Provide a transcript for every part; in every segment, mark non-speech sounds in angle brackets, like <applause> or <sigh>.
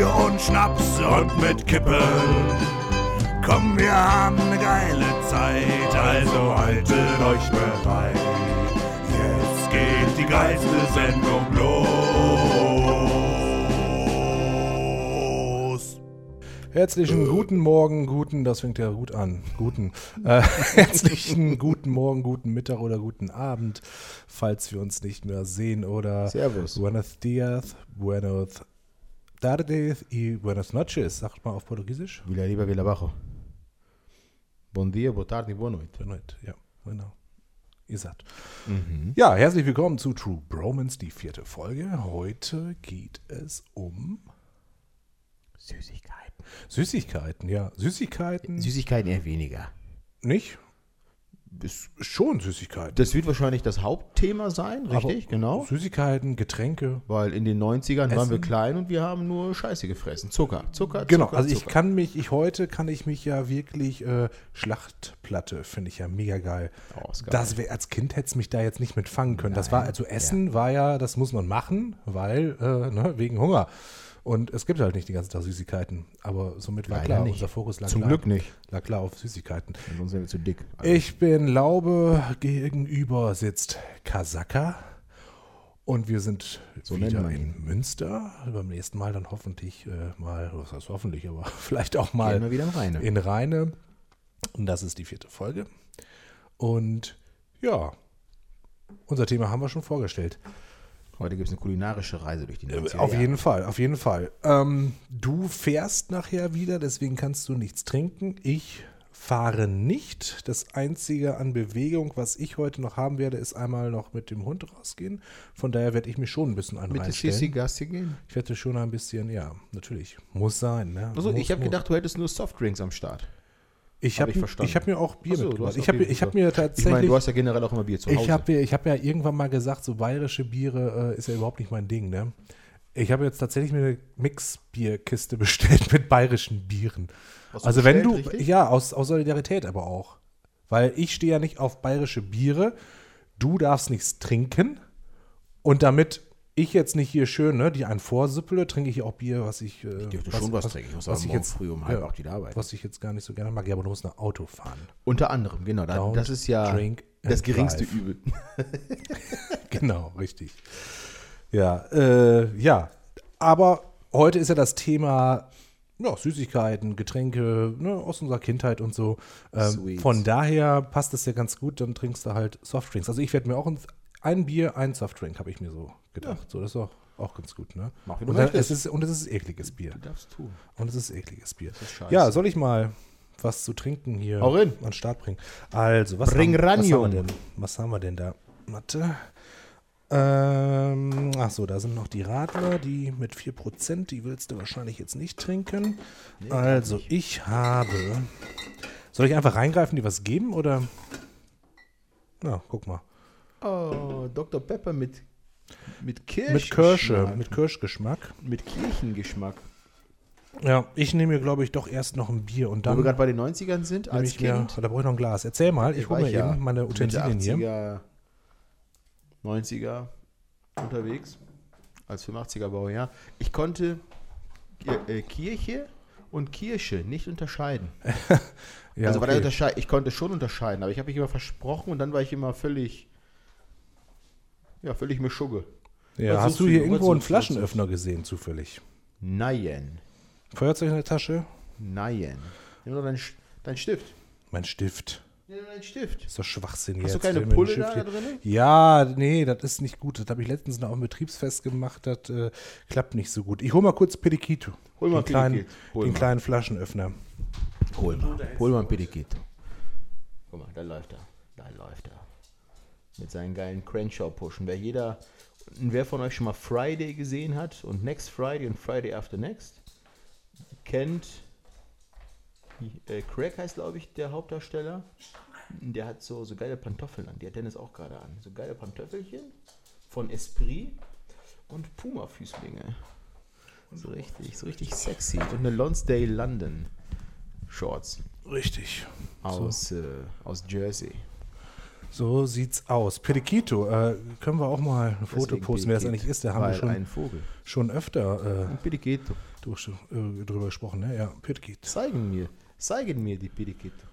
Bier und Schnaps und mit Kippen. Komm, wir haben eine geile Zeit, also haltet euch bereit. Jetzt geht die geilste Sendung los. Herzlichen guten Morgen, guten, das fängt ja gut an, guten, äh, <laughs> herzlichen guten Morgen, guten Mittag oder guten Abend, falls wir uns nicht mehr sehen oder Servus. Buenos dias, buenos tardes y buenas noches, sagt man auf Portugiesisch. Vila Riba, Vila Abajo. Bon dia, boa tarde, boa noite. Buenas noches, Ja, genau. Ihr sagt. Mhm. Ja, herzlich willkommen zu True Bromance, die vierte Folge. Heute geht es um Süßigkeiten. Süßigkeiten, ja. Süßigkeiten Süßigkeiten eher weniger. nicht? Das, Schon Süßigkeiten. das wird wahrscheinlich das Hauptthema sein, richtig? Aber genau. Süßigkeiten, Getränke. Weil in den 90ern waren wir Essen. klein und wir haben nur Scheiße gefressen. Zucker, Zucker, Genau, Zucker, also ich Zucker. kann mich, ich heute kann ich mich ja wirklich äh, Schlachtplatte finde ich ja mega geil. Oh, ist geil. Das wär, als Kind hätte es mich da jetzt nicht mit fangen können. das war also Essen war ja, das muss man machen, weil äh, ne, wegen Hunger. Und es gibt halt nicht die ganze Tag Süßigkeiten. Aber somit war Leider klar, nicht. unser Fokus lag Zum klar, Glück nicht. lag klar auf Süßigkeiten. Sonst sind wir zu dick. Also, Ich bin Laube, gegenüber sitzt Kasaka. Und wir sind So wieder in. Münster. Beim nächsten Mal dann hoffentlich äh, mal, was heißt hoffentlich, aber <laughs> vielleicht auch mal Gehen wir wieder in Rheine. in Rheine. Und das ist die vierte Folge. Und ja, unser Thema haben wir schon vorgestellt. Heute gibt es eine kulinarische Reise durch die 90er Äh, Auf jeden Fall, auf jeden Fall. Ähm, du fährst nachher wieder, deswegen kannst du nichts trinken. Ich fahre nicht. Das Einzige an Bewegung, was ich heute noch haben werde, ist einmal noch mit dem Hund rausgehen. Von daher werde ich mich schon ein bisschen ein Mit der Sissi. Gassi gehen? Ich werde schon ein bisschen, ja, natürlich. Muss sein. Ne? Also muss, ich habe gedacht, du hättest nur Softdrinks am Start. Ich hab habe ich verstanden. ich hab mir auch Bier so, mitgebracht. Ich habe ich hab mir Ich tatsächlich... meine, du hast ja generell auch immer Bier zu Hause. Ich habe ich hab ja irgendwann mal gesagt, so bayerische Biere äh, ist ja überhaupt nicht mein Ding, ne? Ich habe jetzt tatsächlich mir eine Mixbierkiste <laughs> bestellt mit bayerischen Bieren. Du Also wenn du, richtig? ja, aus, aus Solidarität aber auch. Weil ich stehe ja nicht auf bayerische Biere, du darfst nichts trinken und damit ich jetzt nicht hier schön, ne, die einen vorsüppele, trinke ich auch Bier, was ich, äh, Ich dürfte schon was trinken. Ich muss was ich jetzt, früh um halb ja, acht wieder arbeiten. was ich jetzt gar nicht so gerne mag. Ja, aber du musst nach Auto fahren. Unter anderem, genau. Don't das ist ja das geringste drive. Übel. <laughs> <laughs> Genau, richtig. Ja, äh, ja. Aber heute ist ja das Thema ja, Süßigkeiten, Getränke ne, aus unserer Kindheit und so. Ähm, von daher passt es ja ganz gut, dann trinkst du halt Softdrinks. Also ich werde mir auch ein, ein Bier, ein Softdrink, habe ich mir so gedacht. So, das ist auch, auch ganz gut, ne? Mach, wie du Und, dann, es ist, und es ist ekliges Bier. Du darfst tun. Und es ist ekliges Bier. ist scheiße. Ja, soll ich mal was zu trinken hier an den Start bringen? Also, was, Bring haben, was, ran, haben wir denn? was haben wir denn da? Warte. Ähm, ach so, da sind noch die Radler, die mit 4%, die willst du wahrscheinlich jetzt nicht trinken. also, ich habe. Soll ich einfach reingreifen, die was geben oder? Na, guck mal. Oh, Dr. Pepper mit, mit Kirsch. Mit Kirsche, mit Kirschgeschmack. mit Kirchengeschmack. Ja, ich nehme mir, glaube ich, doch erst noch ein Bier und Wo dann. wir gerade bei den 90ern sind, als ich mir, Kind. da brauche ich noch ein Glas. Erzähl mal, ich hole mir ja eben meine Utensilien hier. 80er, 90er unterwegs. Als 85er Baujahr. Ich konnte äh, äh, Kirche und Kirsche nicht unterscheiden. <laughs> Ja, also, okay. er unterschei- ich konnte schon unterscheiden, aber ich habe mich immer versprochen und dann war ich immer völlig, ja, völlig Mischugge. ja, was hast du du? hier irgendwo einen du? Flaschenöffner gesehen, zufällig? Nein, Feuerzeug in der Tasche? nein. Nimm doch deinen deinen Stift. Mein Stift. Nimm doch deinen Stift. ist doch Schwachsinn Hast du jetzt. keine Will mir Pulle da Stift drin? Ja, nee, das ist nicht gut. Das habe ich letztens noch auf dem Betriebsfest gemacht. Das äh, klappt nicht so gut. Ich hole mal kurz Pedikito. Hol mal den kleinen. Hol den mal. kleinen Flaschenöffner. Hol mal. Hol mal ein Pedikit. Guck mal, da läuft er. Da läuft er. Mit seinen geilen Crenshaw-Pushen. Wer jeder, wer von euch schon mal Friday gesehen hat und Next Friday und Friday After Next, kennt äh, Craig heißt, glaube ich, der Hauptdarsteller. Der hat so, so geile Pantoffeln an. Die hat Dennis auch gerade an. So geile Pantoffelchen von Esprit und Puma-Füßlinge. So richtig, so richtig sexy. Und eine Lonsdale London Shorts Richtig. aus, äh, aus Jersey. So sieht's aus. Periquito, äh, können wir auch mal ein Foto Deswegen posten, wer das Periquito, eigentlich ist. Da haben wir schon, schon öfter äh, durch, äh, drüber gesprochen. Ne? Ja, Periquito. Zeigen mir. Zeigen mir die Periquito.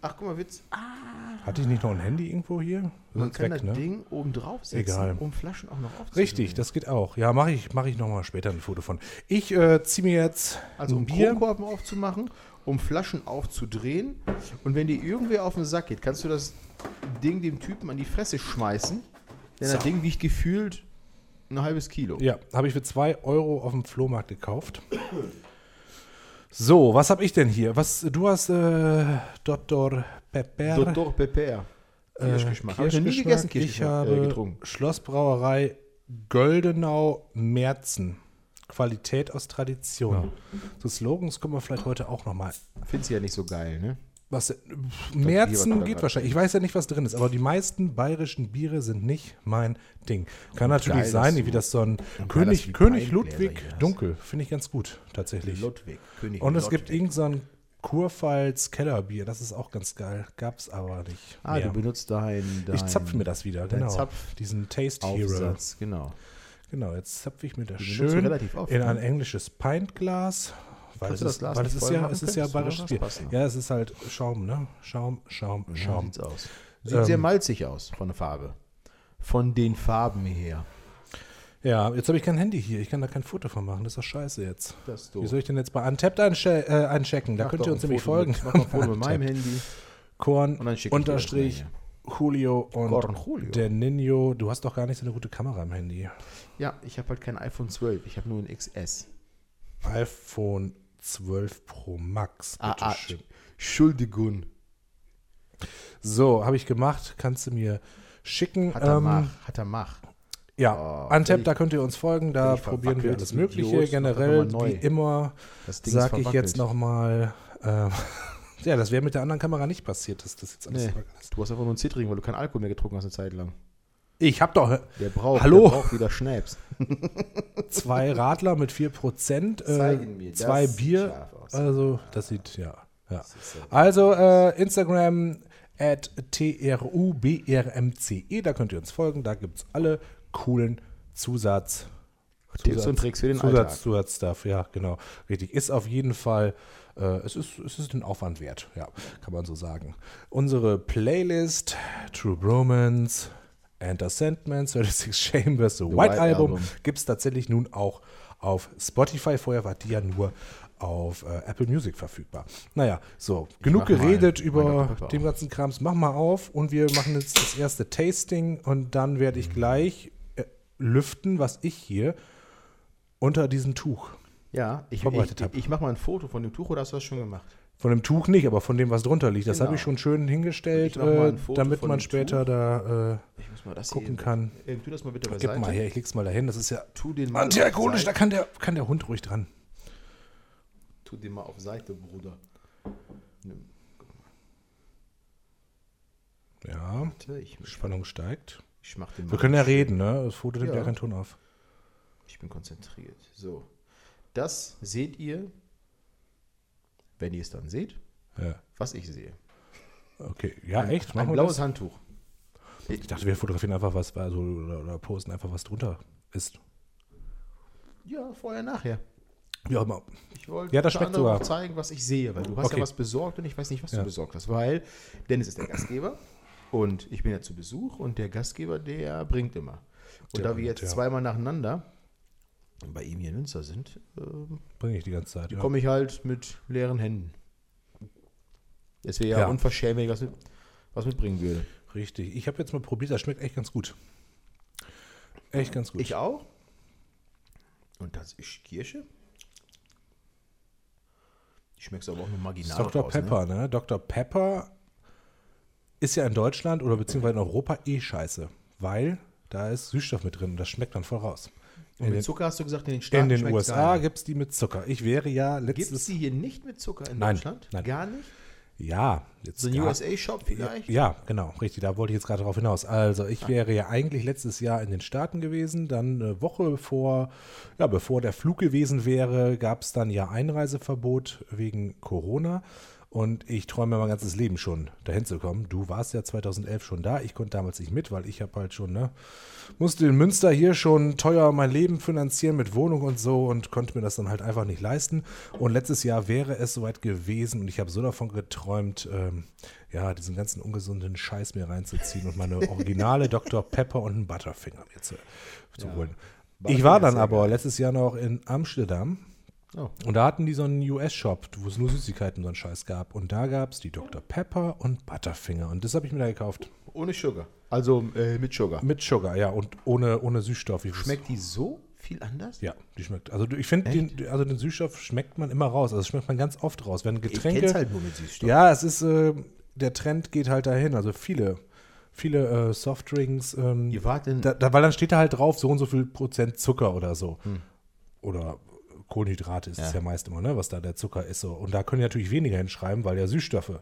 Ach, guck mal, Witz. Ah, Hatte ich nicht noch ein Handy irgendwo hier? Man ist kann weg, das ne? Ding oben drauf setzen, Egal. um Flaschen auch noch aufzudrehen. Richtig, das geht auch. Ja, mache ich, mach ich nochmal später ein Foto von. Ich äh, ziehe mir jetzt Also ein um Bier. Kronkorken aufzumachen, um Flaschen aufzudrehen. Und wenn dir irgendwer auf den Sack geht, kannst du das Ding dem Typen an die Fresse schmeißen. Denn das So. Ding wiegt gefühlt ein halbes Kilo. Ja, habe ich für 2 Euro auf dem Flohmarkt gekauft. So, was habe ich denn hier? Was, du hast äh, Dr. Pepper. Dr. Pepper. äh, Kirschgeschmack. Hab ich noch nie Kirschgeschmack. gegessen, Ich Kirschgeschmack, habe äh, getrunken. Schlossbrauerei Goldenau Merzen. Qualität aus Tradition. So Slogans kommen wir vielleicht heute auch nochmal. Findest du ja nicht so geil, ne? Was, du da geht wahrscheinlich. Ich weiß ja nicht, was drin ist, aber die meisten bayerischen Biere sind nicht mein Ding. Kann natürlich geil, sein, wie das so ein König, König Ludwig. Dunkel. Finde ich ganz gut, tatsächlich. Ludwig. König Und es Ludwig. gibt irgend so ein Kurpfalz Kellerbier. Das ist auch ganz geil. Gab's aber nicht. Ah, mehr. du benutzt dein, dein ich zapfe mir das wieder, genau. Zapf- Diesen Taste Hero. Aufsatz, genau. Genau, jetzt zapfe ich mir das schön oft, in ne? ein englisches Pintglas. Weil es ist, Glas weil es ist ja, es ist ja das Bier. Ja, es ist halt Schaum, ne? Schaum, Schaum, So Schaum. sieht's aus. Sieht Ähm, sehr malzig aus von der Farbe. Von den Farben her. Ja, jetzt habe ich kein Handy hier. Ich kann da kein Foto von machen. Das ist doch scheiße jetzt. Das ist Wie doof. soll ich denn jetzt bei Untapped einche äh, einchecken? Da Mach könnt ihr uns nämlich folgen. Mit, mach ein Foto mit meinem. Handy. Korn, Und Unterstrich, Julio und Korn Julio. der Nino. Du hast doch gar nicht so eine gute Kamera im Handy. Ja, ich habe halt kein iPhone 12. Ich habe nur ein XS. iPhone 12 Pro Max. Ah, ah. Entschuldigung. So, habe ich gemacht. Kannst du mir schicken. Hat er Ähm, mach. Hat er mach. ja, Oh, völlig- da könnt ihr uns folgen. Da probieren wir alles das Mögliche. Idiot. Generell, wie immer, sage ich jetzt nochmal. Äh, <laughs> ja, das wäre mit der anderen Kamera nicht passiert, dass das jetzt alles Nee, du hast einfach nur einen Zittrigen, weil du keinen Alkohol mehr getrunken hast eine Zeit lang. Ich habe doch Der braucht, Hallo? Der braucht wieder Schnaps. <laughs> zwei Radler mit 4%, äh, Zeigen mir, das zwei Bier. Also, das sieht, ja. ja. Also, äh, Instagram at trubrmce, da könnt ihr uns folgen. Da gibt es alle coolen Zusatz. Tipps und Tricks für den Zusatz, Alltag. Zusatzstuff, ja, genau. Richtig. Ist auf jeden Fall, äh, es, ist, es ist den Aufwand wert, ja, kann man so sagen. Unsere Playlist, True Bromance, Enter Sandman, 36 Chambers, The, White, White Album, Album. gibt es tatsächlich nun auch auf Spotify. Vorher war die ja nur auf äh, Apple Music verfügbar. Naja, so, genug mach mal geredet über den ganzen Krams. Mach mal auf und wir machen jetzt das erste Tasting und dann werde ich gleich äh, lüften, was ich hier unter diesem Tuch. Ja, ich, ich, hab. ich mache mal ein Foto von dem Tuch oder hast du das schon gemacht? Von dem Tuch nicht, aber von dem, was drunter liegt. Das Genau. habe ich schon schön hingestellt, äh, damit man später da äh, gucken kann. Ähm, tu das mal bitte Gib mal her, ich leg's mal dahin. Das ist ja antialkoholisch, da kann der, kann der Hund ruhig dran. Tu den mal auf Seite, Bruder. Nimm, Ja, warte, Spannung steigt. ich mach den. Wir können ja reden, ne? Das Foto nimmt ja Ja. keinen Ton auf. Ich bin konzentriert. So. Das seht ihr, wenn ihr es dann seht, Ja. was ich sehe. Okay, ja, echt? Ein Machen wir blaues das? Handtuch. Ich dachte, wir fotografieren einfach was, also, oder, oder posten einfach was drunter ist. Ja, vorher, nachher. Auch immer. Ich wollte Ja, das schmeckt sogar. zeigen, was ich sehe, weil du hast Okay. ja was besorgt und ich weiß nicht, was Ja. du besorgt hast, weil Dennis ist der Gastgeber und ich bin ja zu Besuch und der Gastgeber, der bringt immer. Und Der da wir jetzt ja. zweimal nacheinander bei ihm hier in Münster sind, ähm, Bringe ich die ganze Zeit. Ja. komme ich halt mit leeren Händen. Es wäre ja, Ja. unverschämt, wenn ich was, mit, was mitbringen würde. Richtig. Ich habe jetzt mal probiert, das schmeckt echt ganz gut. Echt ganz gut. Ich auch. Und das ist Kirsche. Ich schmecke es aber auch nur marginal. Dr. raus, Pepper, ne? Dr. Pepper ist ja in Deutschland oder beziehungsweise in Europa eh scheiße, weil da ist Süßstoff mit drin und das schmeckt dann voll raus. Und In mit den, Zucker hast du gesagt, in den Staaten in den USA gibt es die mit Zucker. Ich wäre ja Gibt es letztes die hier nicht mit Zucker in Nein, Deutschland? nein. Gar nicht? Ja, jetzt So ein USA-Shop vielleicht? Ja, genau, richtig. Da wollte ich jetzt gerade darauf hinaus. Also, ich Ah. wäre ja eigentlich letztes Jahr in den Staaten gewesen. Dann eine Woche vor, ja, bevor der Flug gewesen wäre, gab es dann ja Einreiseverbot wegen Corona. Und ich träume mein ganzes Leben schon, dahin zu kommen. Du warst ja 2011 schon da. Ich konnte damals nicht mit, weil ich habe halt schon, ne, musste in Münster hier schon teuer mein Leben finanzieren mit Wohnung und so und konnte mir das dann halt einfach nicht leisten. Und letztes Jahr wäre es soweit gewesen und ich habe so davon geträumt, ähm, ja, diesen ganzen ungesunden Scheiß mir reinzuziehen und meine originale <laughs> Dr. Pepper und einen Butterfinger mir zu, zu Ja. holen. Ich war dann aber letztes Jahr noch in Amsterdam Oh. und da hatten die so einen US-Shop, wo es nur Süßigkeiten und so einen Scheiß gab. Und da gab es die Dr. Pepper und Butterfinger. Und das habe ich mir da gekauft. Ohne Sugar. Also äh, mit Sugar. Mit Sugar, ja, und ohne, ohne Süßstoff. Schmeckt die so viel anders? Ja, die schmeckt. Also ich finde, den, also den Süßstoff schmeckt man immer raus. Also schmeckt man ganz oft raus. Wenn Ich Getränke. kenn's halt nur mit Süßstoff. Ja, es ist, äh, der Trend geht halt dahin. Also viele, viele äh, Softdrinks. Ähm, Ihr wart in. da, da, weil dann steht da halt drauf, so und so viel Prozent Zucker oder so. Hm. Oder Kohlenhydrate ist es Ja. ja meist immer, ne, was da der Zucker ist. So. Und da können die natürlich weniger hinschreiben, weil ja Süßstoffe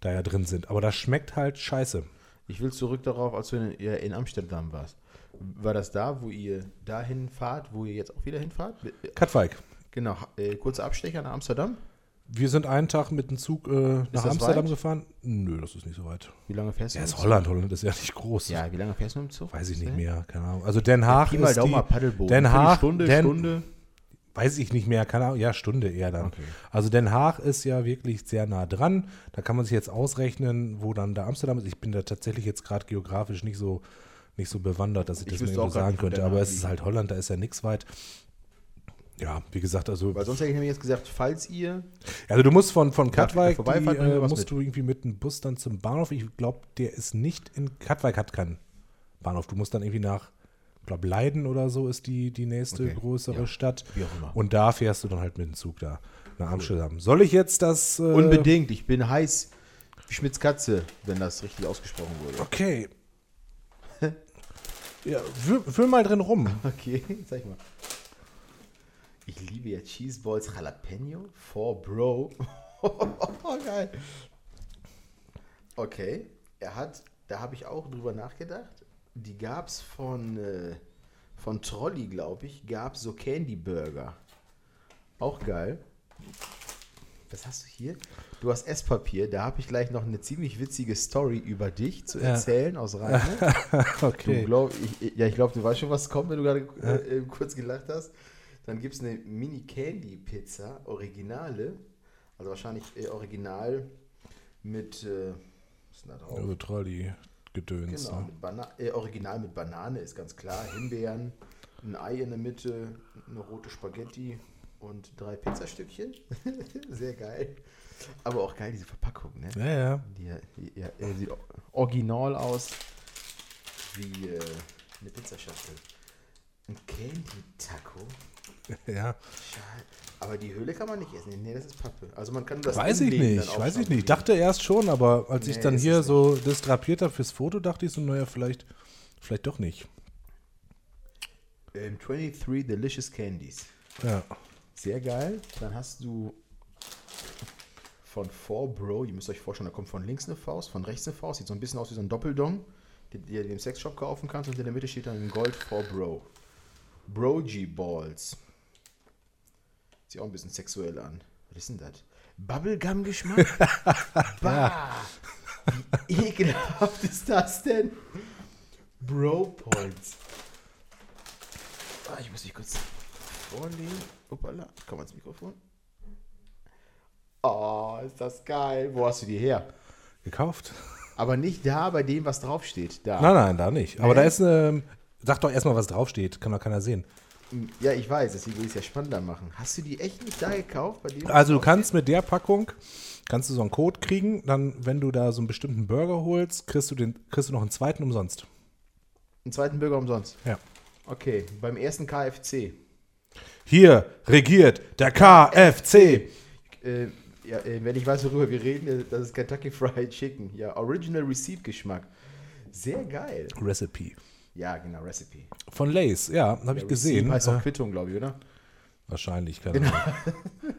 da ja drin sind. Aber das schmeckt halt scheiße. Ich will zurück darauf, als du in, ihr in Amsterdam warst. War das da, wo ihr dahin fahrt, wo ihr jetzt auch wieder hinfahrt? Katwijk. Genau, äh, kurzer Abstecher nach Amsterdam. Wir sind einen Tag mit dem Zug äh, nach Amsterdam weit? gefahren. Nö, das ist nicht so weit. Wie lange fährst du? Ja, ist Holland. Holland ist ja nicht groß. Ja, wie lange fährst du mit dem Zug? Weiß ich nicht Ja. mehr, keine Ahnung. Also Den Haag mal ist die. Den Haag, Stunde, Den- Stunde. Weiß ich nicht mehr, keine Ahnung, ja, Stunde eher dann. Okay. Also Den Haag ist ja wirklich sehr nah dran. Da kann man sich jetzt ausrechnen, wo dann da Amsterdam ist. Ich bin da tatsächlich jetzt gerade geografisch nicht so, nicht so bewandert, dass ich, Ich das mir sagen könnte. Aber es ist halt Holland, da ist ja nichts weit. Ja, wie gesagt, also, Weil sonst hätte ich nämlich jetzt gesagt, falls ihr. also du musst von, von Katwijk, die, äh, musst mit. du irgendwie mit dem Bus dann zum Bahnhof. Ich glaube, der ist nicht in Katwijk, hat keinen Bahnhof. Du musst dann irgendwie nach, glaube, Leiden oder so ist die, die nächste Okay, größere ja. Stadt. Wie auch immer. Und da fährst du dann halt mit dem Zug da nach Amsterdam. Soll ich jetzt das. Äh, Unbedingt, ich bin heiß wie Schmitz Katze, wenn das richtig ausgesprochen wurde. Okay. <laughs> ja, füll, füll mal drin rum. <laughs> Okay, zeig mal. Ich liebe ja Cheeseballs Jalapeno for Bro. <laughs> Geil. Okay, er hat, da habe ich auch drüber nachgedacht. Die gab es von, äh, von Trolli, glaube ich, gab es so Candy Burger. Auch geil. Was hast du hier? Du hast Esspapier, da habe ich gleich noch eine ziemlich witzige Story über dich zu Ja. erzählen aus Rheine. <laughs> Du Okay. glaub, ich, ja, ich glaube, du weißt schon, was kommt, wenn du gerade äh, kurz gelacht hast. Dann gibt es eine Mini-Candy-Pizza, Originale. Also wahrscheinlich äh, original mit, äh, was ist denn da drauf? Also Trolli-Gedöns. Genau, Ne? mit Bana äh, original mit Banane ist ganz klar. Himbeeren, ein Ei in der Mitte, eine rote Spaghetti und drei Pizzastückchen. <laughs> Sehr geil. Aber auch geil, diese Verpackung, ne? Ja, ja. Die, die, ja, äh, sieht original aus wie äh, eine Pizzaschachtel. Ein Candy Taco. <laughs> ja. Aber die Höhle kann man nicht essen. Nee, das ist Pappe. Also man kann das Weiß ich nicht, dann weiß ich nicht. Ich dachte erst schon, aber als ich Nee, dann ist hier so das drapiert habe fürs Foto, dachte ich so, naja, vielleicht, vielleicht doch nicht. Ähm, 23 Delicious Candies. Ja. Sehr geil. Dann hast du von 4 Bro, ihr müsst euch vorstellen, da kommt von links eine Faust, von rechts eine Faust. Sieht so ein bisschen aus wie so ein Doppeldong, den du im Sexshop kaufen kannst. Und in der Mitte steht dann in Gold 4 Bro. Brogy Balls. Sich auch ein bisschen sexuell an. Was ist denn das? Bubblegum-Geschmack? <laughs> bah! Wie ekelhaft ist das denn? Bro Points. Ah, ich muss mich kurz vorlegen. Uppala, komm ans Mikrofon. Oh, ist das geil. Wo hast du die her? Gekauft? Aber nicht da bei dem, was draufsteht. Da. Nein, nein, da nicht. Aber Nee? da ist eine. Sag doch erstmal, was draufsteht. Kann doch keiner sehen. Ja, ich weiß, deswegen will ich es ja spannender machen. Hast du die echt nicht da gekauft? Also du kannst mit der Packung, kannst du so einen Code kriegen, dann, wenn du da so einen bestimmten Burger holst, kriegst du, den, kriegst du noch einen zweiten umsonst. einen zweiten Burger umsonst. Ja. Okay, beim ersten KFC. Hier regiert der KFC. Äh, ja, äh, wenn ich weiß, worüber wir reden, äh, das ist Kentucky Fried Chicken. Ja, Original Receipt Geschmack. Sehr geil. Recipe. Ja, genau, Recipe. Von Lays, ja, habe ich gesehen. Heißt auch Äh, Quittung, glaube ich, oder? wahrscheinlich, keine Ahnung.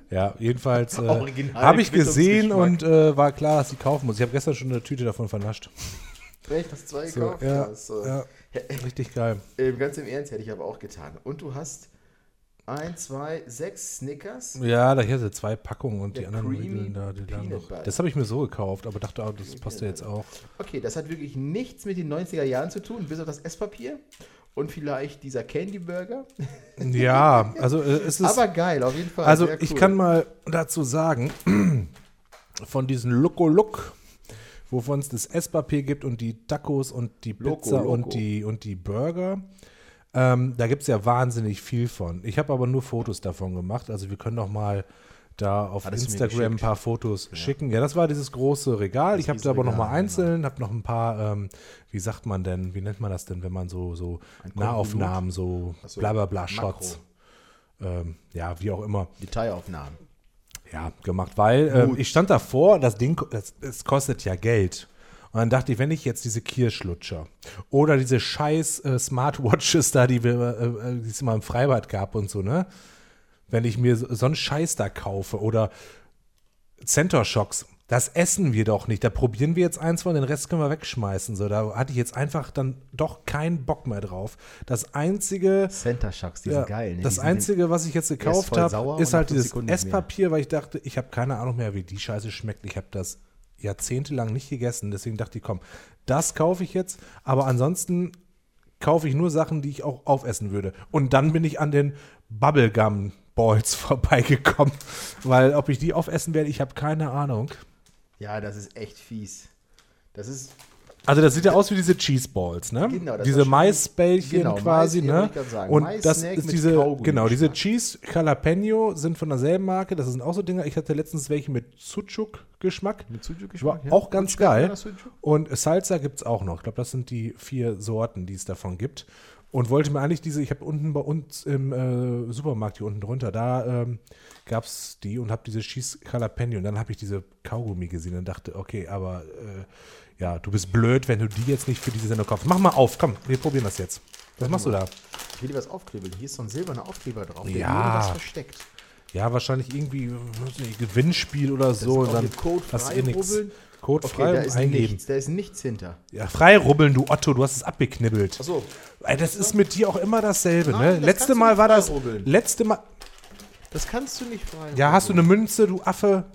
Ja, jedenfalls <laughs> äh, habe ich gesehen und äh, war klar, dass ich kaufen muss. Ich habe gestern schon eine Tüte davon vernascht. <laughs> Echt, hast zwei So, gekauft? ja, äh, ja, richtig geil. Ähm, ganz im Ernst hätte ich aber auch getan. Und du hast 1, 2, 6 Snickers. Ja, da hier sind zwei Packungen und die Der anderen Creamy Riegel da, die Peanut noch. Das habe ich mir so gekauft, aber dachte, ah, das passt ja jetzt auch. Okay, das hat wirklich nichts mit den 90er Jahren zu tun, bis auf das Esspapier und vielleicht dieser Candy Burger. <laughs> Ja, also äh, es ist. Aber geil, auf jeden Fall. Also sehr ich cool. kann mal dazu sagen, <clears throat> von diesen Loco Look, wovon es das Esspapier gibt und die Tacos und die Loco Pizza Loco. und die und die Burger, ähm, da gibt es ja wahnsinnig viel von. Ich habe aber nur Fotos davon gemacht, also wir können doch mal da auf Hattest Instagram ein paar Fotos schicken. Ja, das war dieses große Regal. ich habe da aber noch mal Riesenregal, einzeln, habe noch ein paar, ähm, wie sagt man denn, wie nennt man das denn, wenn man so, so Nahaufnahmen, so so, bla bla bla Makro. Shots, ähm, ja, wie auch immer Detailaufnahmen. ja, gemacht, weil Gut. ich stand davor, das Ding, das, es kostet ja Geld. Und dann dachte ich, wenn ich jetzt diese Kirschlutscher oder diese scheiß äh, Smartwatches da, die wir, äh, äh, die es immer im Freibad gab und so, ne? Wenn ich mir so, so einen Scheiß da kaufe oder Center Shocks, das essen wir doch nicht. Da probieren wir jetzt eins von, den Rest können wir wegschmeißen. So, da hatte ich jetzt einfach dann doch keinen Bock mehr drauf. Das einzige, Center Shocks, die ja, sind geil. Ne? Das Einzige, was ich jetzt gekauft habe, ist halt dieses. Esspapier, weil ich dachte, ich habe keine Ahnung mehr, wie die Scheiße schmeckt. Ich habe das jahrzehntelang nicht gegessen, deswegen dachte ich, komm, das kaufe ich jetzt, aber ansonsten kaufe ich nur Sachen, die ich auch aufessen würde. Und dann bin ich an den Bubblegum Balls <laughs> vorbeigekommen, weil ob ich die aufessen werde, ich habe keine Ahnung. Ja, das ist echt fies. Das ist Also das sieht ja aus wie diese Cheese Balls, ne? Genau, das diese Maisbällchen genau, quasi, Mais, ne? Und Mais-Snack das ist diese, Kaugummi genau, diese Geschmack. Cheese Jalapeno sind von derselben Marke. Das sind auch so Dinger. Ich hatte letztens welche mit Sucuk-Geschmack. mit War Sujuk-Geschmack. ja? auch ganz geil. Und Salsa gibt es auch noch. Ich glaube, das sind die vier Sorten, die es davon gibt. Und wollte mir eigentlich diese, ich habe unten bei uns im äh, Supermarkt hier unten drunter, da ähm, gab es die und habe diese Cheese Jalapeno. Und dann habe ich diese Kaugummi gesehen und dachte, okay, aber äh, ja, du bist blöd, wenn du die jetzt nicht für diese Sendung kaufst. Mach mal auf, komm, wir probieren das jetzt. Was machst du da? Ich will dir was aufklebeln. Hier ist so ein silberner Aufkleber drauf. der Ja. was versteckt. Ja, wahrscheinlich irgendwie weiß nicht, Gewinnspiel oder so. ist Und dann Code hast du frei eh rubbeln. Code Okay, frei da und ist eingeben. nichts. Da ist nichts hinter. Ja, frei rubbeln, du Otto, du hast es abgeknibbelt. Achso. Ey, das ist mit dir auch immer dasselbe, Nein, ne? das Letzte Mal war das. Letzte Mal. Das kannst du nicht frei. Ja, hast du eine Münze, du Affe?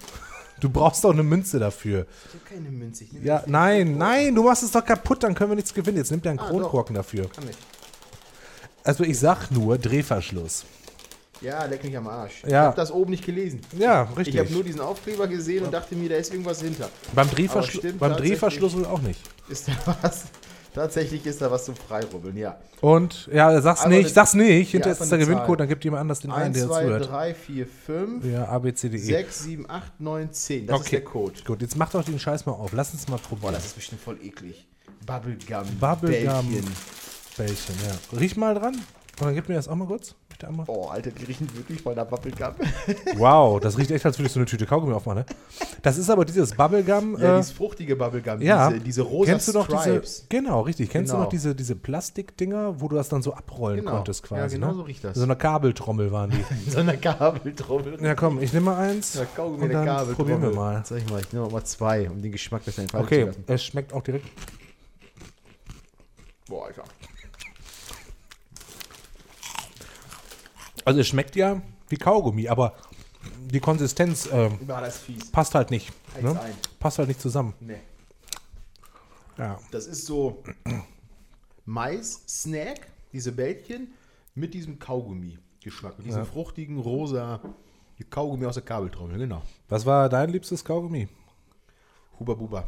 Du brauchst doch eine Münze dafür. Ich habe keine Münze. Ich Ja, nein, nein, du machst es doch kaputt, dann können wir nichts gewinnen. Jetzt nimmt er einen Ah, Kronkorken dafür. Kann ich. Also ich sag nur Drehverschluss. Ja, leck mich am Arsch. Ich Ja. habe das oben nicht gelesen. Ja, Ich richtig. habe nur diesen Aufkleber gesehen und dachte mir, da ist irgendwas hinter. beim stimmt beim. Drehverschluss auch nicht. Ist da was? Tatsächlich ist da was zum Freirubbeln, ja. Und ja, sag's Aber nicht, sag's nicht. Hinter Ja, ist der Gewinncode, dann gibt jemand anders den einen, 1, der 2, zuhört. 3, 4, 5, Ja, A, B, C, D, E. 6, 7, 8, 9, 10. Das ist Okay. der Code. Gut, jetzt mach doch den Scheiß mal auf. Lass uns mal Boah, probieren. das ist bestimmt voll eklig. Bubblegum. Bubblegum. Bällchen. Bällchen, ja. Riech mal dran. Und dann gib mir das auch mal kurz. Bitte einmal. Oh, Alter, die riechen wirklich voll nach Bubblegum. <laughs> Wow, das riecht echt, als würdest du eine Tüte Kaugummi aufmachen, ne? Das ist aber dieses Bubblegum. ja, äh, dieses fruchtige Bubblegum. ja. Diese, diese rosa Kennst du noch Stripes. diese, genau, richtig. Kennst du Genau. noch diese, diese Plastikdinger, wo du das dann so abrollen Genau. konntest quasi? Ja, genau ne? so riecht das. So eine Kabeltrommel waren die. <laughs> so eine Kabeltrommel. ja, komm, ich nehme mal eins. Ja, Kaugummi, und dann Kabeltrommel. probieren wir mal. Sag ich mal, ich nehme mal zwei, um den Geschmack besser entfalten zu Okay, lassen. es schmeckt auch direkt. Boah, Alter. Also es schmeckt ja wie Kaugummi, aber die Konsistenz ähm, passt halt nicht. Ne? Passt halt nicht zusammen. Nee. Ja. Das ist so <clears throat> Mais-Snack, diese Bällchen, mit diesem Kaugummi-Geschmack. Mit diesem Ja. fruchtigen, rosa Kaugummi aus der Kabeltrommel, genau. Was war dein liebstes Kaugummi? Huba Buba.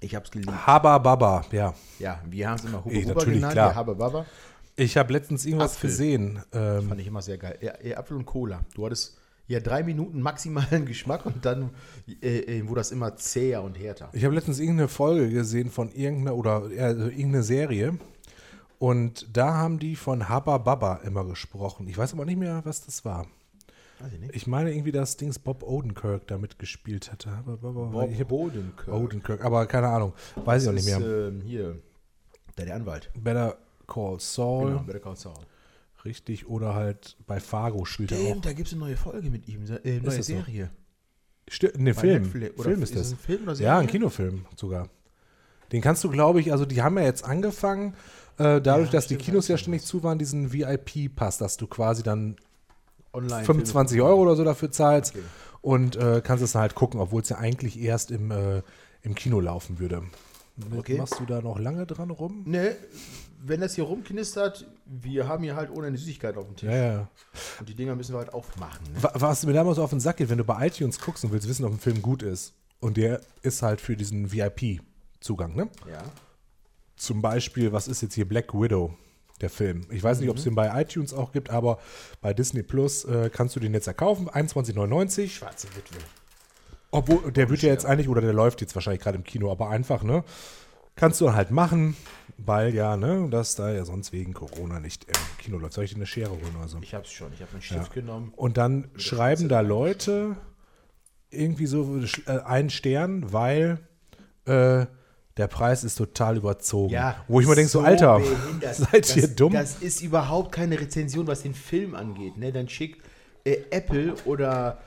Ich hab's geliebt. Habba Baba, ja. Ja, wir haben es immer Huba Buba genannt, klar. ja, Habba Baba. Ich habe letztens irgendwas Apfel. gesehen. Ähm, Fand ich immer sehr geil. Ja, ja, Apfel und Cola. Du hattest ja drei Minuten maximalen <laughs> Geschmack und dann äh, äh, wurde das immer zäher und härter. ich habe letztens irgendeine Folge gesehen von irgendeiner oder äh, also irgendeine Serie. Und da haben die von Habba Baba immer gesprochen. Ich weiß aber nicht mehr, was das war. Weiß ich nicht. Ich meine irgendwie, dass Dings Bob Odenkirk da mitgespielt hatte. Habba Baba, Bob ich hab, Bodenkirk. Odenkirk, aber keine Ahnung. Weiß ich auch nicht Das mehr. ist, ähm, hier, der, der Anwalt. Better Call Saul, Genau, Better Call Saul. richtig. Oder halt bei Fargo spielt er auch. Stimmt, da gibt es eine neue Folge mit ihm, äh, neue das so? Serie. Sti ne, Bei Film. Netflix. Oder Film ist ist das. ein Film oder Ja, ein Serie? Kinofilm sogar. Den kannst du, glaube ich, also die haben ja jetzt angefangen, äh, dadurch, Ja, dass die stimmt, Kinos ja stimmt. ständig zu waren, diesen VIP-Pass, dass du quasi dann online 25 Euro oder so dafür zahlst Okay. und äh, kannst es dann halt gucken, obwohl es ja eigentlich erst im, äh, im Kino laufen würde. Okay. Machst du da noch lange dran rum? Ne, wenn das hier rumknistert, wir haben hier halt ohne eine Süßigkeit auf dem Tisch. Ja, ja. Und die Dinger müssen wir halt aufmachen. Ne? Wa- Was mir damals auf den Sack geht, wenn du bei iTunes guckst und willst wissen, ob ein Film gut ist, und der ist halt für diesen VIP-Zugang, ne? Ja. Zum Beispiel, was ist jetzt hier Black Widow, der Film? Ich weiß nicht, ob es den bei iTunes auch gibt, aber bei Disney Plus äh, kannst du den jetzt erkaufen, 21,99. Schwarze Witwe. Obwohl, der wird ja jetzt eigentlich, oder der läuft jetzt wahrscheinlich gerade im Kino, aber einfach, ne? Kannst du halt machen, weil ja, ne, dass da ja sonst wegen Corona nicht im Kino läuft. Soll ich dir eine Schere holen oder so? Ich hab's schon, ich habe einen Stift genommen. Und dann schreiben da Leute irgendwie so äh, einen Stern, weil äh, der Preis ist total überzogen. Wo ich mir denke, so, Alter, behindert. <laughs> seid das, ihr dumm? Das ist überhaupt keine Rezension, was den Film angeht. Ne? Dann schickt äh, Apple oder,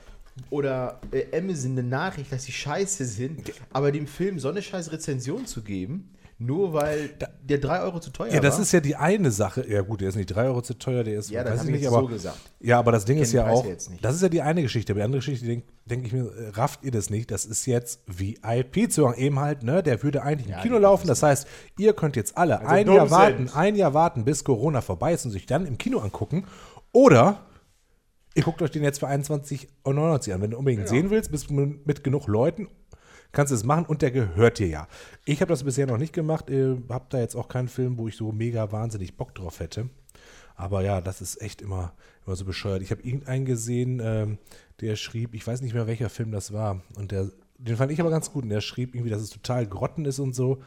oder äh, Amazon eine Nachricht, dass sie scheiße sind, aber dem Film so eine scheiß Rezension zu geben, nur weil der 3 Euro zu teuer ja, das war. ist ja die eine Sache. Ja, gut, der ist nicht 3 Euro zu teuer, der ist, Ja, das weiß hab ich ich nicht, aber. so gesagt. Ja, aber das Ding ist ja auch, das ist ja die eine Geschichte, aber die andere Geschichte, denke denk ich mir, rafft ihr das nicht? Das ist jetzt VIP-Zugang eben halt, ne? Der würde eigentlich im Ja, Kino die laufen. Das heißt, ihr könnt jetzt alle ein dumm Jahr warten, ein Jahr warten, bis Corona vorbei ist und sich dann im Kino angucken. Oder ihr guckt euch den jetzt für 21,99 an. Wenn du unbedingt sehen willst, bist du mit, mit genug Leuten, kannst du es machen und der gehört dir ja. Ich habe das bisher noch nicht gemacht, äh, habe da jetzt auch keinen Film, wo ich so mega wahnsinnig Bock drauf hätte. Aber ja, das ist echt immer, immer so bescheuert. Ich habe irgendeinen gesehen, ähm, der schrieb, ich weiß nicht mehr, welcher Film das war. Und der, den fand ich aber ganz gut. Und der schrieb irgendwie, dass es total grotten ist und so.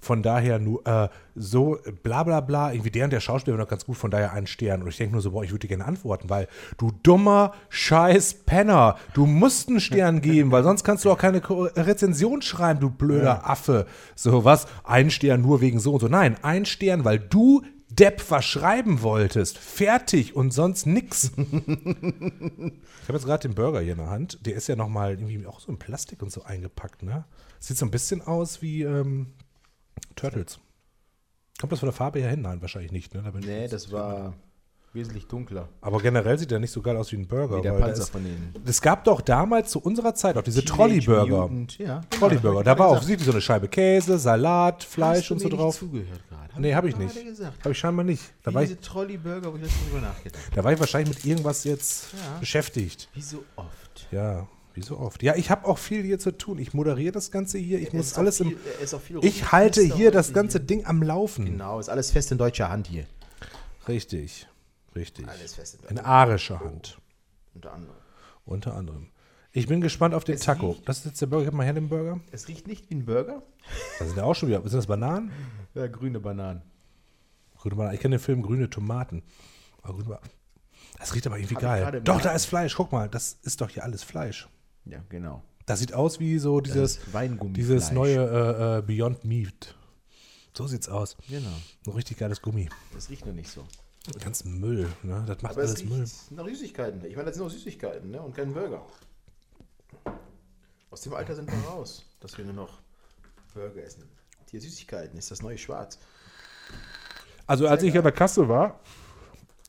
Von daher nur äh, so bla bla bla, irgendwie der und der Schauspieler war noch ganz gut, von daher einen Stern. Und ich denke nur so, boah, ich würde dir gerne antworten, weil du dummer Scheiß Penner, du musst einen Stern <laughs> geben, weil sonst kannst du auch keine Rezension schreiben, du blöder Affe. So was, ein Stern nur wegen so und so. Nein, ein Stern, weil du Depp was schreiben wolltest. Fertig und sonst nix. <laughs> Ich habe jetzt gerade den Burger hier in der Hand. Der ist ja nochmal irgendwie auch so in Plastik und so eingepackt, ne? Sieht so ein bisschen aus wie ähm, Turtles. Kommt das von der Farbe her hin? Nein, wahrscheinlich nicht, ne? Da ich Nee, das war wesentlich dunkler. Aber generell sieht der nicht so geil aus wie ein Burger. Wie der Panzer ist- von denen. Es gab doch damals zu unserer Zeit auch diese Trolley-Burger. Ja, Trolley-Burger. Da war auch sieht so eine Scheibe Käse, Salat, Fleisch und so drauf. zugehört gerade. Nee, habe ich nicht. Habe ich scheinbar nicht. Da war, ich, diese Trolley-Burger, wo ich letztens drüber nachgedacht da war ich wahrscheinlich mit irgendwas jetzt Ja. beschäftigt. Wie so oft. Ja, wie so oft. Ja, ich habe auch viel hier zu tun. Ich moderiere das Ganze hier. Ich Es muss alles viel, im. Ich halte hier das ganze hier. Ding am Laufen. Genau, ist alles fest in deutscher Hand hier. Richtig. Richtig. Alles fest in In deutscher arischer Hand. Unter anderem. Unter anderem. Ich bin gespannt auf den Es Taco. riecht- Das ist jetzt der Burger. Gib mal her den Burger. Es riecht nicht wie ein Burger. Das sind ja auch schon wieder. Sind das Bananen? Ja, grüne Bananen. Grüne Bananen. Ich kenne den Film Grüne Tomaten. Aber grüne Ba- Das riecht aber irgendwie Hab ich geil. Doch, da ist Fleisch. Guck mal, das ist doch hier alles Fleisch. Ja, genau. Das sieht aus wie so dieses, dieses neue äh, äh, Beyond Meat. So sieht's aus. Genau. So richtig geiles Gummi. Das riecht noch nicht so. Ganz Müll, ne? Das macht Aber es alles Müll. nach Süßigkeiten. Ich meine, das sind auch Süßigkeiten, ne? Und kein Burger. Aus dem Alter sind wir raus, dass wir nur noch Burger essen. Hier Süßigkeiten ist das neue Schwarz. Also als ich an der Kasse war,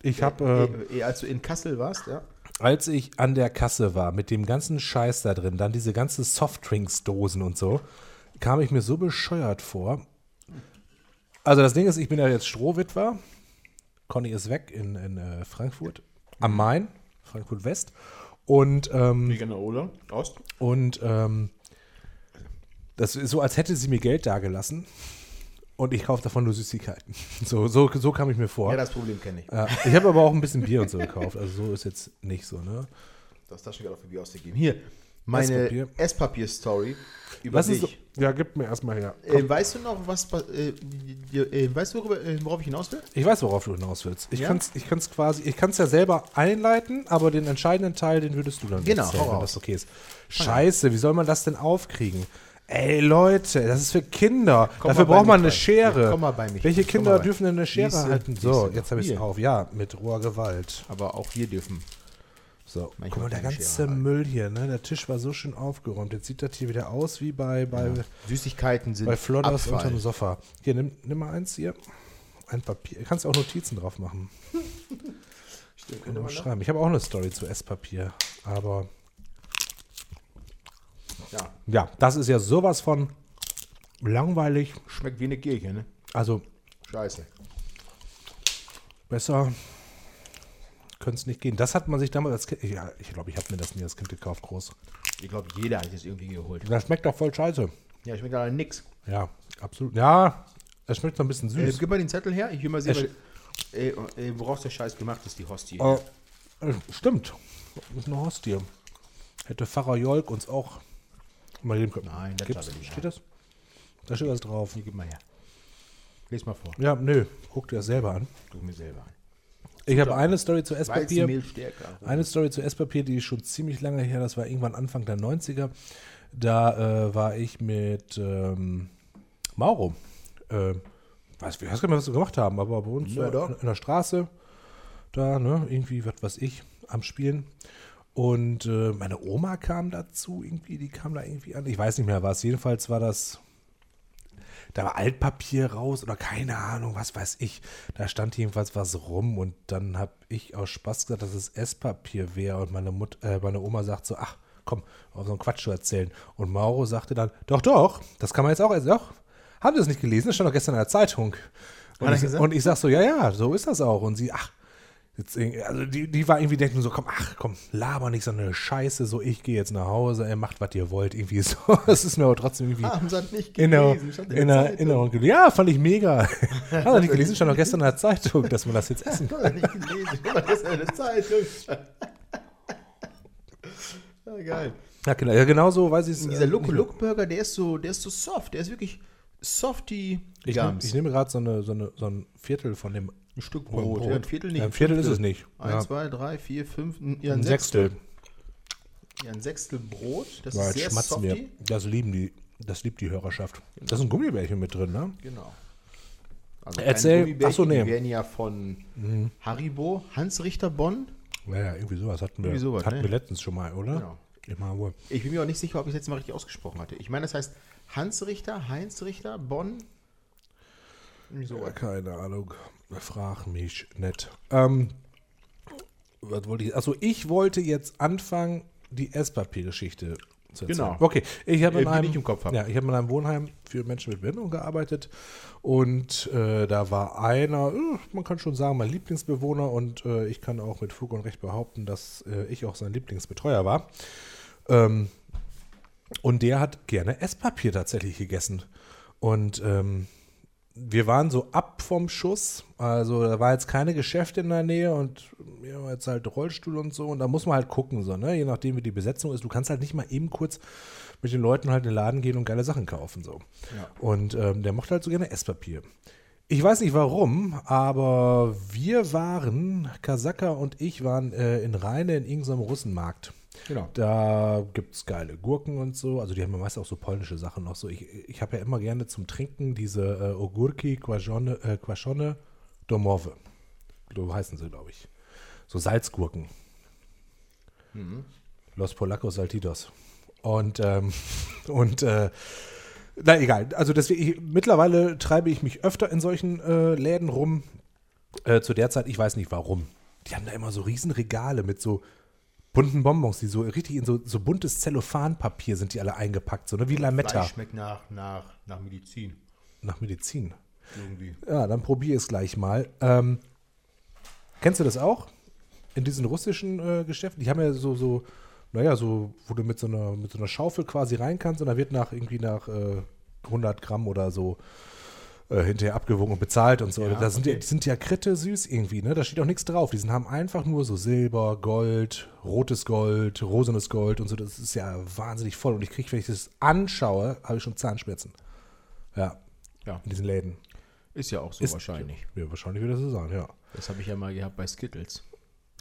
ich habe, äh, Eh, eh, als du in Kassel warst, ja. Als ich an der Kasse war mit dem ganzen Scheiß da drin, dann diese ganzen Softdrinks-Dosen und so, kam ich mir so bescheuert vor. Also das Ding ist, ich bin ja jetzt Strohwitwer. Conny ist weg in, in äh, Frankfurt am Main, Frankfurt West. Und ähm, Veganer Ost. Und ähm, das ist so, als hätte sie mir Geld dagelassen und ich kaufe davon nur Süßigkeiten. <laughs> So, so, so kam ich mir vor. Ja, das Problem kenne ich. Äh, ich habe aber auch ein bisschen Bier und so gekauft. Also so ist jetzt nicht so, ne? Du hast Taschengeld auf Bier ausgegeben. Hier, meine Esspapier. Esspapier-Story über Was ist, dich. ja, gib mir erstmal her. Äh, weißt du noch, was äh, äh, weißt du, äh, worauf ich hinaus will? Ich weiß, worauf du hinaus willst. Ich Ja? kann es ich kann's quasi, ich kann es ja selber einleiten, aber den entscheidenden Teil, den würdest du dann Genau, erzählen, wenn das okay ist. Scheiße, wie soll man das denn aufkriegen? Ey, Leute, das ist für Kinder. Komm Dafür braucht man eine rein. Schere. Ja, komm mal bei mich. Welche Kinder dürfen denn eine Schere Siehste, halten? So, jetzt habe ich es auf. Ja, mit roher Gewalt. Aber auch wir dürfen. So, Manchmal guck mal, der ganze. Müll hier, ne? Der Tisch war so schön aufgeräumt. Jetzt sieht das hier wieder aus wie bei, bei, Süßigkeiten sind bei Flodders Abfall. unterm Sofa. Hier, nimm, nimm mal eins hier. Ein Papier. Du kannst auch Notizen drauf machen. <laughs> Stimmt, Kann man schreiben. Ich habe auch eine Story zu Esspapier, aber Ja, ja, das ist ja sowas von langweilig. schmeckt wie eine Kirche, ne? Also Scheiße. besser könnte es nicht gehen. Das hat man sich damals als Kind, ja, ich glaube, ich habe mir das nie als Kind gekauft, groß. Ich glaube, jeder hat das irgendwie geholt. Das schmeckt doch voll scheiße. Ja, schmeckt aber nix. Ja, absolut. Ja, es schmeckt so ein bisschen Äh, süß. gib mal den Zettel her, ich will mal sehen, Es- äh, äh, woraus der Scheiß gemacht ist, die Hostie. Äh, äh, stimmt. Das ist eine Hostie. Hätte Pfarrer Jolk uns auch mal geben können. Nein, das Gibt's, nicht steht das? Da steht was drauf. Hier, gib mal her. Lies mal vor. Ja, nö. Guck dir das selber an. Guck mir selber an. Ich habe eine Story zu Esspapier. Eine Story zu Esspapier, die ist schon ziemlich lange her. Das war irgendwann Anfang der 90er. Da äh, war ich mit ähm, Mauro. Äh, weiß, ich weiß gar nicht was wir gemacht haben, aber bei uns Ja, doch. in der Straße, da, ne, irgendwie, was weiß ich, am Spielen. Und äh, meine Oma kam dazu, irgendwie, die kam da irgendwie an. Ich weiß nicht mehr was. Jedenfalls war das da war Altpapier raus oder keine Ahnung, was weiß ich. Da stand jedenfalls was rum und dann habe ich aus Spaß gesagt, dass es Esspapier wäre und meine, Mut, äh, meine Oma sagt so, ach, komm, auf so einen Quatsch zu erzählen. Und Mauro sagte dann, doch, doch, das kann man jetzt auch, doch, haben Sie das nicht gelesen? Das stand doch gestern in der Zeitung. Und ich, und ich sag so, ja, ja, so ist das auch. Und sie, ach, Jetzt, also die, die war irgendwie denken so, komm, ach komm, laber nicht so eine Scheiße, so ich gehe jetzt nach Hause, ihr macht, was ihr wollt, irgendwie so. <laughs> Das ist mir aber trotzdem irgendwie Haben sie nicht in der, gelesen? Stand in der Zeitung. Erinnerung. Ja, fand ich mega. <laughs> Hast du nicht gelesen? Stand doch gestern in der Zeitung, dass man das jetzt essen kann. Hat er nicht gelesen. Das ist eine Zeitung. <laughs> Ja, geil. Ja, genau, ja, genau so weiß ich es. Dieser Look Look Burger, der ist so, der ist so soft. Der ist wirklich softy Ich, nehm, ich nehme gerade so, eine, so, eine, so ein Viertel von dem ein Stück Brot. Brot. Ja, ein Viertel nicht. Ja, ein Viertel ist es nicht. Eins, Ja. zwei, drei, vier, fünf, ein, ja, ein ein Sechstel. Ja, ein Sechstel Brot. Das Ja, ist jetzt sehr schmatzen wir. softy. Das lieben die, das liebt die Hörerschaft. Da ist ein Gummibärchen mit drin, ne? Genau. Also Erzähl- keine Gummibärchen, ach so, nee. Mhm. Die werden ja von Haribo, Hans Richter Bonn. Ja, irgendwie sowas hatten wir, sowas, hatten ne? wir letztens schon mal, oder? Genau. Ich wohl. Ich bin mir auch nicht sicher, ob ich es letztes Mal richtig ausgesprochen hatte. Ich meine, das heißt Hans Richter, Heinz Richter, Bonn. Irgendwie so. Ja, keine Ahnung. Frag mich nicht. Ähm, was wollte ich? Also ich wollte jetzt anfangen, die Esspapiergeschichte zu erzählen. Genau. Okay, ich habe Äh, in einem, ich im Kopf hab. ja, ich habe in einem Wohnheim für Menschen mit Behinderung gearbeitet und äh, da war einer, äh, man kann schon sagen, mein Lieblingsbewohner und äh, ich kann auch mit Fug und Recht behaupten, dass äh, ich auch sein Lieblingsbetreuer war. Ähm, und der hat gerne Esspapier tatsächlich gegessen. Und ähm, wir waren so ab vom Schuss. Also da war jetzt keine Geschäfte in der Nähe und ja, jetzt halt Rollstuhl und so. Und da muss man halt gucken, so, ne? Je nachdem, wie die Besetzung ist. Du kannst halt nicht mal eben kurz mit den Leuten halt in den Laden gehen und geile Sachen kaufen. So. Ja. Und ähm, der mochte halt so gerne Esspapier. Ich weiß nicht warum, aber wir waren, Kasaka und ich waren äh, in Rheine in irgendeinem Russenmarkt. Genau. Da gibt es geile Gurken und so. Also die haben ja meist auch so polnische Sachen noch so. Ich, ich habe ja immer gerne zum Trinken diese äh, Ogurki Quasione, äh, Domowe. So heißen sie, glaube ich. So Salzgurken. Los Polacos Saltitos. Und, ähm, <laughs> und äh, na egal. Also deswegen, ich, mittlerweile treibe ich mich öfter in solchen äh, Läden rum. Äh, zu der Zeit, ich weiß nicht warum. Die haben da immer so riesen Regale mit so bunten Bonbons, die so richtig in so, so buntes Zellophanpapier sind die alle eingepackt, so ne, wie Lametta Fleisch schmeckt nach, nach, nach Medizin. nach Medizin. Irgendwie. Ja, dann probiere es gleich mal. Ähm, kennst du das auch? In diesen russischen äh, Geschäften? Die haben ja so, so, naja, so, wo du mit so einer, mit so einer Schaufel quasi rein kannst und da wird nach irgendwie nach äh, 100 Gramm oder so äh, hinterher abgewogen und bezahlt und so. Ja, da sind die, okay. die sind ja kritte süß irgendwie, ne? Da steht auch nichts drauf. Die sind, haben einfach nur so Silber, Gold, rotes Gold, rosanes Gold und so. Das ist ja wahnsinnig voll. Und ich kriege, wenn ich das anschaue, habe ich schon Zahnschmerzen. Ja, Ja, in diesen Läden. ist ja auch so Ist- wahrscheinlich. Ja, wahrscheinlich wird das so sein, ja. Das habe ich ja mal gehabt bei Skittles.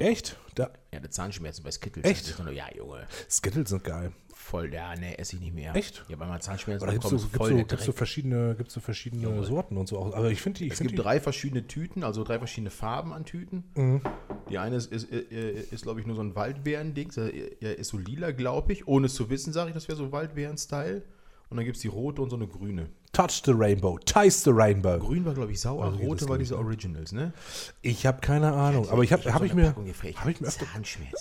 Echt? Da, Ja, der Zahnschmerzen bei Skittles. Echt? Nur, ja, Junge, Skittles sind geil. voll, ja, nee, esse ich nicht mehr. Echt? Ja, weil man Zahnschmerzen Oder so, bekommt, gibt's voll so, der gibt's so verschiedene, gibt's so verschiedene Sorten und so auch. Aber ich finde die, ich Es finde gibt die, drei verschiedene Tüten, also drei verschiedene Farben an Tüten. Mhm. Die eine ist, ist, ist, ist glaube ich, nur so ein Waldbeeren-Ding. Ist so lila, glaube ich. Ohne es zu wissen, sage ich, das wäre so Waldbeeren-Style. Und dann gibt es die rote und so eine grüne. Touch the Rainbow, Tice the Rainbow. Grün war, glaube ich, sauer, Also rote war ich, diese Originals, ne? Ich habe keine Ahnung, aber ich habe hab hab so ich mir, Packung gefressen. habe ich mir öfter,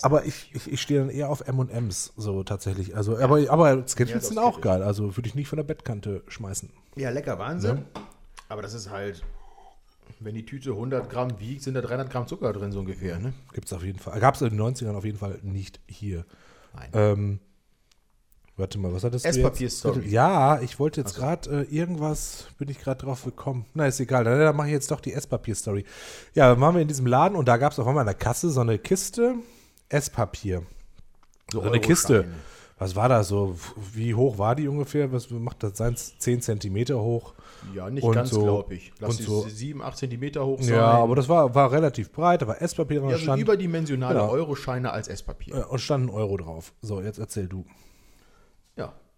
aber ich, ich, ich stehe dann eher auf M&M's so tatsächlich. Also, aber, aber Sketchers Ja, sind auch geil. Also würde ich nicht von der Bettkante schmeißen. Ja, lecker Wahnsinn. Aber das ist halt, wenn die Tüte 100 Gramm wiegt, sind da 300 Gramm Zucker drin, so ungefähr, ne? Gibt es auf jeden Fall. Gab es in den 90ern auf jeden Fall nicht hier. Nein. Ähm, warte mal, was hattest du jetzt? Esspapier-Story. Ja, ich wollte jetzt gerade äh, irgendwas, bin ich gerade drauf gekommen. Na, ist egal, dann, dann mache ich jetzt doch die Esspapier-Story. Ja, dann waren wir in diesem Laden und da gab es auf einmal an der Kasse so eine Kiste Esspapier. So eine Kiste. Was war das so? Wie hoch war die ungefähr? Was macht das sein? 10 Zentimeter hoch? Ja, nicht Und ganz, so- glaube ich. Lass und so- 7, 8 Zentimeter hoch sein. Ja, aber das war, war relativ breit, da war Esspapier dran ja, so stand, überdimensionale Genau. Euroscheine als Esspapier. äh, und stand ein Euro drauf. So, jetzt erzähl du.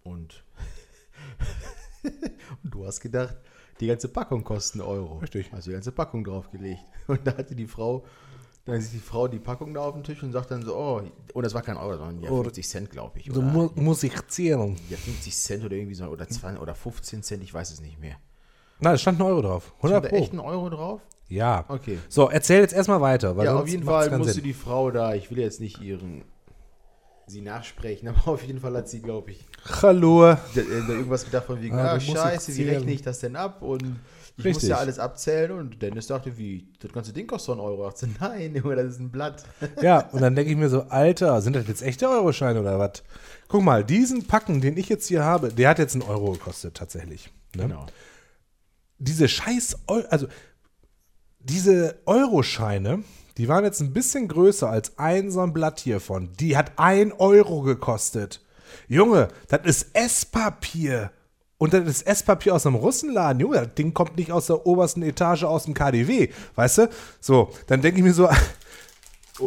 Und, und <laughs> du hast gedacht, die ganze Packung kostet einen Euro. Richtig. Hast die ganze Packung draufgelegt. <laughs> Und da hatte die Frau, da sieht die Frau die Packung da auf dem Tisch und sagt dann so, oh, und das war kein Euro, sondern ja, Oder- 50 Cent, glaube ich. So Oder, mu muss ich zählen. ja, 50 Cent oder irgendwie so, oder 20 oder 15 Cent, ich weiß es nicht mehr. Nein, es stand ein Euro drauf. 100 Stand echt ein Euro drauf? Ja. Okay. So, erzähl jetzt erstmal weiter. Weil ja, auf jeden Fall musste Sinn. die Frau da, ich will jetzt nicht ihren sie nachsprechen, <laughs> aber auf jeden Fall hat sie, glaube ich, Hallo. da, äh, da irgendwas gedacht von wegen, Ah, ah, scheiße, wie rechne ich das denn ab? Und ich muss Richtig. ja alles abzählen und Dennis dachte, wie, das ganze Ding kostet doch einen Euro. Ich dachte, <laughs> nein, Junge, das ist ein Blatt. Ja, und dann denke ich mir so, Alter, sind das jetzt echte Euroscheine oder was? Guck mal, diesen Packen, den ich jetzt hier habe, der hat jetzt einen Euro gekostet tatsächlich. Ne? Genau. Diese scheiß, Eu also diese Euroscheine, die waren jetzt ein bisschen größer als ein so ein Blatt hiervon. Die hat ein Euro gekostet. Junge, das ist Esspapier. Und das ist Esspapier aus einem Russenladen. Junge, das Ding kommt nicht aus der obersten Etage aus dem KDW. Weißt du? So, dann denke ich mir so,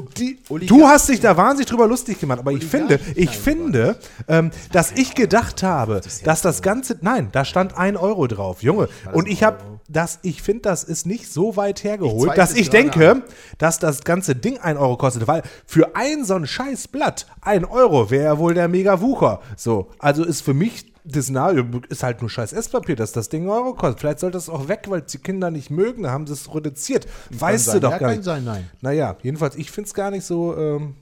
die, du hast dich da wahnsinnig drüber lustig gemacht, aber ich finde, ich finde, ähm, dass ich gedacht habe, dass das Ganze, nein, da stand ein Euro drauf, Junge. Und ich habe, das, ich finde, das ist nicht so weit hergeholt, dass ich denke, dass das ganze Ding ein Euro kostet, weil für ein so ein scheiß Blatt ein Euro wäre ja wohl der mega Wucher. So, also ist für mich das Szenario ist halt nur scheiß Esspapier, dass das Ding Euro kostet. Vielleicht sollte das auch weg, weil es die Kinder nicht mögen, da haben sie es reduziert. Weißt du doch Ja, gar kann nicht. sein, nein. Naja, jedenfalls, ich finde es gar nicht so. Ähm,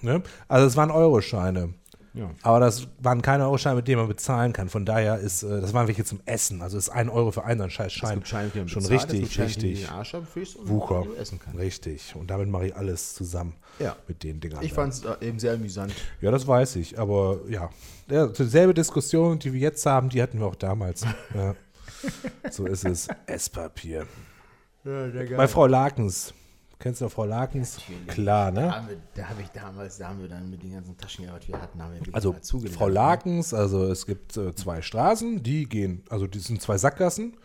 ne? Also, es waren Euroscheine. Ja. Aber das waren keine Euroscheine, mit denen man bezahlen kann. Von daher ist, äh, das waren welche zum Essen. Also ist ein Euro für einen ein scheiß Schein. gibt Scheine, die Schon bezahlt, es richtig, Scheine, richtig. Wucher. Richtig. Und damit mache ich alles zusammen Ja. mit den Dingern. Ich fand es eben sehr amüsant. Ja, das weiß ich. Aber ja, ja dieselbe Diskussion, die wir jetzt haben, die hatten wir auch damals. <laughs> ja. So ist es. Esspapier. Bei Frau Lakens. Kennst du Frau Lakens? Klar, Da ne? haben wir- da habe ich damals, da haben wir dann mit den ganzen Taschengeld, was wir hatten, haben wir Also Frau ne? Lakens, also es gibt äh, zwei Straßen, die gehen, also die sind zwei Sackgassen.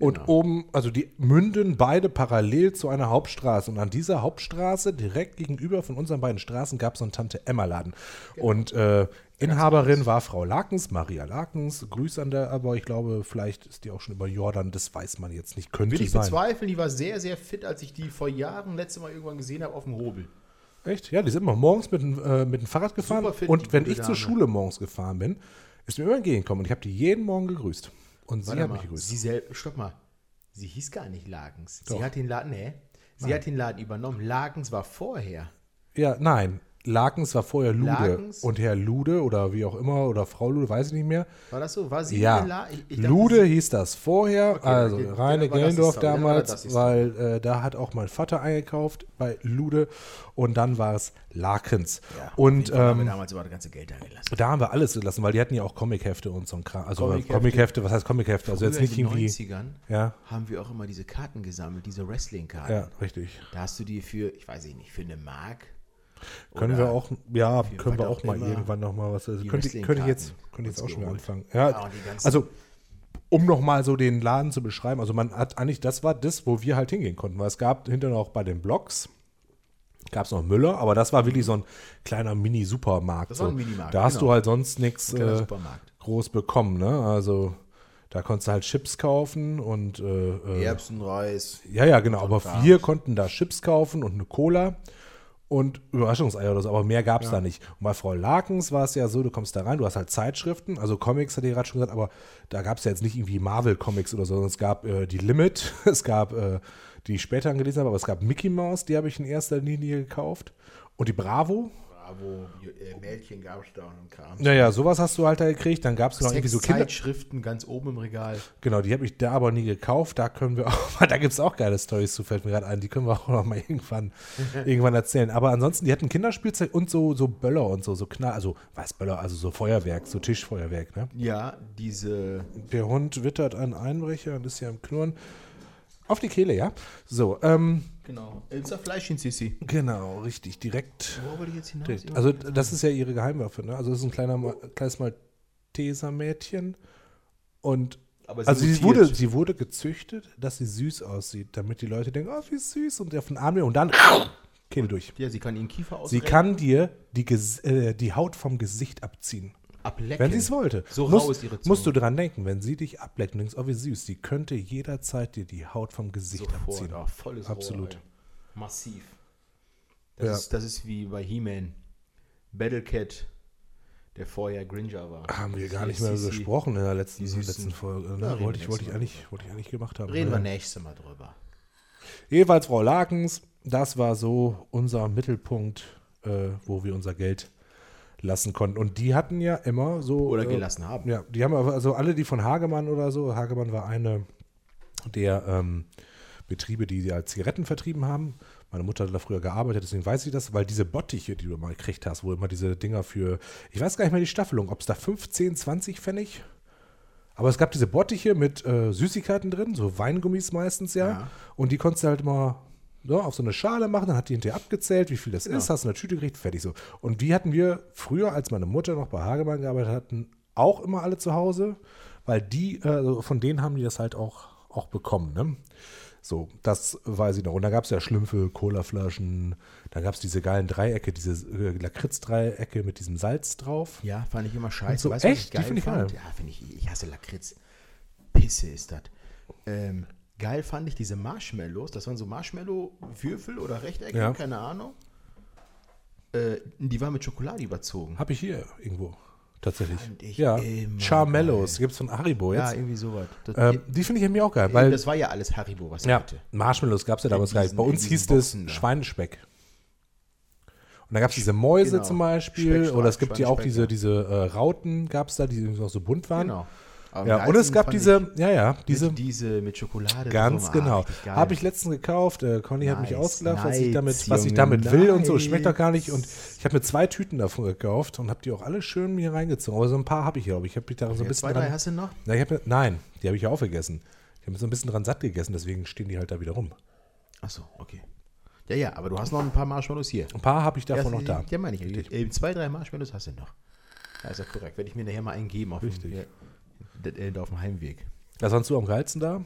Und Genau. oben, also die münden beide parallel zu einer Hauptstraße. Und an dieser Hauptstraße, direkt gegenüber von unseren beiden Straßen, gab es so einen Tante-Emma-Laden. Genau. Und äh, Inhaberin war Frau Lakens, Maria Lakens. Grüß an der, aber ich glaube, vielleicht ist die auch schon über Jordan, das weiß man jetzt nicht. Könnte Will ich sein. bezweifeln, die war sehr, sehr fit, als ich die vor Jahren letzte Mal irgendwann gesehen habe auf dem Hobel. Echt? Ja, die sind immer morgens mit, dem, äh, mit dem Fahrrad gefahren. Fit, und wenn ich zur Dame. Schule morgens gefahren bin, ist mir immer entgegengekommen. Und ich habe die jeden Morgen gegrüßt. Und sie hat mal, mich gegrüßt. Sie selbst, stopp mal. Sie hieß gar nicht Lagens. Doch. Sie hat den Laden, nee, sie hat den Laden übernommen. Lagens war vorher. Ja, nein. Lakens war vorher Lude. Lakens? Und Herr Lude oder wie auch immer, oder Frau Lude, weiß ich nicht mehr. War das so? War sie Ja, in La ich, ich dachte, Lude sie- hieß das vorher, Okay, also okay, Reine Gellendorf damals, weil äh, da hat auch mein Vater eingekauft bei Lude und dann war es Lakens. Ja, und Fall haben wir ähm, damals über das ganze Geld da gelassen. da haben wir alles gelassen, weil die hatten ja auch Comichefte und so ein Kram. Also Comichefte. Comichefte, was heißt Comichefte? Also jetzt nicht in den irgendwie. 90ern Ja, haben wir auch immer diese Karten gesammelt, diese Wrestling-Karten. ja, richtig. Da hast du die für, ich weiß nicht, für eine Mark. Können wir auch, ja, können wir auch auch mal irgendwann noch mal was. Also könnte, könnte ich jetzt, könnte jetzt auch schon geholt. anfangen. Ja, Ja, also um noch mal so den Laden zu beschreiben. Also man hat eigentlich, das war das, wo wir halt hingehen konnten, weil es gab hinterher noch bei den Blogs gab es noch Müller, aber das war wirklich so ein kleiner Mini-Supermarkt. Das war ein so. Minimarkt, Da hast genau. du halt sonst nichts äh, groß bekommen, ne? Also da konntest du halt Chips kaufen und äh, äh, Erbsen, Reis. ja, ja, genau. Aber wir konnten da Chips kaufen und eine Cola. Und Überraschungseier oder so, aber mehr gab es da nicht. Und bei Frau Lakens war es ja so, du kommst da rein, du hast halt Zeitschriften, also Comics, hatte ich gerade schon gesagt, aber da gab es ja jetzt nicht irgendwie Marvel-Comics oder so, sondern es gab äh, die Limit, <laughs> es gab, äh, die ich später angelesen habe, aber es gab Mickey Mouse, die habe ich in erster Linie gekauft. Und die Bravo, Bravo, äh, Mädchen gab es da und Kram. naja, sowas hast du halt da gekriegt. Dann gab es noch irgendwie so Kinder. Zeitschriften ganz oben im Regal. Genau, die habe ich da aber nie gekauft. Da können wir <laughs> auch, da gibt es auch geile Stories zu, fällt mir gerade ein. Die können wir <laughs> auch noch mal irgendwann, <laughs> irgendwann erzählen. Aber ansonsten, die hatten Kinderspielzeug und so, so Böller und so, so Knall, also was Böller, also so Feuerwerk, so Tischfeuerwerk, ne? Ja, diese Der Hund wittert einen Einbrecher und ist ja am Knurren. Auf die Kehle, ja? So, ähm, Genau. Ilza Fleischchen Sissi. genau, richtig, direkt. Wo wollte ich jetzt hinaus? direkt. Also das ist ja ihre Geheimwaffe, ne? Also das ist ein kleiner, kleines Malteser-Mädchen und Aber Also sie wurde, sie wurde gezüchtet, dass sie süß aussieht, damit die Leute denken, oh, wie süß und der von Arm und dann Kehle durch. Ja, sie kann ihren Kiefer Sie ausrenken, kann dir die, äh, die Haut vom Gesicht abziehen, ablecken. wenn sie es wollte. So Muss, rau ist ihre Zunge. Musst du dran denken, wenn sie dich ableckt denkst, oh, wie süß, sie könnte jederzeit dir die Haut vom Gesicht Sofort, abziehen. ja, volles Absolut. Rohr. Massiv. Das, Ja. ist, das ist wie bei He-Man. Battlecat, der vorher Gringer war. Haben wir gar nicht mehr Sissi. besprochen in der letzten, süßen- letzten Folge. Ne? reden wollte, wir ich, wollte, ich eigentlich, wollte ich eigentlich gemacht haben. Reden wir Ja. nächstes Mal drüber. Jedenfalls Frau Lakens, das war so unser Mittelpunkt, äh, wo wir unser Geld lassen konnten. Und die hatten ja immer so. Oder äh, gelassen haben. Ja, die haben aber, also alle, die von Hagemann oder so, Hagemann war eine der ähm, Betriebe, die als Zigaretten vertrieben haben. Meine Mutter hat da früher gearbeitet, deswegen weiß ich das, weil diese Bottiche, die du mal gekriegt hast, wo immer diese Dinger für, ich weiß gar nicht mehr die Staffelung, ob es da 15, 20 Pfennig, aber es gab diese Bottiche mit äh, Süßigkeiten drin, so Weingummis meistens ja, Ja. und die konntest du halt immer so, auf so eine Schale machen, dann hat die hinterher abgezählt, wie viel das ist, hast du eine Tüte gekriegt, fertig so. Und die hatten wir früher, als meine Mutter noch bei Hagemann gearbeitet hatten, auch immer alle zu Hause, weil die, äh, von denen haben die das halt auch, auch bekommen, ne? So, das weiß ich noch. Und da gab es ja Schlümpfe, Colaflaschen, dann gab es diese geilen Dreiecke, diese äh, Lakritz-Dreiecke mit diesem Salz drauf. Ja, fand ich immer scheiße. so, weißt echt? Die find ich fand? geil. Ja, finde ich. Ich hasse Lakritz. Pisse ist das. Ähm, geil fand ich diese Marshmallows. Das waren so Marshmallow-Würfel oder Rechtecke, Ja. keine Ahnung. Äh, die waren mit Schokolade überzogen. Habe ich hier irgendwo. Tatsächlich. Fand ich ja. immer Charmellos, gibt es von Haribo Ja, jetzt. irgendwie sowas. Das, ähm, die finde ich irgendwie auch geil, weil das war ja alles Haribo, was Ja, ich hatte. Marshmallows gab es ja damals In gar nicht. Bei diesen- uns hieß diesen es. Schweinespeck. Und da gab es diese Mäuse Genau. zum Beispiel. Oder es gibt ja auch diese, ja. diese äh, Rauten, gab es da, die noch so bunt waren. Genau. Aber Ja, und es gab diese, ja, ja, ich diese, mit, diese mit Schokolade. ganz genau. richtig. Habe ich letztens gekauft. Äh, Conny hat mich Nice, ausgelacht, was ich nice, damit, was ich damit will und so. Schmeckt doch gar nicht. nice. Und ich habe mir zwei Tüten davon gekauft und habe die auch alle schön mir reingezogen. Aber so ein paar habe ich hier. Aber ich habe mich da so ein Ja, bisschen zwei, drei dran, hast du noch? na, ich hab, Nein, die habe ich ja aufgegessen. Ich habe mir so ein bisschen dran satt gegessen, deswegen stehen die halt da wieder rum. Achso, okay. Ja, ja, aber du hast noch ein paar Marshmallows hier. Ein paar habe ich davon ja, noch da. Ja, meine ich. Äh, zwei, drei Marshmallows hast du noch. Ja, ist ja korrekt. Werde ich mir nachher mal einen geben auf, Richtig. ja, äh, auf dem Heimweg. Was fandst du am geilsten da?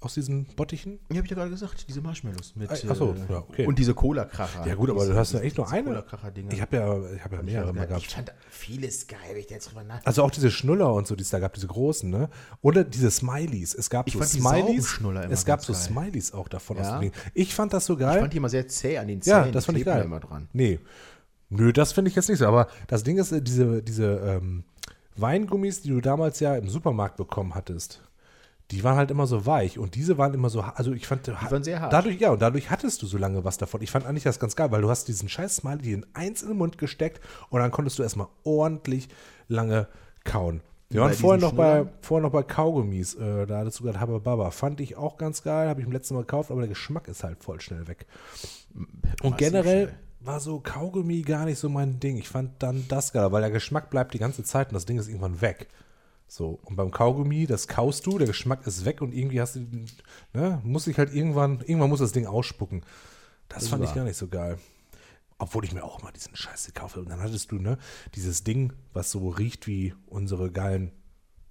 Aus diesen Bottichen? Ja, habe ich ja gerade gesagt, diese Marshmallows. Mit, Ach so, äh, ja, okay. Und diese Cola-Kracher. Ja gut, aber Diese- du hast ja echt nur eine. Ich habe ja, ich habe ja Ich mehrere mal nicht, Ich gehabt. fand vieles geil, wenn ich da jetzt drüber nachdenke. Also auch diese Schnuller und so, die es da gab, diese großen, ne? Oder diese Smileys. Es gab Ich so fand die Smileys. Saugenschnuller immer es gab so geil. Smileys auch davon aus Ja. dem Ding. Ich fand das so Ich geil. fand die immer sehr zäh an den Zähnen. ja, das fand ich geil. immer dran. Nee. Nö, das finde ich jetzt nicht so. Aber das Ding ist, äh, diese, diese ähm, Weingummis, die du damals ja im Supermarkt bekommen hattest, die waren halt immer so weich. Und diese waren immer so, also ich fand, die waren sehr hart. Dadurch, ja, und dadurch hattest du so lange was davon. Ich fand eigentlich das ganz geil, weil du hast diesen scheiß Smiley dir in eins in den Mund gesteckt und dann konntest du erstmal ordentlich lange kauen. Wir waren vorher noch, bei, vorher noch bei Kaugummis. Äh, da hattest du gerade Habababa. Fand ich auch ganz geil. Habe ich im letzten Mal gekauft, aber der Geschmack ist halt voll schnell weg. Und Massiv generell. War so Kaugummi gar nicht so mein Ding. Ich fand dann das geil, weil der Geschmack bleibt die ganze Zeit und das Ding ist irgendwann weg. So, und beim Kaugummi, das kaust du, der Geschmack ist weg und irgendwie hast du, ne, muss ich halt irgendwann, irgendwann muss das Ding ausspucken. Das, fand ich gar nicht so geil. Obwohl ich mir auch mal diesen Scheiß gekauft habe. Und dann hattest du, ne, dieses Ding, was so riecht wie unsere geilen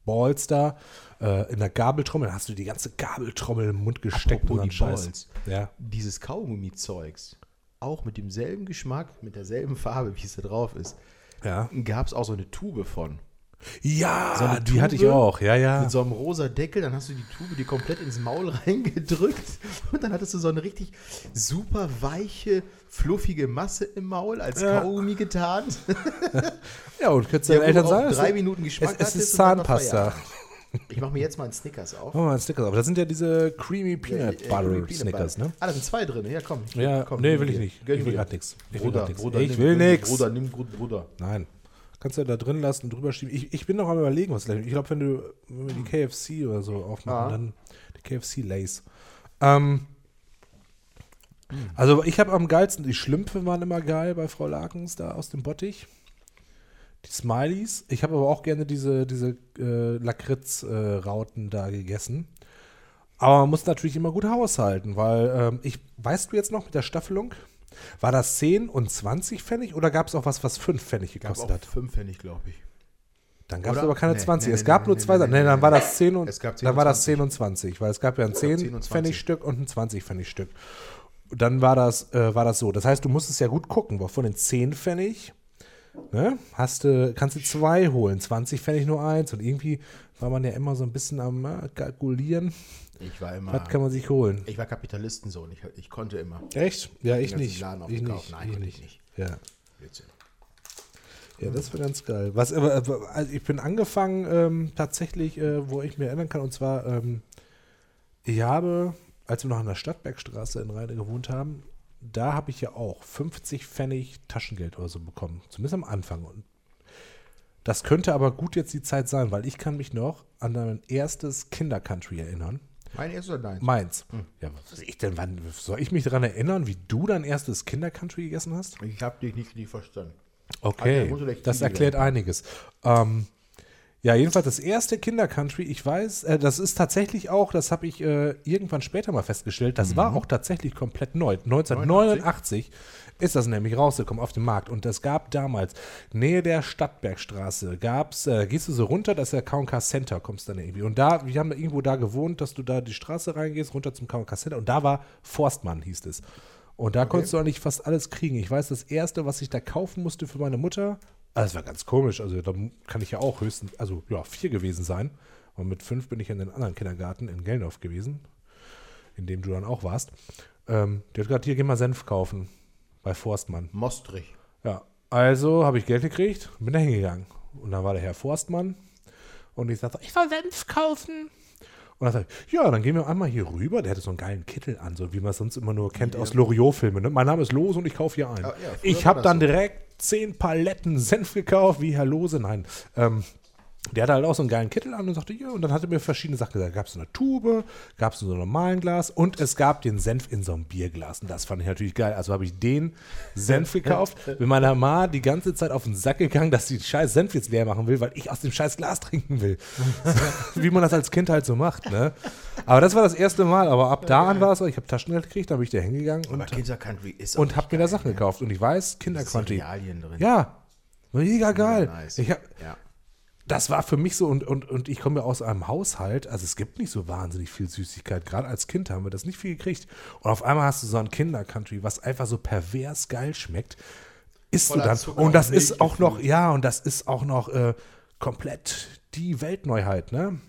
Balls da, äh, in der Gabeltrommel. Hast du die ganze Gabeltrommel im Mund gesteckt Apropos und dann die Scheiß. Balls. Ja. Dieses Kaugummi-Zeugs, auch mit demselben Geschmack, mit derselben Farbe, wie es da drauf ist, Ja. gab es auch so eine Tube von. Ja, So eine die hatte ich Tube auch. Ja, ja. Mit so einem rosa Deckel, dann hast du die Tube dir komplett ins Maul <laughs> reingedrückt und dann hattest du so eine richtig super weiche, fluffige Masse im Maul als Ja. Kaugummi getarnt. <laughs> Ja, und könntest deinen Eltern sagen, es- drei Minuten Geschmack es, es ist Zahnpasta. Ich mache mir jetzt mal einen Snickers auf. Machen wir mal einen Snickers. Aber das sind ja diese Creamy Peanut Äh, äh, Butter Peanut Snickers, Butter. ne? Ah, da sind zwei drin. Ja, komm. Ja, komm, nee, will ich nicht. Gönn Ich will grad nix. Ich will Bruder, nix. Bruder, Ich nimm, will nimm, nix. Bruder, nimm gut, Bruder. Nein. Kannst du ja da drin lassen und drüber schieben. Ich, ich bin noch am überlegen, was gleich. Ich glaube, wenn du wenn wir die KFC oder so aufmachen, Ah. dann die KFC Lays. Ähm, also ich habe am geilsten, die Schlümpfe waren immer geil bei Frau Lakens da aus dem Bottich. Die Smileys. Ich habe aber auch gerne diese, diese äh, Lakritz-Rauten da gegessen. Aber man muss natürlich immer gut haushalten, weil ähm, ich, weißt du jetzt noch mit der Staffelung, war das 10 und 20 Pfennig oder gab es auch was, was 5 Pfennig Gab gekostet auch hat? fünf Pfennig, glaube ich. Dann gab es aber keine Nee, 20. nee, es nee, gab nur zwei nee, Sachen. nee, dann war das 10 und Es gab 10 dann war das 20. 10 und 20, weil es gab ja ein 10 10 und Pfennig 20. Stück und ein 20 Pfennig Stück. Dann war das, äh, war das so. Das heißt, du musstest ja gut gucken, weil von den 10 Pfennig ne, hast du, kannst du zwei holen, 20 Pfennig nur eins und irgendwie war man ja immer so ein bisschen am äh, kalkulieren, Ich war immer. was kann man sich holen. Ich war Kapitalistensohn. Ich, ich konnte immer. Echt? Ja, ich nicht. Laden Ich nicht. Nein, ich nicht. ich nicht. Ja. Blödsinn. Ja, das wäre ganz geil. Was, aber, also ich bin angefangen ähm, tatsächlich, äh, wo ich mir erinnern kann, und zwar, ähm, ich habe, als wir noch an der Stadtbergstraße in Rheine gewohnt haben, da habe ich ja auch 50 Pfennig Taschengeld oder so bekommen. Zumindest am Anfang. Und das könnte aber gut jetzt die Zeit sein, weil ich kann mich noch an mein erstes Kindercountry erinnern. Mein erstes oder deins? Meins. Ja, was weiß ich denn, wann soll ich mich daran erinnern, wie du dein erstes Kindercountry gegessen hast? Ich habe dich nicht richtig verstanden. Okay, Also, das erklärt einiges. Ähm, ja, jedenfalls das erste Kindercountry, ich weiß, äh, das ist tatsächlich auch, das habe ich äh, irgendwann später mal festgestellt, das Mhm. war auch tatsächlich komplett neu. 1989 ist das nämlich rausgekommen auf dem Markt und es gab damals, Nähe der Stadtbergstraße, gab es, äh, gehst du so runter, das ist der K&K Center, kommst dann irgendwie. Und da, wir haben irgendwo da gewohnt, dass du da die Straße reingehst, runter zum K&K Center und da war Forstmann, hieß es. Und da konntest du eigentlich fast alles kriegen. Ich weiß, das erste, was ich da kaufen musste für meine Mutter, das war ganz komisch. Also da kann ich ja auch höchstens, also ja, vier gewesen sein. Und mit fünf bin ich in den anderen Kindergarten in Gellendorf gewesen, in dem du dann auch warst. Ähm, die hat gesagt, hier, geh mal Senf kaufen bei Forstmann. Mostrich. Ja, also habe ich Geld gekriegt und bin da hingegangen. Und dann war der Herr Forstmann und ich sagte, ich soll Senf kaufen. Und dann sagte ich, ja, dann gehen wir einmal hier rüber. Der hatte so einen geilen Kittel an, so wie man es sonst immer nur kennt aus Loriot-Filmen. Ne? Mein Name ist Lose und ich kaufe hier ein. Ja, ja, früher ich habe dann so. direkt zehn Paletten Senf gekauft, wie Herr Lose. Nein, ähm, der hatte halt auch so einen geilen Kittel an und sagte, ja, und dann hat er mir verschiedene Sachen gesagt. Gab es eine Tube, gab es so einen normalen Glas und es gab den Senf in so einem Bierglas. Und das fand ich natürlich geil. Also habe ich den Senf <laughs> gekauft, bin meiner Ma die ganze Zeit auf den Sack gegangen, dass sie den scheiß Senf jetzt leer machen will, weil ich aus dem scheiß Glas trinken will. <laughs> Wie man das als Kind halt so macht, ne? Aber das war das erste Mal. Aber ab da an war es so, ich habe Taschengeld gekriegt, da bin ich da hingegangen Aber und, und habe mir da Sachen gekauft. Und ich weiß. Cerealien drin. Ja, mega geil. nice. Ich hab, Ja. Das war für mich so, und, und, und ich komme ja aus einem Haushalt, also es gibt nicht so wahnsinnig viel Süßigkeit. Gerade als Kind haben wir das nicht viel gekriegt. Und auf einmal hast du so ein Kinder-Country, was einfach so pervers geil schmeckt. Isst du Voller dann. Zucker und das und ist auch noch, ja, und das ist auch noch äh, komplett die Weltneuheit, ne?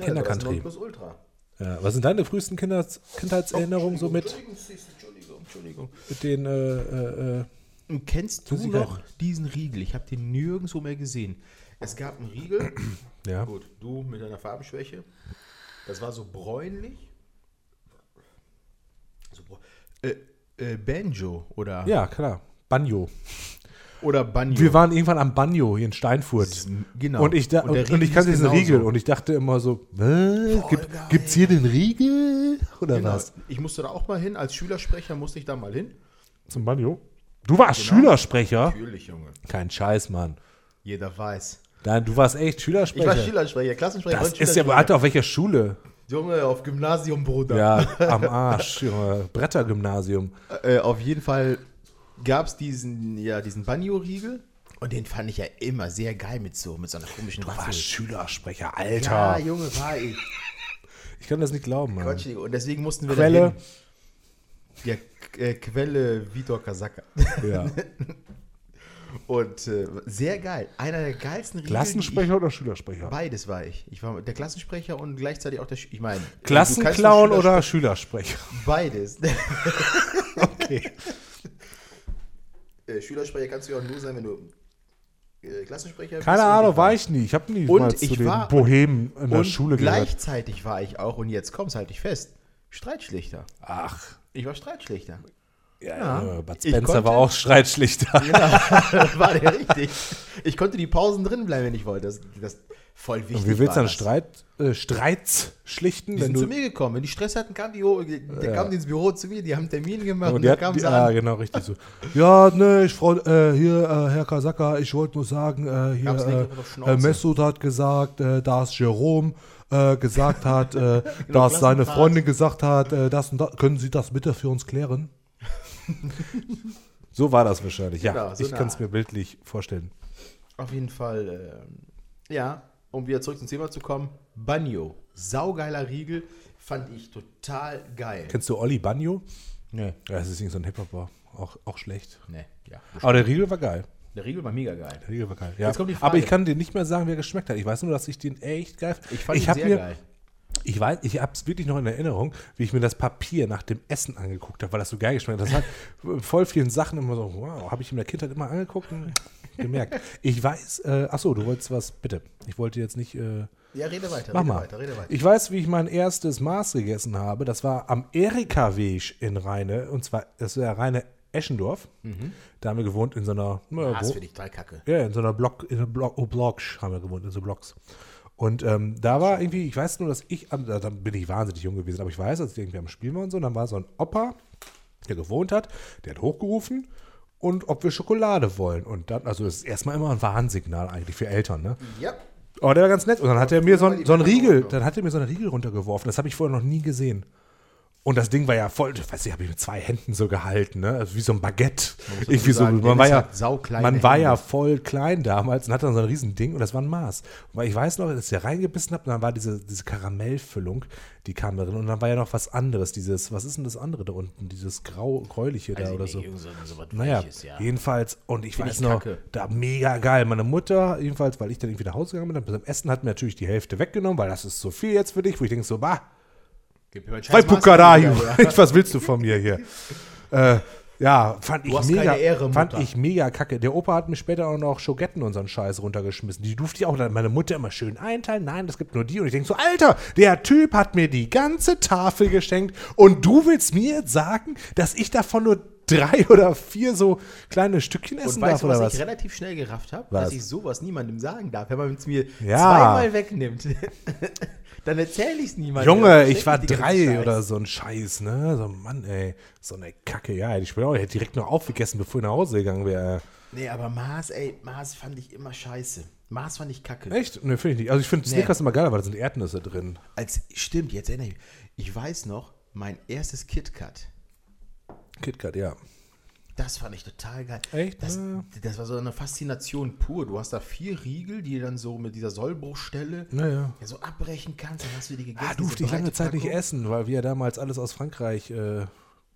Kinder-Country. Plus Ultra. Ja, was sind deine frühesten Kinder Kindheitserinnerungen so mit, Entschuldigung, Entschuldigung. mit den, äh, äh, äh, Und Kennst du noch diesen Riegel? Ich habe den nirgendwo mehr gesehen. Es gab einen Riegel. <clears throat> ja. Gut, du mit deiner Farbenschwäche. Das war so bräunlich. So bräu- äh, äh, Banjo oder, ja, klar. Banjo. oder Banjo. Wir waren irgendwann am Banjo hier in Steinfurt. Genau. Und ich, da, Und und, und, ich kannte diesen. Riegel und ich dachte immer so? Gibt, gibt's hier den Riegel? Oder genau. was? Ich musste da auch mal hin. Als Schülersprecher musste ich da mal hin. Zum Banjo? Du warst Genau. Schülersprecher? Natürlich, Junge. Kein Scheiß, Mann. Jeder weiß. Nein, du warst echt Ich Schülersprecher. war Schülersprecher, Klassensprecher. das ist ja. Alter, auf welcher Schule? Junge, auf Gymnasium, Bruder. Ja, <laughs> am Arsch, Junge. Brettergymnasium. Äh, auf jeden Fall gab es diesen, ja, diesen Banjo-Riegel. Und den fand ich ja immer sehr geil mit so, mit so einer komischen Du Waffel. warst Schülersprecher, Ja, Alter. Junge, war ich. <laughs> Ich kann das nicht glauben, Mann. Quatsch, und deswegen mussten wir Quelle? Ja, äh, Quelle Vitor Kasaka. Ja. <laughs> Und äh, sehr geil. Einer der geilsten Riegel. Klassensprecher oder Schülersprecher? Ich, beides war ich. Ich war der Klassensprecher und gleichzeitig auch der. Sch ich meine. Klassenclown oder Schülersprecher-? Beides. <laughs> Okay. <laughs> Äh, Schülersprecher kannst du ja auch nur sein, wenn du äh, Klassensprecher bist. Keine Ahnung, ich war ich nie. Ich habe nie Und mal ich zu den war- Bohemen in der Schule gehört. gleichzeitig war ich auch, und jetzt kommt's halt ich fest, Streitschlichter. Ach, Ich war Streitschlichter. Ja, Ja. ja. Bud Spencer konnte- war auch Streitschlichter. Ja, <laughs> war der richtig. Ich konnte die Pausen drin bleiben, wenn ich wollte. Das, das voll wichtig. Und wie willst du dann. Streit, äh, Streits schlichten, Die wenn sind zu mir gekommen. Wenn die Stress hatten, kamen die, die, die kamen ins Büro zu mir, die haben einen Termin gemacht Und und, die dann kamen die, sie ah, an. genau, richtig so. <laughs> Ja, ne, ich Frau, äh, hier, äh, Herr Kasaka, ich wollte nur sagen, äh, hier, äh, Mesut hat gesagt, äh, dass Jerome äh, gesagt hat, äh, <laughs> dass seine. Freundin gesagt hat, das und das, können Sie das bitte für uns klären? <laughs> so war das wahrscheinlich, ja. Genau, so ich kann es mir bildlich vorstellen. Auf jeden Fall, ähm, ja, um wieder zurück zum Thema zu kommen. Banjo, saugeiler Riegel, fand ich total geil. Kennst du Olli Banjo? Nee. Ja, das ist nicht so ein Hip-Hopper. Auch, auch schlecht. Nee, ja. Aber der Riegel war geil. Der Riegel war mega geil. Der Riegel war geil. Ja. Aber ich kann dir nicht mehr sagen, wer geschmeckt hat. Ich weiß nur, dass ich den echt geil Ich fand ihn hab sehr mir, geil. Ich weiß, ich habe es wirklich noch in Erinnerung, wie ich mir das Papier nach dem Essen angeguckt habe, weil das so geil geschmeckt hat. Das hat <laughs> voll vielen Sachen immer so, wow, habe ich in der Kindheit immer angeguckt und gemerkt. Ich weiß, äh, achso, du wolltest was, bitte. Ich wollte jetzt nicht, äh, Ja, rede weiter, mach rede mal. weiter, rede weiter. Ich weiß, wie ich mein erstes Maß gegessen habe. Das war am Erika-Weg in Rheine, und zwar, das war Rheine Eschendorf. Da haben wir gewohnt in so einer, na, das wo- finde ich total kacke. ja, in so einer Block, in einer Block, oh, Blocks haben wir gewohnt, in so Blocks. Und ähm, da war irgendwie, ich weiß nur, dass ich, da, bin ich wahnsinnig jung gewesen, aber ich weiß, als wir irgendwie am Spielen waren und so, dann war so ein Opa, der gewohnt hat, der hat hochgerufen und ob wir Schokolade wollen. Und dann, also das ist erstmal immer ein Warnsignal eigentlich für Eltern, ne? Ja. Aber der war ganz nett. Und dann hat er mir so, war so einen Riegel, dann hat er mir so einen Riegel runtergeworfen. Das habe ich vorher noch nie gesehen. Und das Ding war ja voll, weiß ich, habe ich mit zwei Händen so gehalten, ne? Also wie so ein Baguette. Irgendwie so, sagen, man war ja, man war ja voll klein damals und hatte dann so ein riesen Ding und das war ein Maß. Weil ich weiß noch, als ich da reingebissen habe, dann war diese, diese Karamellfüllung, die kam da drin und dann war ja noch was anderes, dieses, was ist denn das andere da unten? Dieses grau, gräuliche da oder so. So, Naja, Weiches, ja. jedenfalls, und ich Find weiß ich noch, kacke. da mega geil. Meine Mutter, jedenfalls, weil ich dann irgendwie nach Hause gegangen bin, dann beim Essen hat mir natürlich die Hälfte weggenommen, weil das ist so viel jetzt für dich, wo ich denke so, bah, Wieder her. was willst du von mir hier? äh, ja, fand ich mega, Ehre, fand ich mega kacke. Der Opa hat mir später auch noch Schogetten und so einen Scheiß runtergeschmissen. Die durfte ich auch dann meine Mutter immer schön einteilen. Nein, das gibt nur die. Und ich denke so, Alter, der Typ hat mir die ganze Tafel geschenkt und du willst mir jetzt sagen, dass ich davon nur drei <laughs> oder vier so kleine Stückchen essen Und darf weißt oder was, was? ich relativ schnell gerafft habe? Dass ich sowas niemandem sagen darf. Wenn man es mir Ja. zweimal wegnimmt, <laughs> dann erzähle ich es niemandem. Junge, ich war drei oder so ein Scheiß, ne? So, Mann, ey. So eine Kacke, ja. hätte Ich bin auch, ich hätte direkt noch aufgegessen, bevor ich nach Hause gegangen wäre. Nee, aber Mars, ey, Mars fand ich immer scheiße. Mars fand ich kacke. Echt? Ne, finde ich nicht. Also ich finde Nee. Snickers immer geil, weil da sind Erdnüsse drin. Als, stimmt, jetzt erinnere ich mich. Ich weiß noch, mein erstes KitKat, KitKat, ja. das fand ich total geil. Echt? Das, Ja. das war so eine Faszination pur. Du hast da vier Riegel, die du dann so mit dieser Sollbruchstelle Naja. ja, so abbrechen kannst. Dann hast du die gegessen. Ah, durfte ich lange Zeit nicht Packung. essen, weil wir damals alles aus Frankreich äh,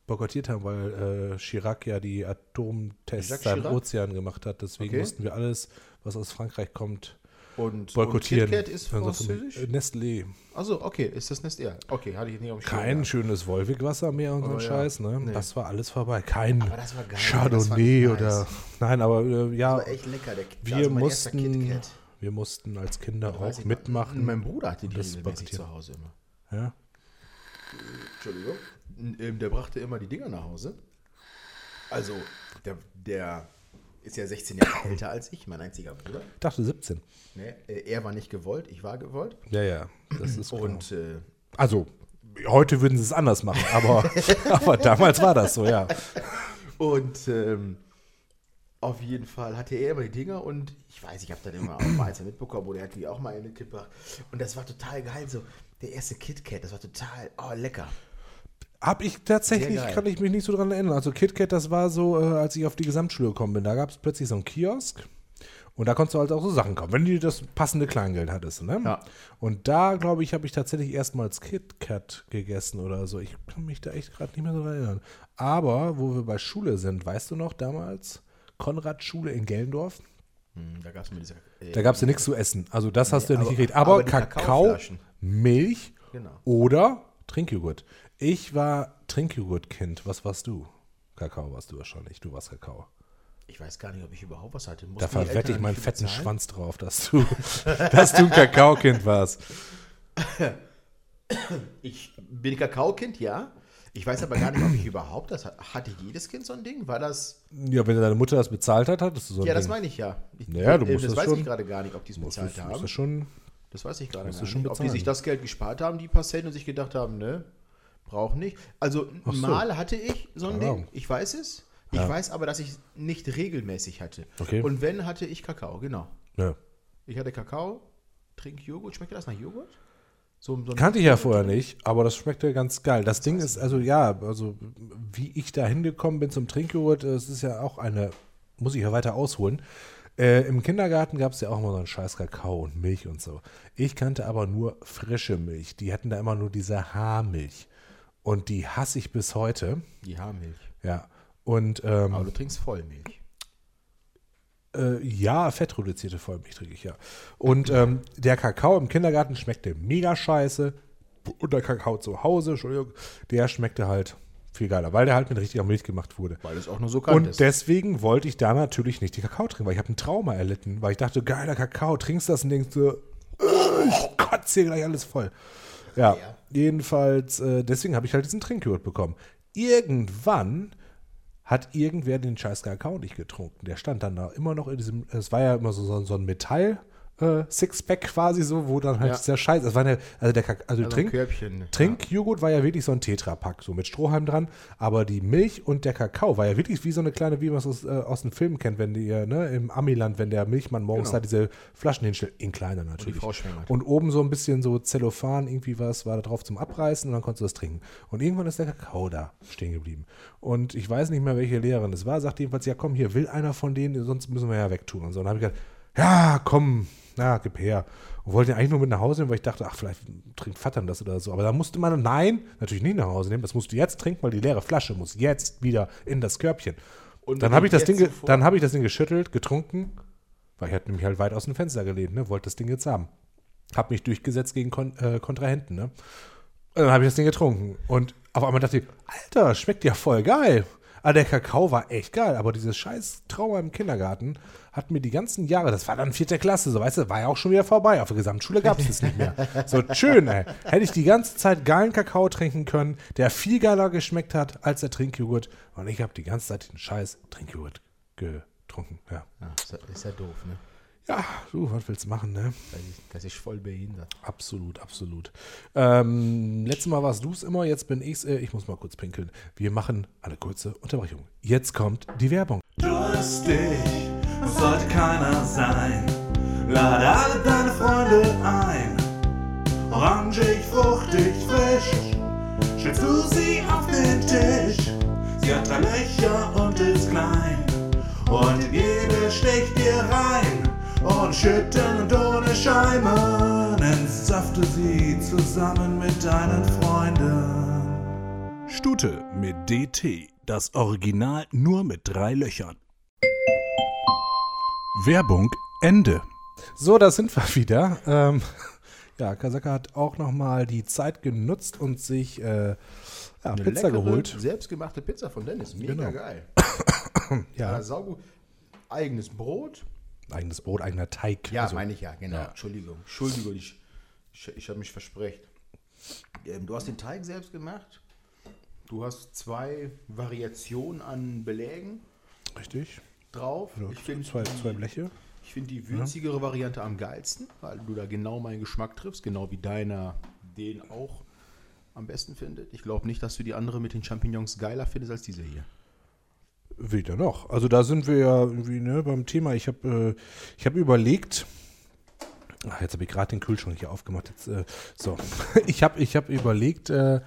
boykottiert haben, weil äh, Chirac ja die Atomtests Chirac? Ozean gemacht hat. Deswegen Okay. mussten wir alles, was aus Frankreich kommt, Und, boykottieren. und KitKat ist von- französisch? äh, Nestlé. Also okay, ist das Nest? Ja, okay, hatte ich nicht auf dem Kein gehabt. schönes Wolwig-Wasser mehr und so ein ja, Scheiß, ne? nee. Das war alles vorbei. Kein Chardonnay ich oder. nice. Nein, aber äh, ja, Das war echt lecker. Der, wir also mussten, wir mussten als Kinder Weiß auch mitmachen. Mein Bruder hatte die regelmäßig zu Hause immer. Ja. Entschuldigung. Ähm, Der brachte immer die Dinger nach Hause. Also, der, der ist ja 16 Jahre älter als ich, mein einziger Bruder. Ich dachte 17. Ne? äh, Er war nicht gewollt, ich war gewollt. Ja, ja. Das ist klar. Und äh, Also, heute würden sie es anders machen, aber, <laughs> aber damals war das so, ja. Und ähm, auf jeden Fall hatte er immer die Dinger und ich weiß, ich habe dann immer auch mal eins mitbekommen oder er hat mir auch mal eine mitgebracht. Und das war total geil, so der erste KitKat, das war total, oh, lecker. Hab ich tatsächlich, kann ich mich nicht so dran erinnern. Also KitKat, das war so, äh, als ich auf die Gesamtschule gekommen bin. Da gab es plötzlich so einen Kiosk. Und da konntest du halt auch so Sachen kaufen, wenn du das passende Kleingeld hattest. Ne? Ja. Und da, glaube ich, habe ich tatsächlich erstmals KitKat gegessen oder so. Ich kann mich da echt gerade nicht mehr so dran erinnern. Aber, wo wir bei Schule sind, weißt du noch damals, Konradschule in Gellendorf. Hm, da gab es. Äh, Da gab es ja nichts zu essen. Also das hast du ja nicht aber- gekriegt. Aber, aber Kakao. Milch Genau. oder Trinkjoghurt. Ich war Trinkjoghurt-Kind. Was warst du? Kakao warst du wahrscheinlich. Du warst Kakao. Ich weiß gar nicht, ob ich überhaupt was hatte. Da Mussten verwette ich meinen fetten bezahlen? Schwanz drauf, dass du, <laughs> dass du ein Kakaokind warst. Ich bin Kakaokind, ja. Ich weiß aber gar nicht, ob ich <clears throat> überhaupt das hatte. Hatte jedes Kind so ein Ding? War das. Ja, wenn deine Mutter das bezahlt hat, hattest du so ein ja, das Ding. meine ich ja. Ich, Naja, du äh, musst das das weiß schon- ich gerade gar nicht, ob die es Musst bezahlt musst haben. du schon Das weiß ich gerade musst gar nicht. Ob die bezahlen. sich das Geld gespart haben, die paar Cent, und sich gedacht haben, ne, braucht nicht. Also so. mal hatte ich so ein Ding. Ich weiß es. Ich Ja. weiß aber, dass ich es nicht regelmäßig hatte. Okay. Und wenn, hatte ich Kakao, genau. Ja. Ich hatte Kakao, trink Joghurt. Schmeckt das nach Joghurt? So, so Kannte ich ja vorher nicht, aber das schmeckte ganz geil. Das Ding ist, also ja, also wie ich da hingekommen bin zum Trinkjoghurt, es ist ja auch eine, muss ich ja weiter ausholen. Äh, Im Kindergarten gab es ja auch immer so einen scheiß Kakao und Milch und so. Ich kannte aber nur frische Milch. Die hatten da immer nur diese Haarmilch. Und die hasse ich bis heute. Die Haarmilch. Ja. Und ähm, Aber du trinkst Vollmilch. Äh, ja, fettreduzierte Vollmilch trinke ich ja. Und ähm, der Kakao im Kindergarten schmeckte mega scheiße. Und der Kakao zu Hause, Entschuldigung, der schmeckte halt viel geiler, weil der halt mit richtiger Milch gemacht wurde. Weil es auch nur so Und kanntest. deswegen wollte ich da natürlich nicht die Kakao trinken, weil ich habe ein Trauma erlitten, weil ich dachte, geiler Kakao, trinkst das und denkst so, äh, ich kotze hier gleich alles voll. Ja, Ja. jedenfalls, äh, deswegen habe ich halt diesen Trinkjoghurt bekommen. Irgendwann hat irgendwer den scheiß Kakao nicht getrunken. Der stand dann da immer noch in diesem, es war ja immer so, so, so ein Metall äh, Sixpack quasi so, wo dann halt Ja. dieser Scheiß, es war eine, also der also, Also Trink. Trinkjoghurt war ja wirklich so ein Tetrapack, so mit Strohhalm dran, aber die Milch und der Kakao war ja wirklich wie so eine kleine, wie man es aus, äh, aus den Filmen kennt, wenn die, äh, ne, im Amiland, wenn der Milchmann morgens Genau. da diese Flaschen hinstellt, in kleiner natürlich. Frau schwängert. Und oben so ein bisschen so Zellophan, irgendwie was, war da drauf zum Abreißen und dann konntest du das trinken. Und irgendwann ist der Kakao da stehen geblieben. Und ich weiß nicht mehr, welche Lehrerin es war, sagte jedenfalls, ja komm, hier will einer von denen, sonst müssen wir ja wegtun. Und so. Und dann habe ich gesagt, ja, komm, na, gib her. Und wollte ihn eigentlich nur mit nach Hause nehmen, weil ich dachte, ach, vielleicht trinkt Vattern das oder so. Aber da musste man, nein, natürlich nicht nach Hause nehmen. Das musst du jetzt trinken, weil die leere Flasche muss jetzt wieder in das Körbchen. Und dann habe ich, das Ding dann habe ich das Ding geschüttelt, getrunken, weil ich hatte nämlich halt weit aus dem Fenster gelehnt, ne, wollte das Ding jetzt haben. Hab mich durchgesetzt gegen Kon äh, Kontrahenten, ne? Und dann habe ich das Ding getrunken. Und auf einmal dachte ich, Alter, schmeckt ja voll geil. Aber der Kakao war echt geil, aber dieses scheiß Trauma im Kindergarten hat mir die ganzen Jahre, das war dann vierte Klasse, so weißt du, war ja auch schon wieder vorbei. Auf der Gesamtschule gab es das nicht mehr. So schön, ey. Hätte ich die ganze Zeit geilen Kakao trinken können, der viel geiler geschmeckt hat als der Trinkjoghurt. Und ich habe die ganze Zeit den scheiß Trinkjoghurt getrunken. Ja, Ja, ist ja- ist ja doof, ne? ja du, was willst du machen, ne? Das ist, das ist voll behindert. Absolut, absolut. Ähm, letztes Mal warst du es immer, jetzt bin ich's. Äh, ich muss mal kurz pinkeln. Wir machen eine kurze Unterbrechung. Jetzt kommt die Werbung. Durstig sollte keiner sein. Lade alle deine Freunde ein. Orangig, fruchtig, frisch. Stellst du sie auf den Tisch. Sie hat drei Löcher und ist klein. Und in jede sticht dir rein. Und schütten und ohne Scheimen. Entsafte sie zusammen mit deinen Freunden. Stute mit DT. Das Original nur mit drei Löchern. Werbung Ende. So, da sind wir wieder. Ähm, ja, Kasaka hat auch nochmal die Zeit genutzt und sich äh, ja, Eine Pizza leckere, geholt. Selbstgemachte Pizza von Dennis. Mega Genau. geil. <coughs> Ja, Ja, saugut. Eigenes Brot. eigenes Brot, eigener Teig. Ja, Also, meine ich ja, genau. ja. Entschuldigung. Entschuldigung, ich, ich, ich habe mich versprechen. Ähm, du hast den Teig selbst gemacht. Du hast zwei Variationen an Belägen Richtig. Drauf. Ja, ich finde zwei, zwei Bleche. ich find die würzigere Variante am geilsten, weil du da genau meinen Geschmack triffst, genau wie deiner den auch am besten findet. Ich glaube nicht, dass du die andere mit den Champignons geiler findest als diese hier. Weder noch. Also da sind wir ja irgendwie ne, beim Thema. Ich habe äh, ich hab überlegt, ach, jetzt habe ich gerade den Kühlschrank hier aufgemacht. Jetzt, äh, so, <laughs> ich habe ich hab überlegt, äh,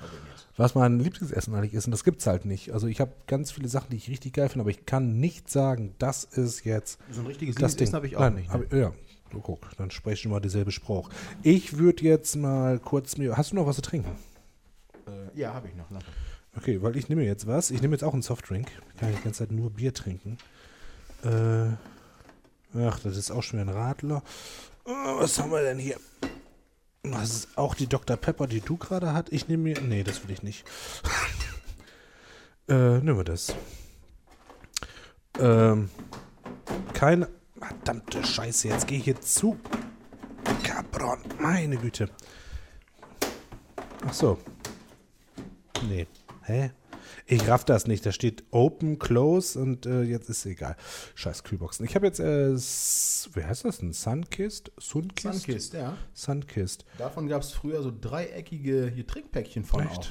was mein Lieblingsessen eigentlich ist. Und das gibt es halt nicht. Also ich habe ganz viele Sachen, die ich richtig geil finde, aber ich kann nicht sagen, das ist jetzt So ein richtiges das Ding. Lieblingsessen habe ich auch Nein, nicht. Ne? ich- ja, so guck, dann spreche ich mal derselbe Spruch. Ich würde jetzt mal kurz mir. Hast du noch was zu trinken? Äh, ja, habe ich noch. Nachher. Okay, weil ich nehme jetzt was. Ich nehme jetzt auch einen Softdrink. Ich kann die ganze Zeit nur Bier trinken. Äh, ach, das ist auch schon wieder ein Radler. Oh, was haben wir denn hier? Das ist auch die Dr. Pepper, die du gerade hast. Ich nehme mir. Nee, das will ich nicht. <laughs> äh, nehmen wir das. Ähm, keine. Verdammte Scheiße, jetzt gehe ich hier zu. Cabron, meine Güte. Ach so. Nee. Hä? Ich raff das nicht. Da steht Open, Close und äh, jetzt ist egal. Scheiß Kühlboxen. Ich habe jetzt, äh, wie heißt das denn? Sunkist? Sunkist? Sunkist, ja. Sunkist. Davon gab es früher so dreieckige hier Trinkpäckchen von Echt? auch.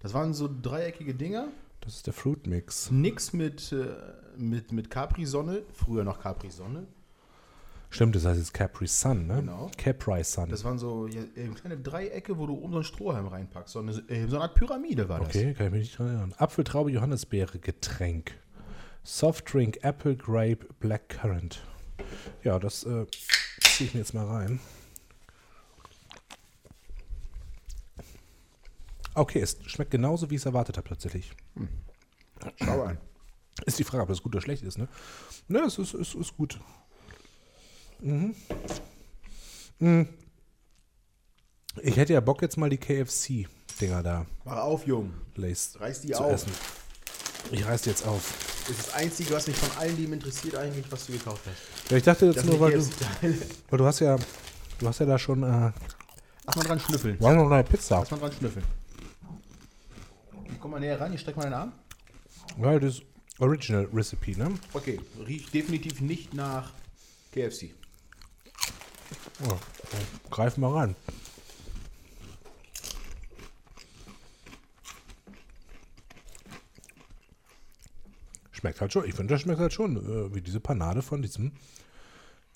Das waren so dreieckige Dinger. Das ist der Fruit Mix. Nix mit, äh, mit, mit Capri-Sonne. Früher noch Capri-Sonne. Stimmt, das heißt jetzt Capri Sun, ne? Genau. Capri Sun. Das waren so ja, kleine Dreiecke, wo du oben so einen Strohhalm reinpackst. So eine, so eine Art Pyramide war das. Okay, kann ich mich nicht dran erinnern. Apfeltraube, Johannisbeere, Getränk. Softdrink, Apple, Grape, Blackcurrant. Ja, das äh, ziehe ich mir jetzt mal rein. Okay, es schmeckt genauso, wie ich es erwartet habe tatsächlich. Schau an. Ist die Frage, ob das gut oder schlecht ist, ne? Ne, es ist, ist, ist gut. Mhm. Mhm. Ich hätte ja Bock, jetzt mal die KFC-Dinger da, Mach auf, Jung. Lace, Reiß die auf. essen. Ich reiß die jetzt auf. Das ist das Einzige, was mich von allen Leben interessiert eigentlich, was du gekauft hast. Ja, ich dachte jetzt Das nur, weil du, weil du hast ja, du hast ja da schon, äh, Lass mal dran schnüffeln. war noch eine Pizza. Lass mal dran schnüffeln. Ich komm mal näher ran, ich strecke mal deinen Arm. Ja, das ist Original Recipe, ne? Okay, riecht definitiv nicht nach KFC. Oh, oh, greif mal ran. Schmeckt halt schon. Ich finde, das schmeckt halt schon äh, wie diese Panade von diesem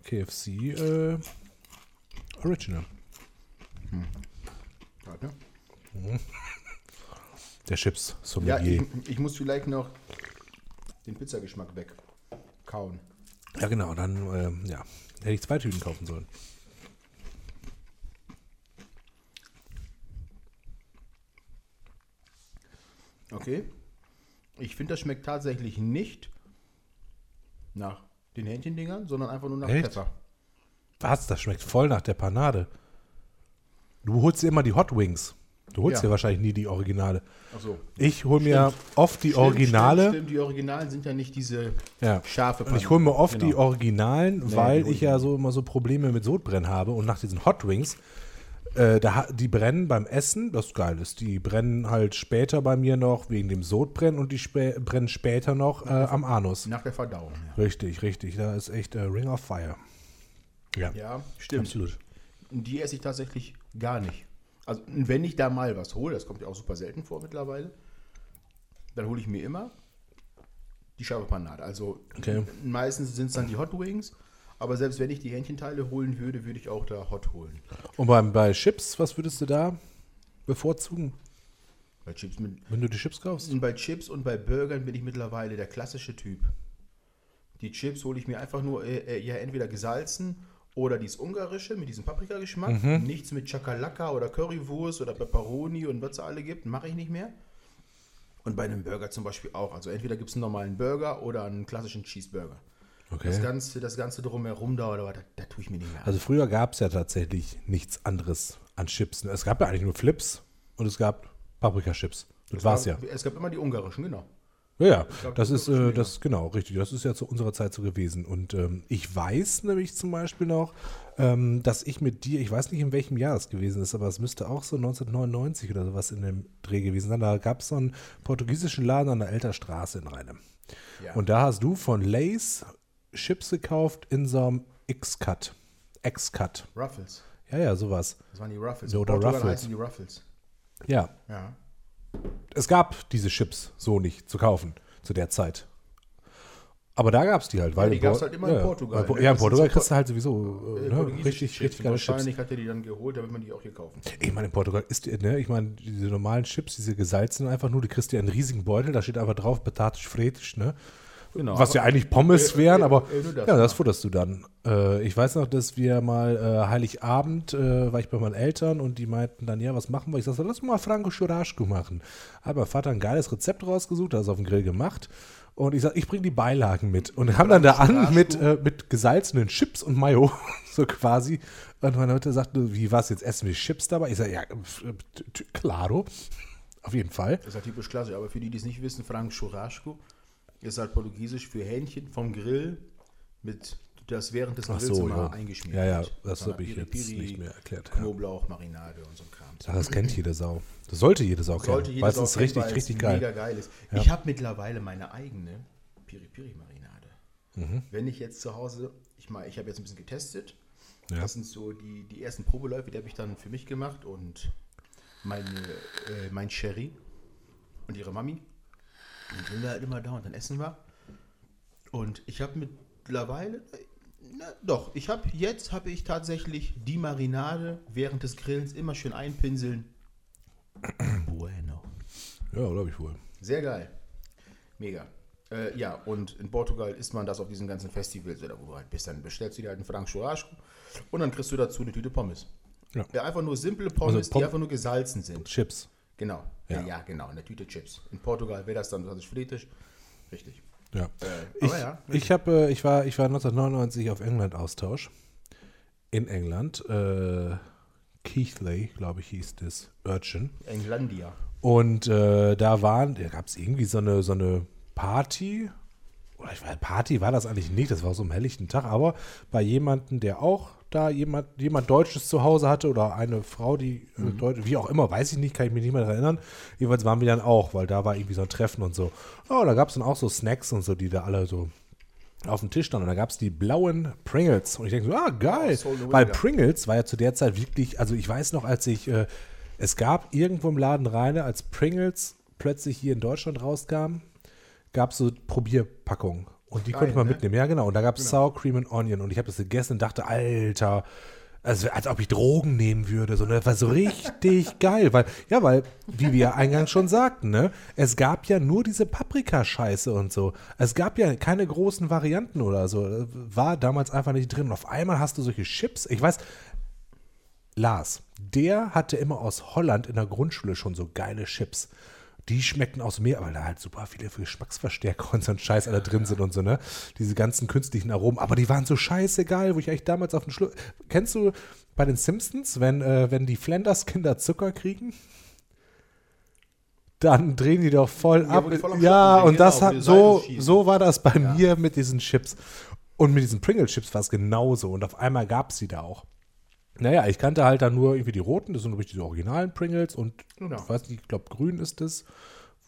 KFC äh, Original. Warte. Der Chips Ja, Sommelier. ich, ich muss vielleicht noch den Pizzageschmack wegkauen. Ja, genau. Dann ähm, ja, hätte ich zwei Tüten kaufen sollen. Okay. Ich finde, das schmeckt tatsächlich nicht nach den Hähnchendingern, sondern einfach nur nach Echt? Pfeffer. Was? Das schmeckt voll nach der Panade. Du holst dir immer die Hot Wings. Du holst Ja. dir wahrscheinlich nie die Originale. Achso. Ich hole mir oft die Originale. Stimmt, stimmt, die Originalen sind ja nicht diese Ja. scharfe Und ich hole mir oft die Genau. Originalen, Nee, weil die ich ja so immer so Probleme mit Sodbrennen habe. Und nach diesen Hot Wings, äh, da, die brennen beim Essen, das geil ist. Die brennen halt später bei mir noch wegen dem Sodbrennen und die spä brennen später noch äh, am Anus. Nach der Verdauung. Ja, Richtig, richtig. Da ist echt äh, Ring of Fire. Ja, ja stimmt. absolut. Und die esse ich tatsächlich gar nicht. Also, wenn ich da mal was hole, das kommt ja auch super selten vor mittlerweile, dann hole ich mir immer die scharfe Panade. Also, Okay. meistens sind es dann die Hot Wings, aber selbst wenn ich die Hähnchenteile holen würde, würde ich auch da Hot holen. Und beim, bei Chips, was würdest du da bevorzugen, Bei Chips, mit, wenn du die Chips kaufst? bei Chips und bei Burgern bin ich mittlerweile der klassische Typ. Die Chips hole ich mir einfach nur äh, äh, ja entweder gesalzen oder dieses ungarische mit diesem Paprikageschmack. Nichts mit Chakalaka oder Currywurst oder Pepperoni und was es alle gibt, mache ich nicht mehr. Und bei einem Burger zum Beispiel auch. Also entweder gibt es einen normalen Burger oder einen klassischen Cheeseburger. Okay. Das, Ganze, das Ganze drumherum da oder da, da tue ich mir nicht mehr an. Also früher gab es ja tatsächlich nichts anderes an Chips. Es gab ja eigentlich nur Flips und es gab Paprika-Chips. Das Es war's ja. Es gab immer die ungarischen, genau. Ja, ja, glaub, das ist äh, das genau richtig. Das ist ja zu unserer Zeit so gewesen. Und ähm, ich weiß nämlich zum Beispiel noch, ähm, dass ich mit dir, ich weiß nicht in welchem Jahr es gewesen ist, aber es müsste auch so 1999 oder sowas in dem Dreh gewesen sein. Da gab es so einen portugiesischen Laden an der Elterstraße in Rheinem. Ja. Und da hast du von Lays Chips gekauft in so einem X-Cut. X-Cut. Ruffles. Ja, ja, sowas. Das waren die Ruffles. Oder In Portugal Ruffles. heißen die Ruffles. Ja, Ja. es gab diese Chips so nicht zu kaufen zu der Zeit. Aber da gab es die halt. Weil die in gab's Por- halt immer in ja, Portugal, weil Po- ne? Ja, in Portugal kriegst du halt sowieso Äh, äh, ne, richtig, Chips. richtig geile Chips. Wahrscheinlich hat er die dann geholt, damit man die auch hier kaufen. Ich meine, in Portugal ist, die- ne, ich meine, diese normalen Chips, diese gesalzenen einfach nur, die kriegst du ja in riesigen Beutel, da steht einfach drauf, Batatisch Fretisch, ne? Genau. Was ja eigentlich Pommes äh, wären, äh, aber äh, nur das, ja, das ja. futterst du dann. Äh, ich weiß noch, dass wir mal äh, Heiligabend, äh, war ich bei meinen Eltern und die meinten dann, ja, was machen wir? Ich sagte, lass mal Franco Churrasco machen. Hat mein Vater ein geiles Rezept rausgesucht, hat es auf dem Grill gemacht Und ich sag, ich bringe die Beilagen mit. Und haben dann da an mit, mit gesalzenen Chips und Mayo, <laughs> so quasi. Und meine Mutter sagte, wie was, jetzt essen wir Chips dabei? Ich sage, ja, claro. Auf jeden Fall. Das ist halt typisch klassisch, aber für die, die es nicht wissen, Frank Churrasco ist halt portugiesisch für Hähnchen vom Grill mit das während des Grills so, immer ja. eingeschmiert Ja, ja, das habe ich jetzt nicht mehr erklärt. Ja. Knoblauch, Marinade und so ein Kram. Ach, das kennt jede Sau. Das sollte jede Sau kennen. Sollte jeder weil es ist kennen, richtig, richtig mega geil. geil ist. Ja. Ich habe mittlerweile meine eigene Piri Piri Marinade. Mhm. Wenn ich jetzt zu Hause, ich mal, ich habe jetzt ein bisschen getestet. Ja. Das sind so die, die ersten Probeläufe, die habe ich dann für mich gemacht und meine, äh, mein Sherry und ihre Mami, die sind halt immer da und dann essen wir. Und ich habe mittlerweile, na, doch, ich habe jetzt habe ich tatsächlich die Marinade während des Grillens immer schön einpinseln. <clears throat> bueno. Ja, glaube ich wohl. Sehr geil. Mega. Äh, ja, und in Portugal isst man das auf diesen ganzen Festivals oder wo du halt bist. Dann bestellst du dir halt einen Frank Churrasco und dann kriegst du dazu eine Tüte Pommes. Ja. einfach nur simple Pommes, Also Pom- die einfach nur gesalzen sind. Chips. Genau. Ja. Ja, genau, eine Tüte Chips. In Portugal wäre das dann das ist frietisch. Richtig. Ja. Äh, Ich, ja, ich, hab, äh, ich, war, ich war 1999 auf England-Austausch. In England. Äh, Keighley, glaube ich, hieß das Örtchen. Englandia. Und äh, da waren, da gab es irgendwie so eine, so eine Party. Oder ich weiß, Party war das eigentlich nicht, das war so am helllichten Tag, aber bei jemandem, der auch da jemand, jemand Deutsches zu Hause hatte oder eine Frau, die äh, Deutsch, wie auch immer, weiß ich nicht, kann ich mich nicht mehr erinnern. Jedenfalls waren wir dann auch, weil da war irgendwie so ein Treffen und so. Oh, da gab es dann auch so Snacks und so, die da alle so auf dem Tisch standen. Und da gab es die blauen Pringles. Und ich denke so, ah, geil. Soul the Weil. Pringles war ja zu der Zeit wirklich, also ich weiß noch, als ich, äh, es gab irgendwo im Laden rein, als Pringles plötzlich hier in Deutschland rauskam, gab es so Probierpackungen. Und die Geil, konnte man ne? mitnehmen. Ja, genau. Und da gab es Sour Cream and Onion. Und ich habe das gegessen und dachte, Alter, also als ob ich Drogen nehmen würde. So, ne? Das war so richtig <laughs> geil. Weil, ja, weil, wie wir eingangs schon sagten, ne, es gab ja nur diese Paprikascheiße und so. Es gab ja keine großen Varianten oder so. War damals einfach nicht drin. Und auf einmal hast du solche Chips. Ich weiß, Lars, der hatte immer aus Holland in der Grundschule schon so geile Chips. Die schmeckten aus mir, weil da halt super viele Geschmacksverstärker und so ein Scheiß alle drin sind und so, ne? Diese ganzen künstlichen Aromen. Aber die waren so scheiße geil, wo ich eigentlich damals auf den Schluss. Kennst du bei den Simpsons, wenn, äh, wenn die Flanders-Kinder Zucker kriegen? Dann drehen die doch voll Ja, ab. voll Ja, und das genau, hat so, so war das bei mir mit diesen Chips. Und mit diesen Pringle-Chips war es genauso. Und auf einmal gab es sie da auch. Naja, ich kannte halt dann nur irgendwie die roten, das sind nämlich diese originalen Pringles und Genau. ich weiß nicht, ich glaube grün ist das.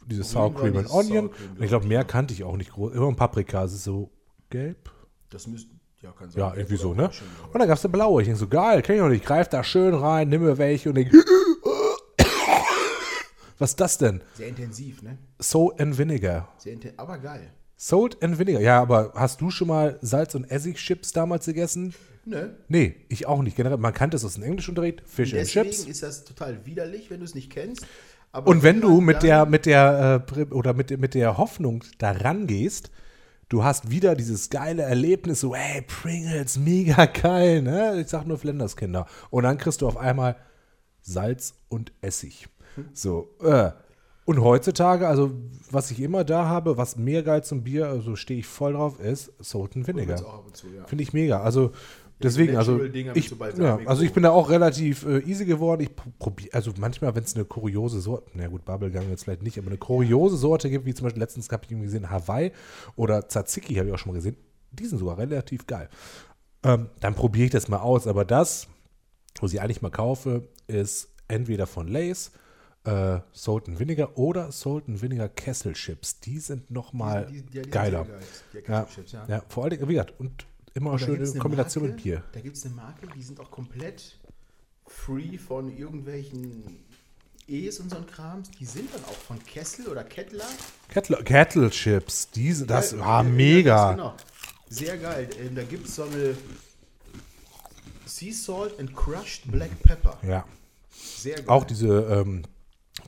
Diese Sour Cream and Onion. Cream, Und ich glaube, glaub mehr ja. kannte ich auch nicht groß. Immer ein Paprika, es ist so gelb. Das müsste, ja, kann sein. Ja, irgendwie so, ne? orange, Und dann gab es eine blaue. Ich denke so, geil, kenn ich noch nicht. Ich greif da schön rein, nimm mir welche und denk, <coughs> was ist das denn? Sehr intensiv, ne? Salt and Vinegar. Sehr intensiv, aber geil. Salt and Vinegar. Ja, aber hast du schon mal Salz- und Essig-Chips damals gegessen? Ne? Nee, ich auch nicht. Generell, man kannte es aus dem Englischunterricht. Fish and Deswegen Chips. ist das total widerlich, wenn du es nicht kennst. Aber Und wenn du mit der, mit der, äh, oder mit, mit der Hoffnung da rangehst, du hast wieder dieses geile Erlebnis, so, hey, Pringles, mega geil, ne? Ich sag nur Flanders-Kinder. Und dann kriegst du auf einmal Salz und Essig. So, äh. Und heutzutage, also was ich immer da habe, was mehr geil zum Bier, also stehe ich voll drauf, ist Salt and Vinegar. Ja. Finde ich mega. Also deswegen, also mit ich, ja, also ich bin da auch relativ äh, easy geworden. Ich probiere, also manchmal, wenn es eine kuriose Sorte, na gut, Bubblegum jetzt vielleicht nicht, aber eine kuriose Sorte gibt, wie zum Beispiel letztens habe ich irgendwie gesehen, Hawaii oder Tzatziki habe ich auch schon mal gesehen. Die sind sogar relativ geil. Ähm, dann probiere ich das mal aus. Aber das, was ich eigentlich mal kaufe, ist entweder von Lays, äh, Salt and Vinegar oder Salt and Vinegar Kesselchips. Die sind noch mal Die- sind geiler. sehr geil. Die Ja, ja. ja, vor Dingen, wie gesagt, und immer schöne gibt's eine Kombination Marke, mit Bier. Da gibt es eine Marke, die sind auch komplett free von irgendwelchen E's und so ein Krams. Die sind dann auch von Kessel oder Kettler. Kettle, Kettle Chips, diese, das Ja, war ja, mega. ganz Genau. Sehr geil. Ähm, da gibt es so eine Sea Salt and Crushed Black Pepper. Ja. Sehr geil. Auch diese ähm,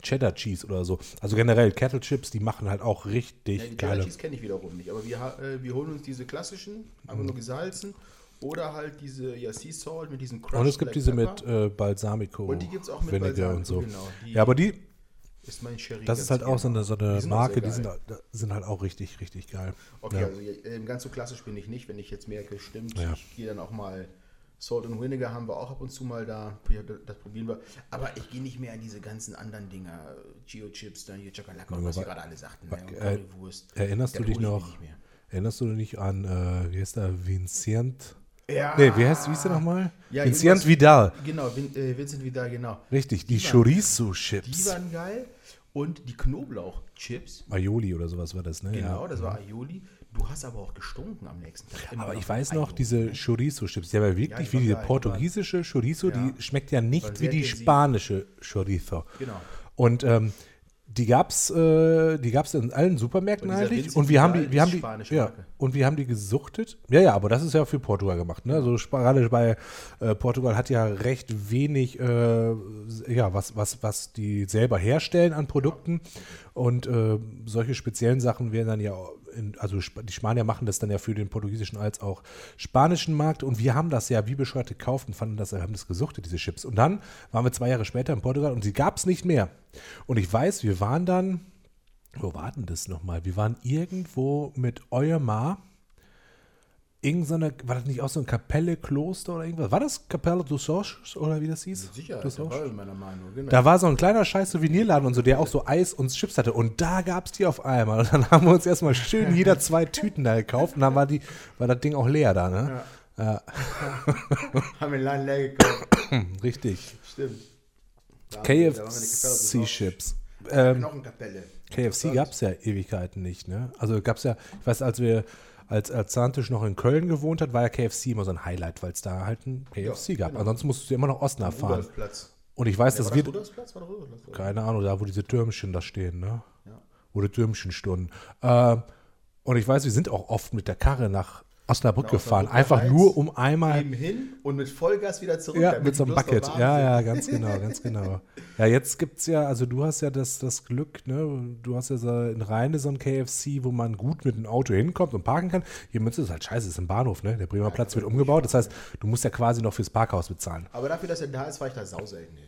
Cheddar Cheese oder so. Also generell Kettle Chips, die machen halt auch richtig Ja, die geile. Cheddar Cheese kenne ich wiederum nicht, aber wir, äh, wir holen uns diese klassischen, einfach nur gesalzen. Oder halt diese ja, Sea Salt mit diesen Crushed Und es gibt Black diese Pepper. mit äh, Balsamico, Und die gibt's auch mit Vinegar Balsamico, und so. genau. Die- ja, aber die, ist mein Sherry. Das ist halt auch so eine, so eine Die Marke, die sind, geil. sind halt auch richtig, richtig geil. Okay, Ja. also ganz so klassisch bin ich nicht, wenn ich jetzt merke, stimmt, Ja. ich gehe dann auch mal Salt and Vinegar haben wir auch ab und zu mal da, das, probieren wir. Aber ich gehe nicht mehr an diese ganzen anderen Dinger, Geo-Chips, dann hier Chakalaka und was wa- gerade alle sagten. wa- ne, und äh. Erinnerst du dich noch, erinnerst du dich an, äh, wie heißt der, Vincent? Ja. Nee, wie heißt, wie hieß der nochmal? Ja, Vincent Vidal. Genau, Vin, äh, Vincent Vidal, genau. Richtig, die, Die Chorizo-Chips. Die waren geil. Und die Knoblauch-Chips, Aioli oder sowas war das, ne? genau, ja. das war Aioli. Du hast aber auch gestunken am nächsten Tag. Immer Aber ich weiß noch, diese ne? Chorizo-Chips, die haben ja wirklich Ja, wie diese geil, die portugiesische Chorizo, Ja. die schmeckt ja nicht wie die spanische Chorizo. Genau. Und ähm, die gab's, äh, die gab's in allen Supermärkten eigentlich. Und wir haben die, wir haben die, ja, und wir haben die gesuchtet. Ja, ja, aber das ist ja für Portugal gemacht. Ne? Also gerade bei äh, Portugal hat ja recht wenig, äh, ja, was, was, was die selber herstellen an Produkten. Und äh, solche speziellen Sachen werden dann ja, in, also die Spanier machen das dann ja für den portugiesischen als auch spanischen Markt. Und wir haben das ja wie bescheuert gekauft und fanden das, haben das gesuchtet, diese Chips. Und dann waren wir zwei Jahre später in Portugal und sie gab es nicht mehr. Und ich weiß, wir waren dann, wo war denn das nochmal? Wir waren irgendwo mit Euermar. Irgend so eine, war das nicht auch so ein Kapelle, Kloster oder irgendwas? War das Capelle dos Anjos oder wie das hieß? Sicher, das war meiner Meinung. Genau. Da war so ein kleiner scheiß Souvenirladen und so, der auch so Eis und Chips hatte. Und da gab es die auf einmal. Und dann haben wir uns erstmal schön jeder zwei Tüten da gekauft. Und dann war, die, war das Ding auch leer da, ne? Ja. <laughs> Haben wir den Laden leer gekauft. <clears throat> richtig. Stimmt. Kapelle KFC-Chips. Ähm, Knochenkapelle. KFC gab es ja Ewigkeiten nicht, ne? Also gab es ja, ich weiß, als wir, als, als Zantisch noch in Köln gewohnt hat, war ja KFC immer so ein Highlight, weil es da halt ein KFC Ja, gab. genau. Ansonsten musstest du immer noch Osnabrück fahren. Rudolfplatz. Und ich weiß, Ja, dass wir, das keine Ahnung, da wo diese Türmchen da stehen, ne? Ja. Wo die Türmchen stunden. Äh, und ich weiß, wir sind auch oft mit der Karre nach Osnabrück Nach gefahren, Osnabrück einfach nur um einmal Eben hin und mit Vollgas wieder zurück. Ja, mit so einem Bucket. Ja, ja, ganz genau, ganz genau. Ja, jetzt gibt es ja, also du hast ja das, das Glück, ne? Du hast ja so in Rheine so ein KFC, wo man gut mit dem Auto hinkommt und parken kann. Hier Münster ist halt scheiße, ist ein Bahnhof, ne? Der Bremer Platz wird umgebaut. Das heißt, du musst ja quasi noch fürs Parkhaus bezahlen. Aber dafür, dass er da ist, war ich da sauselten hin.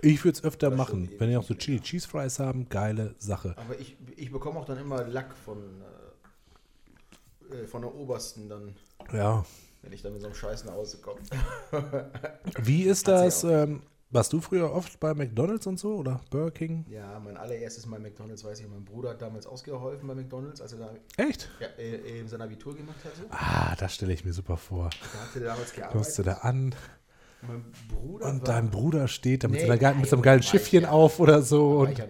Ich würde es öfter Das machen. Wenn die eben. auch so Chili Cheese Fries haben, geile Sache. Aber ich, ich bekomme auch dann immer Lack von, äh, von der obersten, dann, Ja. wenn ich dann mit so einem Scheiß nach Hause komme. <laughs> Wie ist das? Ähm, warst du früher oft bei McDonalds und so oder Burger King? Ja, mein allererstes Mal McDonalds, weiß ich, mein Bruder hat damals ausgeholfen bei McDonalds, als er da Echt? ja, äh, eben sein Abitur gemacht hatte. Ah, das stelle ich mir super vor. Da hatte er damals <laughs> Kommst du gearbeitet. da an und dein Bruder steht da mit, Nee, so, einer, mit so einem geilen Schiffchen ja. auf oder so. ja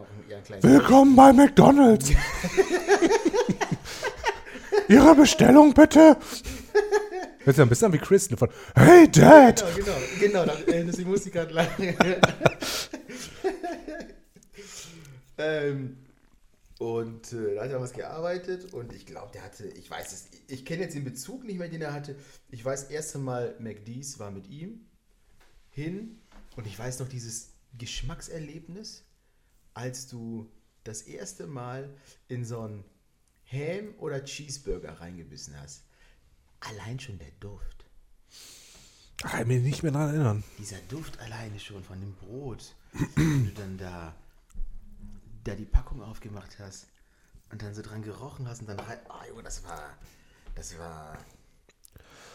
Willkommen bei McDonalds. <laughs> Ihre Bestellung bitte. Hört sich ein bisschen an wie Kristen von Hey Dad. Genau, genau, genau, da, äh, die Musik gerade lang. <laughs> ähm, und äh, da hat er damals gearbeitet und ich glaube, der hatte, ich weiß es, ich kenne jetzt den Bezug nicht mehr, den er hatte. Ich weiß, das erste Mal McDees war mit ihm hin und ich weiß noch dieses Geschmackserlebnis, als du das erste Mal in so einen Ham oder Cheeseburger reingebissen hast. Allein schon der Duft. Kann ich mich nicht mehr daran erinnern. Dieser Duft alleine schon von dem Brot, wenn du dann da, da die Packung aufgemacht hast und dann so dran gerochen hast und dann rein. Oh Junge, das war. Das war.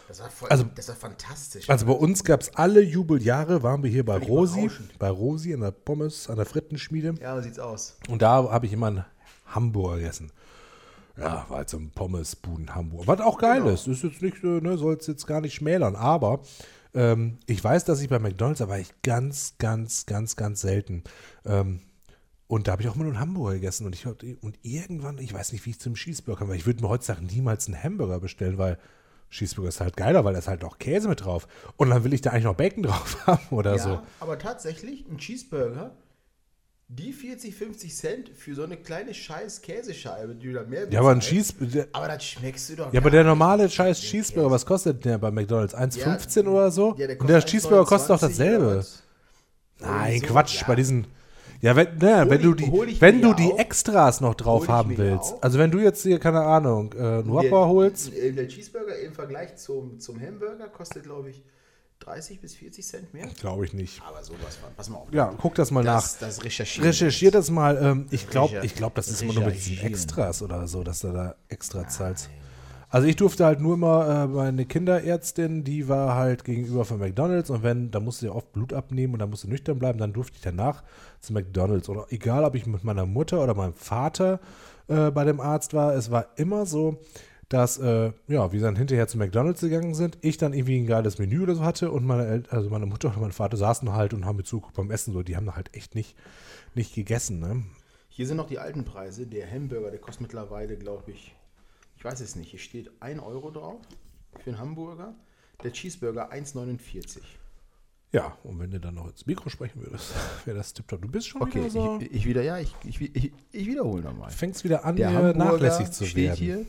Das war voll. Also- das war fantastisch. Also bei uns gab es alle Jubeljahre, waren wir hier bei Völlig Rosi, bei Rosi an der Pommes, an der Frittenschmiede. ja, so sieht's aus. Und da habe ich immer einen Hamburger gegessen. Ja, war halt so ein Pommesbuden Hamburg. Was auch geil Genau. ist. Ist jetzt nicht, ne, soll es jetzt gar nicht schmälern. Aber ähm, ich weiß, dass ich bei McDonalds, war ich ganz, ganz, ganz, ganz selten. Ähm, und da habe ich auch nur einen Hamburger gegessen. Und, ich, und irgendwann, ich weiß nicht, wie ich zum Cheeseburger kam, weil ich würde mir heutzutage niemals einen Hamburger bestellen, weil Cheeseburger ist halt geiler, weil da ist halt auch Käse mit drauf. Und dann will ich da eigentlich noch Bacon drauf <laughs> haben oder ja, so. aber tatsächlich, ein Cheeseburger, die 40, 50 Cent für so eine kleine scheiß Käsescheibe, die du da mehr Ja, aber ein bezahlst. Cheese, der, Aber das schmeckst du doch. Ja, aber der normale scheiß Cheeseburger, was kostet der bei McDonalds? 1,15 Ja, oder so? Ja, der Und der Cheeseburger kostet doch 1,29 dasselbe. Nein, so, Quatsch, ja. bei diesen. Ja, wenn, ne, wenn ich- du die, hol wenn du die auch. Extras noch Hol drauf haben willst. auch. Also wenn du jetzt hier, keine Ahnung, äh, einen Whopper Der- holst. Der Cheeseburger im Vergleich zum, zum Hamburger kostet, glaube ich, 30 bis 40 Cent mehr. Glaube ich nicht. Aber sowas von. Pass mal auf. Ja, guck das mal nach. das, das recherchieren. Recherchier das mal. Ähm, ich glaube, ich glaub, das ist immer nur mit diesen. Extras oder so, dass du da extra zahlst. Also ich durfte halt nur immer, äh, meine Kinderärztin, die war halt gegenüber von McDonalds und wenn, da musste sie oft Blut abnehmen und dann musste nüchtern bleiben, dann durfte ich danach zu McDonalds. Oder egal, ob ich mit meiner Mutter oder meinem Vater äh, bei dem Arzt war, es war immer so, dass, äh, ja, wir dann hinterher zu McDonalds gegangen sind, ich dann irgendwie ein geiles Menü oder so hatte und meine, El also meine Mutter oder mein Vater saßen halt und haben mir zugeguckt beim Essen, so, die haben halt echt nicht, nicht gegessen, ne? Hier sind noch die alten Preise. Der Hamburger, der kostet mittlerweile, glaube ich, ich weiß es nicht, hier steht 1 Euro drauf für einen Hamburger. Der Cheeseburger 1,49. Ja, und wenn du dann noch ins Mikro sprechen würdest, <laughs> wäre das tipptopp. Du bist schon Okay, wieder so, ich, ich wieder, ja, ich, ich, ich, ich wiederhole nochmal. fängst wieder an, Der mir Hamburger nachlässig zu steht werden. hier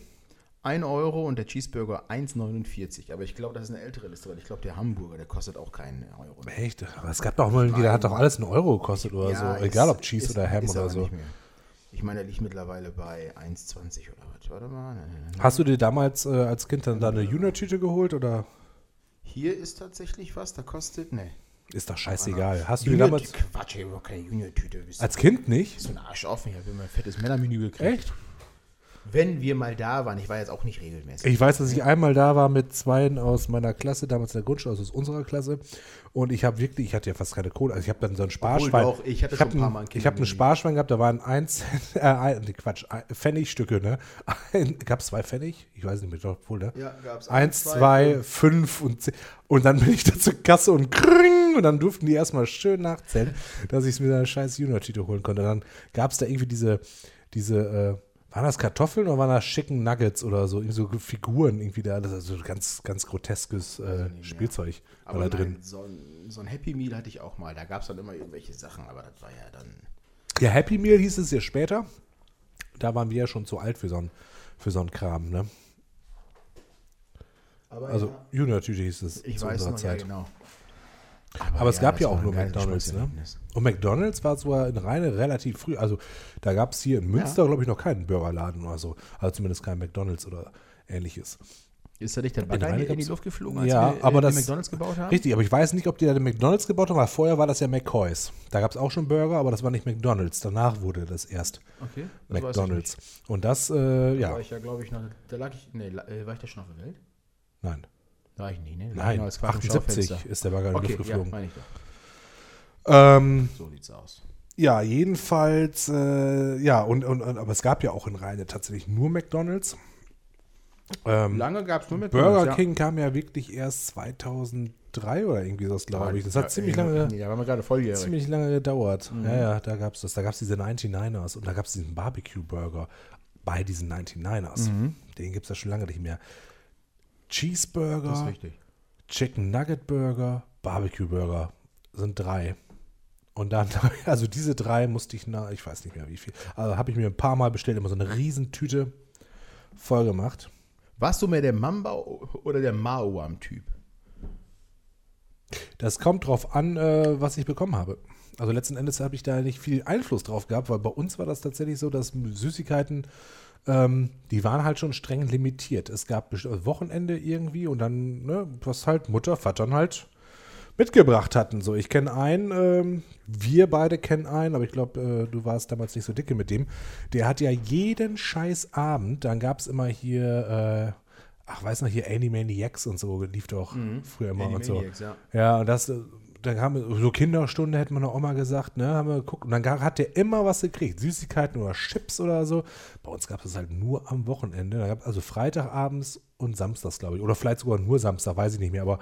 1 Euro und der Cheeseburger 1,49. Aber ich glaube, das ist eine ältere Liste, weil ich glaube, der Hamburger, der kostet auch keinen Euro. Echt? Aber es gab doch mal, irgendwie, der hat doch alles einen Euro gekostet oder Ja, so. Egal ist- ob Cheese ist- oder Ham oder so. Ich meine, der liegt mittlerweile bei 1,20 oder was. Warte mal. Nein, nein, nein. Hast du dir damals äh, als Kind dann da eine Junior-Tüte geholt oder Hier ist tatsächlich was, da kostet, ne. ist doch scheißegal? Hast du Junior damals Quatsch, ich habe keine Junior-Tüte. Als Kind nicht? so ein Arsch offen. Ich habe immer ein fettes Männermenü gekriegt. Echt? Wenn wir mal da waren, ich war jetzt auch nicht regelmäßig. Ich weiß, dass ich einmal da war mit zweien aus meiner Klasse, damals in der Grundschule, also aus unserer Klasse. Und ich habe wirklich, ich hatte ja fast keine Kohle. Also ich habe dann so ein Sparschwein. doch, ich hatte hab schon ein paar Mal ein Ich habe ein Kindermenü. Sparschwein gehabt, da waren ein Cent, <laughs> äh, ein, nee, Quatsch, ein, Pfennigstücke, ne? Gab es zwei Pfennig? Ich weiß nicht mehr, doch wohl, ne? Ja, gab's Eins, eins, zwei, zwei, fünf und zehn. Und dann bin ich da zur Kasse und kring, und dann durften die erstmal schön nachzählen, dass ich es mir eine scheiß Junior-Tüte holen konnte. Dann gab es da irgendwie diese, diese, äh, waren das Kartoffeln oder waren das Chicken Nuggets oder so, irgendwie so Figuren irgendwie da, das ist also ganz, ganz groteskes äh, Spielzeug Aber da drin. so, ein, so ein Happy Meal hatte ich auch mal. Da gab es dann immer irgendwelche Sachen, aber das war ja dann. Ja, Happy Meal hieß es ja später. Da waren wir ja schon zu alt für so ein, für so einen Kram, ne? Aber Also ja, Junior-Tüte hieß es ich zu weiß unserer noch, Zeit. ja, genau. Aber es gab das ja auch nur McDonalds, ne? Und McDonalds war zwar in Rheine relativ früh, also da gab es hier in Münster, glaube ich, noch keinen Burgerladen oder so. Also zumindest kein McDonalds oder ähnliches. Ist da nicht der In Bagger Rheine in die Luft geflogen, als Ja, wir aber äh, das- die McDonalds gebaut haben? Richtig, aber ich weiß nicht, ob die da den McDonalds gebaut haben, weil vorher war das ja McCoys. Da gab es auch schon Burger, aber das war nicht McDonalds. Danach wurde das erst Okay, das McDonalds. Und das, äh, Da ja, war ich ja, glaube ich, noch. Da lag ich. Nee, äh, war ich da schon auf der Welt? nein. Da war ich nicht, ne? Nein, noch als Quark im 78 Schaufenster. ist der Bagger in die Okay, Luft ja, geflogen. meine ich doch. ähm, So sieht's aus. Ja, jedenfalls, äh, ja, und, und, und, aber es gab ja auch in Rheine tatsächlich nur McDonalds. Ähm, Lange gab es nur Burger McDonald's, King kam ja wirklich erst 2003 oder irgendwie so, glaube ich. Das hat ziemlich ja, lange, Nee, da waren wir gerade volljährig. ziemlich lange gedauert. Mhm. Ja, ja, da gab es das. Da gab es diese 99ers und da gab es diesen Barbecue-Burger bei diesen 99ers. Mhm. Den gibt es ja schon lange nicht mehr. Cheeseburger. Chicken Nugget Burger, Barbecue Burger sind drei. Und dann, <laughs> also diese drei musste ich, na, ich weiß nicht mehr wie viel, also habe ich mir ein paar Mal bestellt, immer so eine Riesentüte voll gemacht. Warst du mehr der Mamba oder der Mauam-Typ? Das kommt drauf an, äh, was ich bekommen habe. Also letzten Endes habe ich da nicht viel Einfluss drauf gehabt, weil bei uns war das tatsächlich so, dass Süßigkeiten, ähm, die waren halt schon streng limitiert. Es gab also Wochenende irgendwie und dann, ne, was halt Mutter, Vater halt mitgebracht hatten. So, ich kenne einen, ähm, wir beide kennen einen, aber ich glaube, äh, du warst damals nicht so dicke mit dem. Der hat ja jeden scheiß Abend, dann gab es immer hier, äh, ach, weiß noch, hier Animaniacs und so, lief doch früher immer und so. Ja. Ja, und das, äh, dann haben wir, so Kinderstunde hätte man auch mal gesagt, ne, haben wir geguckt. Und dann hat der immer was gekriegt, Süßigkeiten oder Chips oder so. Bei uns gab es das halt nur am Wochenende. Also Freitagabends und Samstags, glaube ich. Oder vielleicht sogar nur Samstag, weiß ich nicht mehr, aber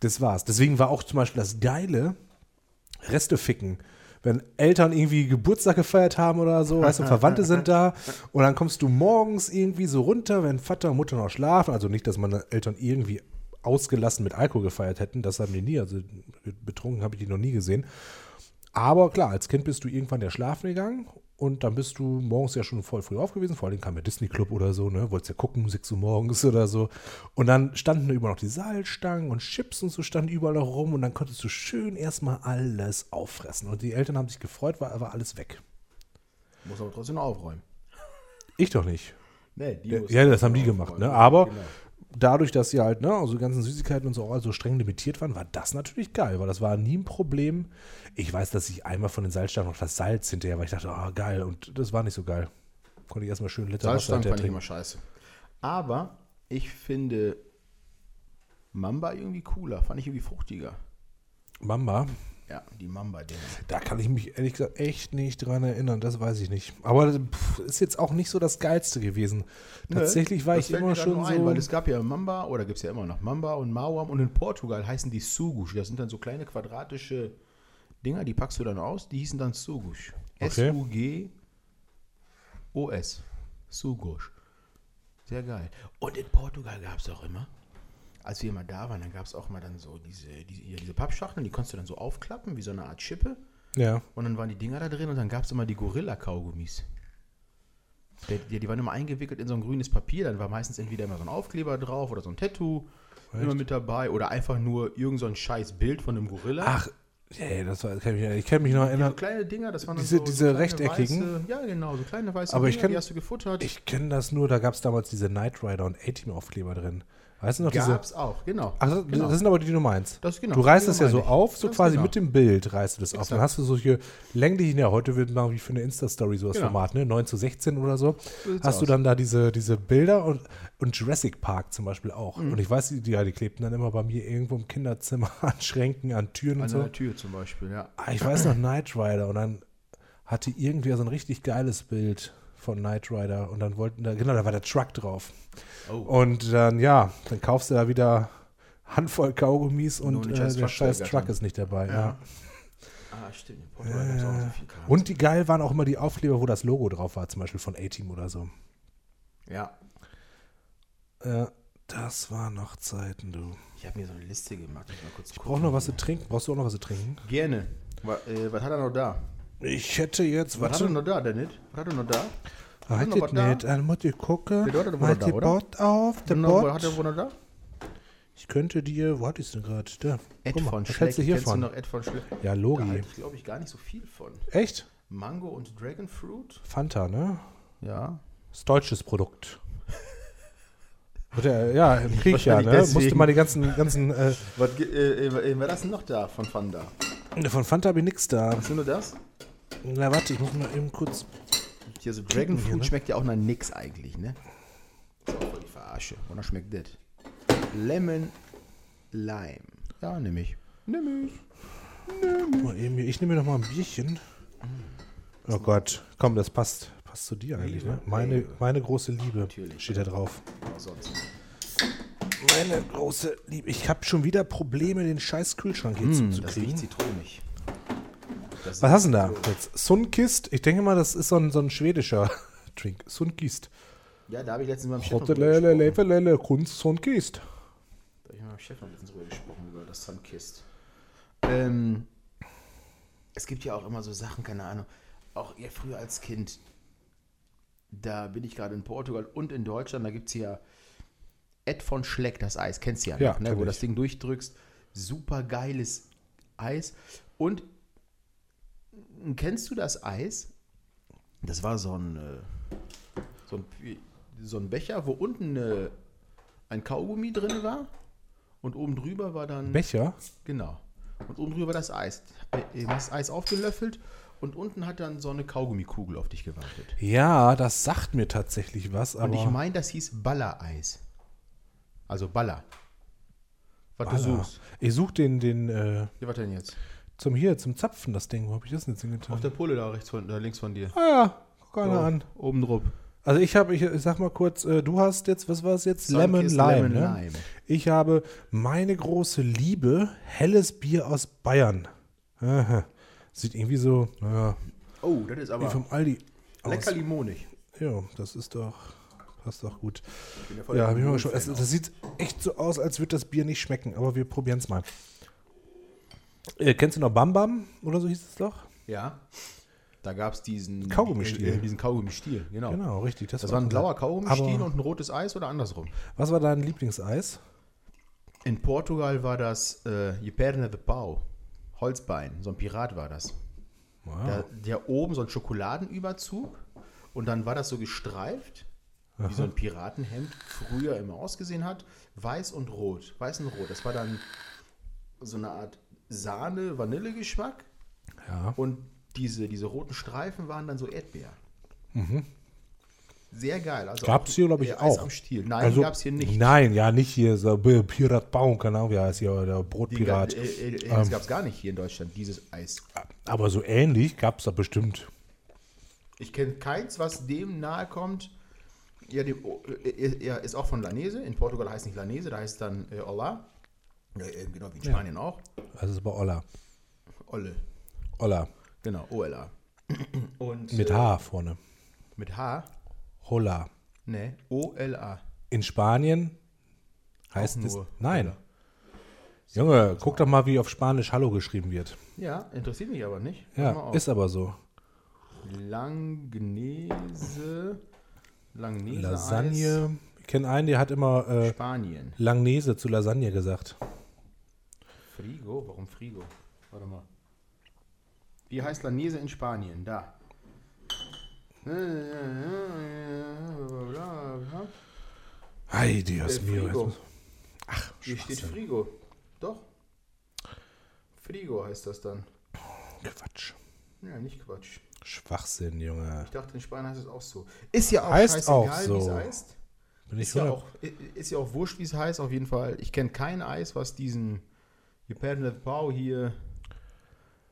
das war's. Deswegen war auch zum Beispiel das Geile, Reste ficken. Wenn Eltern irgendwie Geburtstag gefeiert haben oder so, weißt du, <laughs> Verwandte sind da und dann kommst du morgens irgendwie so runter, wenn Vater und Mutter noch schlafen. Also nicht, dass meine Eltern irgendwie ausgelassen mit Alkohol gefeiert hätten, das haben die nie. Also betrunken habe ich die noch nie gesehen. Aber klar, als Kind bist du irgendwann ja schlafen gegangen und dann bist du morgens ja schon voll früh aufgewesen. Vor allem kam ja Disney Club oder so, ne? Wolltest ja gucken, 6 Uhr morgens oder so. Und dann standen da überall noch die Salzstangen und Chips und so standen überall noch rum und dann konntest du schön erstmal alles auffressen. Und die Eltern haben sich gefreut, war aber alles weg. Muss aber trotzdem noch aufräumen. Ich doch nicht. Nee, die Ja, ja, das haben die gemacht, ne? Aber Genau. Dadurch, dass sie halt, ne, also die ganzen Süßigkeiten und so auch so streng limitiert waren, war das natürlich geil, weil das war nie ein Problem. Ich weiß, dass ich einmal von den Salzstangen noch das Salz hinterher, weil ich dachte, ah, geil, und das war nicht so geil. Konnte ich erstmal schön Liter Salzstangen fand ich trinken. immer scheiße. Aber ich finde Mamba irgendwie cooler, fand ich irgendwie fruchtiger. Mamba, Ja, die Mamba-Dinger. da kann ich mich ehrlich gesagt echt nicht dran erinnern, das weiß ich nicht. Aber pff, ist jetzt auch nicht so das Geilste gewesen. Tatsächlich war ich immer schon nur so. Ein, weil es gab ja Mamba, oder gibt es ja immer noch Mamba und Mauam und in Portugal heißen die Sugush. Das sind dann so kleine quadratische Dinger, die packst du dann aus, die hießen dann Sugush. Okay. S-U-G-O-S. Sugush. Sehr geil. Und in Portugal gab es auch immer, als wir mal da waren, dann gab es auch mal dann so diese, diese, ja, diese Pappschachteln, die konntest du dann so aufklappen, wie so eine Art Schippe. ja. Und dann waren die Dinger da drin und dann gab es immer die Gorilla-Kaugummis. Die, die, die waren immer eingewickelt in so ein grünes Papier, dann war meistens entweder immer so ein Aufkleber drauf oder so ein Tattoo immer mit dabei oder einfach nur irgend so ein scheiß Bild von einem Gorilla. Ach, yeah, das war, kann ich, ich kann mich noch so erinnern. kleine Dinger, das waren Diese- so, diese so kleine rechteckigen? Weiße, ja, genau, so kleine weiße Aber ich Dinger, kenn- die hast du gefuttert. Ich kenne das nur, da gab es damals diese Knight Rider und A-Team-Aufkleber drin. Weißt du noch diese? Gab's auch, genau. Ach, das, genau. das sind aber die, die du meinst. Das- genau, du reißt das ja so ich. auf, so Ganz quasi genau. mit dem Bild reißt du das auf. Exakt. Dann hast du solche länglichen, ja, heute wird mal wie für eine Insta-Story so das Genau. Format, ne? 9 zu 16 oder so. So hast du aus. dann da diese, diese Bilder und, und Jurassic Park zum Beispiel auch. Mhm. Und ich weiß, die, die, die klebten dann immer bei mir irgendwo im Kinderzimmer <laughs> an Schränken, an Türen und An so. der Tür zum Beispiel, ja. Ah, Ich weiß noch Knight Rider und dann hatte irgendwer so ein richtig geiles Bild von Knight Rider und dann wollten da, genau, da war der Truck drauf. Oh. Und dann, ja, dann kaufst du da wieder Handvoll Kaugummis und äh, der scheiß Truck ist nicht dabei. Ja. Ah, stimmt. Noch so. Und die geil waren auch immer die Aufkleber, wo das Logo drauf war, zum Beispiel von A-Team oder so. Ja. Ja, das waren noch Zeiten, du. Ich habe mir so eine Liste gemacht. Ich Ich brauche noch was zu trinken. Brauchst du auch noch was zu trinken? Gerne. Was, äh, was hat er noch da? Ich hätte jetzt, Was hat er warte, noch da, der nicht? Hat er noch da? halt hat er noch was da? nicht, dann muss ich gucken. Halt da, die? Bot auf, der Bot. Hat er wohl noch da? Ich könnte dir, wo hatte ich es denn gerade? Da. Ed mal, von was Schleck. du Kennst du hiervon? noch Ed von Schleck? Ja, Da Logi. halte ich, glaube ich, gar nicht so viel von. Echt? Mango und Dragon Fruit? Fanta, ne? Ja. Das ist deutsches Produkt. Oder, ja, im <laughs> Krieg ja, ne? Musste deswegen. mal die ganzen, ganzen äh, Was, ge- äh, äh, was ist denn noch da von Fanda? von Fanta habe ich nix da. Hast du nur das? Na, warte, ich muss mal eben kurz. Hier so Dragon Fruit ne? schmeckt ja auch nach nix eigentlich, ne? Das ist auch voll die Verarsche. Und dann schmeckt das. Lemon Lime. Ja, nehme ich. Nehme ich. Eben hier. Ich nehme mir noch mal ein Bierchen. Oh Gott, komm, das passt, passt zu dir eigentlich, ne? Meine, meine große Liebe Natürlich. steht da drauf. Sonst? Meine große Liebe. Ich habe schon wieder Probleme, den scheiß Kühlschrank hier Hm, das zuzukriegen. riecht zitronig. Was hast du denn da jetzt? Sunkist? Ich denke mal, das ist so ein, so ein schwedischer <laughs> Drink. Sunkist. Ja, da habe ich letztens mit meinem Chef noch drüber Hotelele, gesprochen. Levelele, Kunst, Sunkist. Da habe ich mit meinem Chef noch letztens drüber gesprochen, über das Sunkist. Ähm, es gibt ja auch immer so Sachen, keine Ahnung. Auch ja, früher als Kind, da bin ich gerade in Portugal und in Deutschland, da gibt es ja Ed von Schleck, das Eis. Kennst du ja, Ja, noch, ne? kenn wo ich. das Ding durchdrückst. Super geiles Eis. Und kennst du das Eis? Das war so ein, äh, so ein, so ein Becher, wo unten äh, ein Kaugummi drin war und oben drüber war dann. Becher? Genau. Und oben drüber war das Eis. Äh, Du hast Eis aufgelöffelt und unten hat dann so eine Kaugummikugel auf dich gewartet. Ja, das sagt mir tatsächlich was, Und aber. ich meine, das hieß Baller-Eis. Also Baller. Was du Baller. suchst. Ich suche den, den, äh, Ja, was denn jetzt? Zum hier, zum Zapfen, das Ding. Wo habe ich das denn jetzt hingetan? Auf der Pulle da rechts von, da links von dir. ah ja, guck einer So, an. Oben drauf. Also ich habe, ich, ich sag mal kurz, äh, du hast jetzt, was war es jetzt? Lemon Sunkist Lime, Lemon ne? Lime. Ich habe meine große Liebe, helles Bier aus Bayern. Aha. Sieht irgendwie so, naja, Oh, das ist wie aber vom Aldi aus. lecker limonig. Ja, das ist doch, passt doch gut. Ja, der hab ich mal schon. Es, das sieht echt so aus, als würde das Bier nicht schmecken, aber wir probieren es mal. Äh, kennst du noch Bam Bam oder so hieß es doch? Ja. Da gab es diesen Kaugummistiel. Äh, diesen Kaugummistiel, genau. Genau, richtig. Das war ein blauer Kaugummistiel und ein rotes Eis oder andersrum? Was war dein Lieblingseis? In Portugal war das äh, Perna de Pau. Holzbein. So ein Pirat war das. Wow. Da, der oben so ein Schokoladenüberzug und dann war das so gestreift wie so ein Piratenhemd früher immer ausgesehen hat. Weiß und rot. Weiß und rot. Das war dann so eine Art Sahne-Vanille-Geschmack. Ja. Und diese, diese roten Streifen waren dann so Erdbeer. Sehr geil. Also Mhm. Gab's hier, glaub ich, äh, Eis auch. am Stiel. Nein, also, gab's hier nicht. Nein, ja, nicht hier so Pirat Baum, keine Ahnung, wie heißt hier, der Die, Brotpirat. äh, äh, äh, Ähm. das gab es gar nicht hier in Deutschland, dieses Eis. Aber so ähnlich gab es da bestimmt. Ich kenne keins, was dem nahe kommt. Ja, dem, oh, äh, er ist auch von Lanese. In Portugal heißt nicht Lanese, da heißt es dann äh, Olla. Ja, äh, genau wie in Spanien auch. Das ist bei Olla. Olle. Olla. Genau, OLA. Und, Mit äh, H vorne. Mit H? Holla. Ne, OLA. In Spanien heißt Auch es. Nein. Olla. Junge, guck doch mal, wie auf Spanisch Hallo geschrieben wird. Ja, interessiert mich aber nicht. Ja, ist aber so. Langnese. Langnese. Lasagne. Ich kenne einen, der hat immer äh, Spanien. Langnese zu Lasagne gesagt. Frigo? Warum Frigo? Warte mal. Wie heißt Lanese in Spanien? Da. Ay, Dios mio. Ach, Hier steht. Frigo. Doch. Frigo heißt das dann. Quatsch. Ja, nicht Quatsch. Schwachsinn, Junge. Ich dachte, in Spanien heißt es auch so. Ist ja auch Heißt scheißegal, auch wie es so. heißt. Bin ich Ist ja, auch, ist ja auch wurscht, wie es heißt, auf jeden Fall. Ich kenne kein Eis, was diesem Perdel Pau hier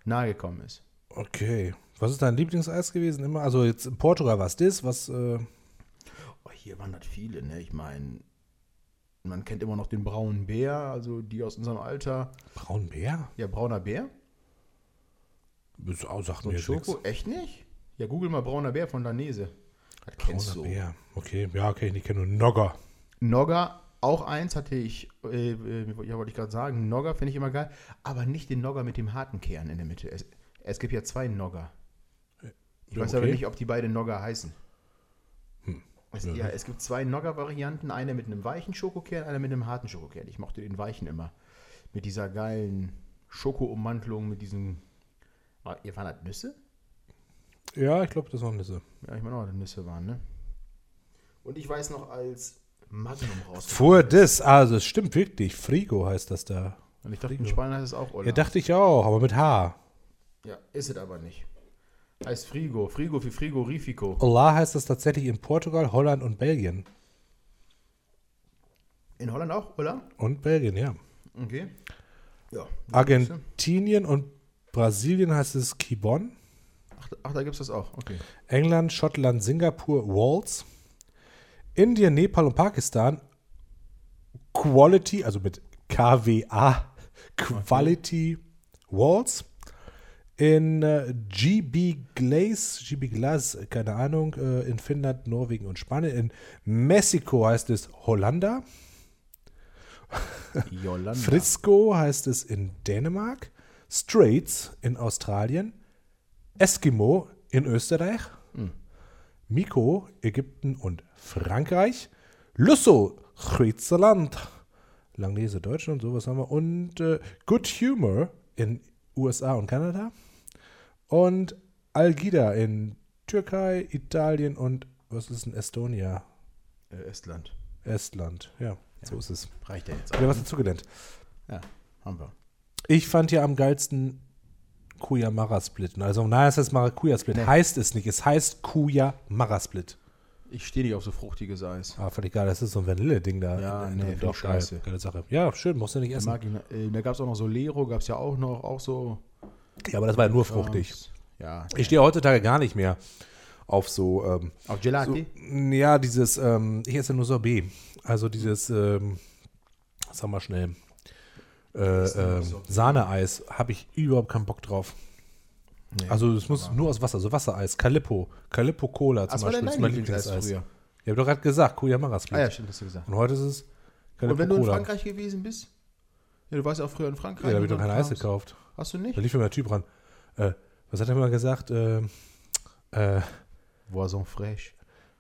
nahegekommen ist. Okay. Was ist dein Lieblingseis gewesen? Immer? Also jetzt in Portugal war es das, was. Äh, Oh, hier waren das viele, ne? Ich meine, man kennt immer noch den braunen Bär, also die aus unserem Alter. Braunbär? Ja, brauner Bär. Das auch, sagt So mir. Schoko. Echt nicht? Ja, google mal brauner Bär von Lanese. Das Brauner. Bär. Okay, ja, okay, ich kenne nur Nogger. Nogger, auch eins hatte ich, äh, äh, ja, wollte ich gerade sagen, Nogger finde ich immer geil, aber nicht den Nogger mit dem harten Kern in der Mitte. Es, es gibt ja zwei Nogger. Ich Ja, weiß aber okay. Hm. nicht, ob die beide Nogger heißen. Es, Ja. ja, es gibt zwei Nogger-Varianten, eine mit einem weichen Schokokern, eine mit einem harten Schokokern. Ich mochte den weichen immer. Mit dieser geilen Schoko-Ummantelung, mit diesen. War, ihr waren das Nüsse? Ja, ich glaube, das waren Nüsse. Ja, ich meine auch, dass Nüsse waren, ne? Und ich weiß noch, als Magnum raus. Vor das, also es stimmt wirklich. Frigo heißt das da. Und ich dachte, in Frigo. Spanien heißt es auch Olla. Ja, dachte ich auch, aber mit H. Ja, ist es aber nicht. Heißt Frigo. Frigo für Frigorifico. Hola heißt das tatsächlich in Portugal, Holland und Belgien. In Holland auch, oder? Und Belgien, ja. Okay. Ja. Argentinien und Brasilien heißt es Kibon. Ach, ach da gibt es das auch. Okay. England, Schottland, Singapur, Walls. Indien, Nepal und Pakistan. Quality, also mit KWA, Quality Walls. In äh, GB Glaze, GB Glass, keine Ahnung, äh, in Finnland, Norwegen und Spanien. In Mexiko heißt es Hollanda. Yolanda. Frisco heißt es in Dänemark. Straits in Australien. Eskimo in Österreich. Miko, Ägypten und Frankreich. Lusso, Switzerland. Langnese, Deutschland, sowas haben wir. Und äh, Good Humor in USA und Kanada. Und Algida in Türkei, Italien und was ist in Estonia? Äh, Estland. Estland. Ja, so ist es. Reicht ja jetzt Wieder was dazugelernt. Ja, haben wir. Ich fand ja am geilsten Kuya Mara Split. Also, nein, es heißt Maracuja Split. Nee. Heißt es nicht. Es heißt Kuya Mara Split. Ich stehe nicht auf so fruchtiges Eis. Ah, völlig geil. Das ist so ein Vanille-Ding da. Ja, in- nee, in- doch, geil. scheiße. Geile Sache. Ja, schön. Musst du nicht essen. Mag ich, äh, da gab es auch noch so Lero, gab es ja auch noch, auch so. Ja, aber das war ja nur fruchtig. Ja. Ich stehe heutzutage gar nicht mehr auf so, ähm, Auf so Gelati? ja, dieses, ähm, ich esse nur Sorbet. Also dieses, ähm, sag mal schnell, äh, ist das Sorbet? Sahneeis habe ich überhaupt keinen Bock drauf. Nee. Also es muss nur aus Wasser, so Wassereis, Calippo, Calippo Cola zum Beispiel, ist dein mein Lieblingseis früher? Ich habe doch gerade gesagt, Kuyamara Split. Ah ja, stimmt, hast du gesagt. Und heute ist es Calippo Und wenn du in Cola. Frankreich gewesen bist? Ja, du warst ja auch früher in Frankreich. Ja, da habe ich doch kein Eis gekauft. Hast du Da nicht? lief mir der Typ ran. Äh, was hat er mal gesagt? Äh, äh, Boisson fraîche.